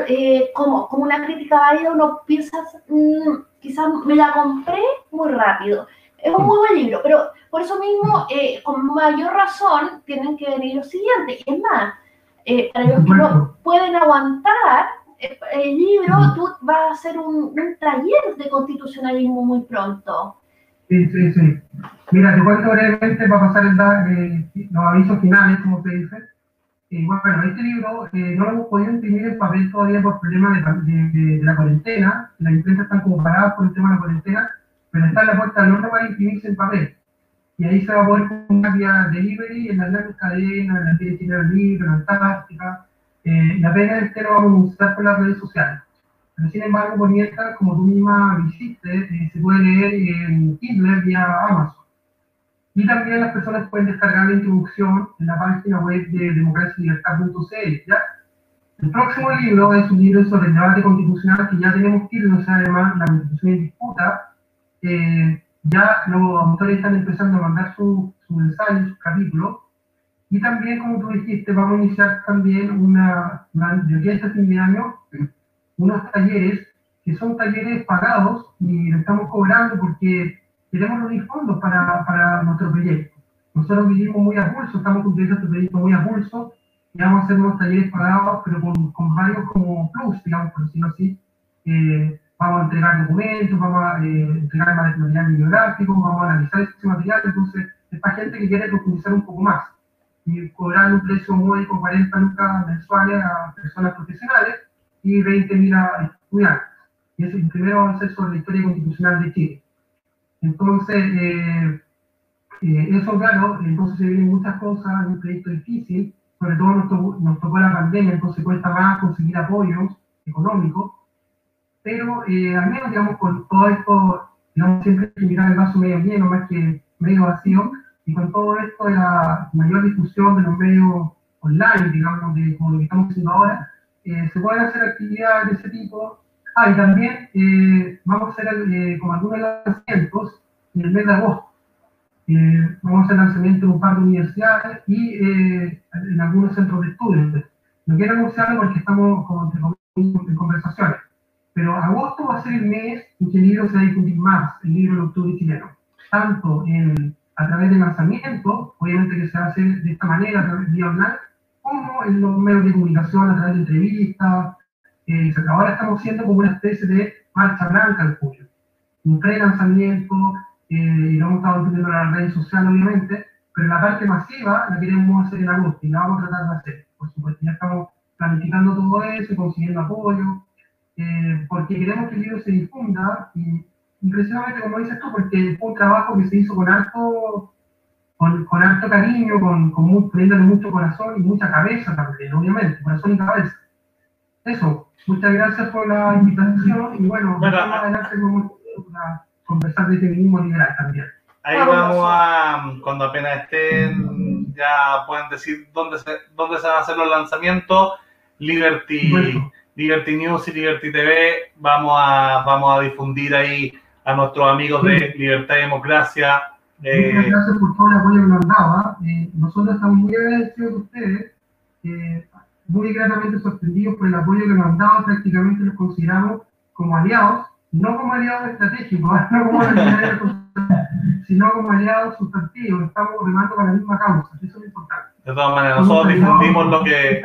como, como una crítica válida, uno piensa, mm, quizás me la compré muy rápido. Es un muy buen libro, pero por eso mismo, eh, con mayor razón, tienen que venir los siguientes. Es más, eh, para los que no pueden aguantar eh, el libro, tú vas a hacer un, taller de constitucionalismo muy pronto. Sí, sí, sí. Mira, te cuento brevemente para pasar el, los avisos finales, como se dice. bueno, este libro no lo hemos podido imprimir en papel todavía por problemas de, la cuarentena. Las imprentas están como paradas por el tema de la cuarentena pero está en la puerta del horno para imprimirse en papel. Y ahí se va a poder comprar vía delivery en las grandes cadenas, en la tienda Chile Libro, en Antártica. Eh, la pena es que lo vamos a mostrar por las redes sociales. Pero sin embargo, por mientras, como tú misma visiste, eh, se puede leer en Kindle vía Amazon. Y también las personas pueden descargar la introducción en la página web de democracialibertad.cl. El próximo libro es un libro sobre el debate constitucional que ya tenemos que o sea, además la constitución en disputa, eh, ya los autores están empezando a mandar sus su ensayos, sus capítulos, y también, como tú dijiste, vamos a iniciar también una, a este fin de año, unos talleres que son talleres pagados y lo estamos cobrando porque queremos reunir fondos para, para nuestro proyecto. Nosotros vivimos muy a pulso, estamos cumpliendo este proyecto muy a pulso y vamos a hacer unos talleres pagados, pero con, con varios como plus, digamos, por decirlo así, eh, vamos a entregar documentos, vamos a eh, entregar material bibliográfico, vamos a analizar ese material, entonces es para gente que quiere profundizar un poco más y cobrar un precio módico 40 lucas mensuales a personas profesionales y 20 mil a estudiantes. Y eso primero va a sobre la historia constitucional de Chile. Entonces, eh, eh, eso claro, entonces se vienen muchas cosas, es un proyecto difícil, sobre todo nos tocó, nos tocó la pandemia, entonces cuesta más conseguir apoyos económicos, pero eh, al menos, digamos, con todo esto, digamos, siempre hay que mirar el vaso medio lleno más que medio vacío, y con todo esto de la mayor difusión de los medios online, digamos, de, como lo que estamos haciendo ahora, eh, se pueden hacer actividades de ese tipo, Ah, y también eh, vamos a hacer eh, como algunos lanzamientos en el mes de agosto. Eh, vamos a hacer lanzamientos en un par de universidades y eh, en algunos centros de estudios. No quiero anunciarlo porque estamos como, en conversaciones, pero agosto va a ser el mes en que el libro se va a difundir más, el libro de octubre chileno, tanto en, a través de lanzamientos, obviamente que se hace de esta manera, a través de online, como en los medios de comunicación, a través de entrevistas. Eh, ahora estamos haciendo como una especie de marcha blanca al julio, un pre-lanzamiento, eh, lo hemos estado en las redes sociales, obviamente, pero la parte masiva la queremos hacer en agosto y la vamos a tratar de hacer. Por supuesto, ya estamos planificando todo eso y consiguiendo apoyo, eh, porque queremos que el libro se difunda y, precisamente como dices tú, porque fue un trabajo que se hizo con harto, con, con harto cariño, con, con muy, poniéndole mucho corazón y mucha cabeza también, obviamente, corazón y cabeza. Eso, muchas gracias por la invitación y bueno, más adelante vamos a conversar de feminismo liberal también. Ahí Vamos. vamos a, cuando apenas estén, ya pueden decir dónde se, dónde se van a hacer los lanzamientos. Liberty, Bueno. Liberty News y Liberty TV, vamos a, vamos a difundir ahí a nuestros amigos de Libertad y Democracia. Muchas Eh, gracias por todo el apoyo que nos han dado. ¿ah? Eh, nosotros estamos muy agradecidos de ustedes, eh, muy gratamente sorprendidos por el apoyo que nos han dado. Prácticamente los consideramos como aliados, no como aliados estratégicos, <laughs> ¿ah? no como aliados, sino como aliados sustantivos. Estamos remando para la misma causa, eso es importante. de todas maneras, nosotros difundimos lo que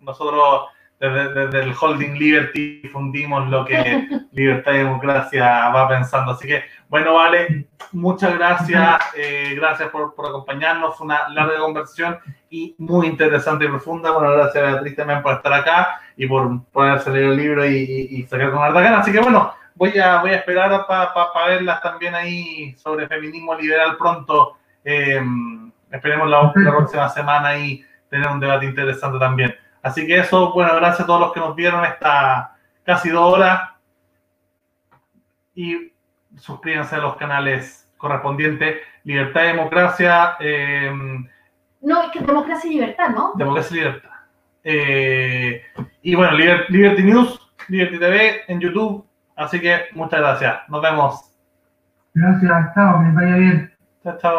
nosotros desde, desde el Holding Liberty difundimos lo que <laughs> Libertad y Democracia va pensando. Así que, bueno, vale, muchas gracias. eh, gracias por, por acompañarnos. Fue una larga conversación y muy interesante y profunda. Bueno, gracias Beatriz también por estar acá y por ponerse a leer el libro y, y- y sacar con harta gana. Así que, bueno, voy a, voy a esperar para verlas también ahí sobre feminismo liberal pronto. Eh, esperemos la, la próxima semana y tener un debate interesante también. Así que eso, bueno, gracias a todos los que nos vieron esta casi dos horas y suscríbanse a los canales correspondientes. Libertad y Democracia, eh, No, es que democracia y libertad, ¿no? Democracia y Libertad. Eh, y bueno, Liber- Liberty News, Liberty TV en YouTube. Así que muchas gracias. Nos vemos. Gracias, chao, que les vaya bien. Chao, chao.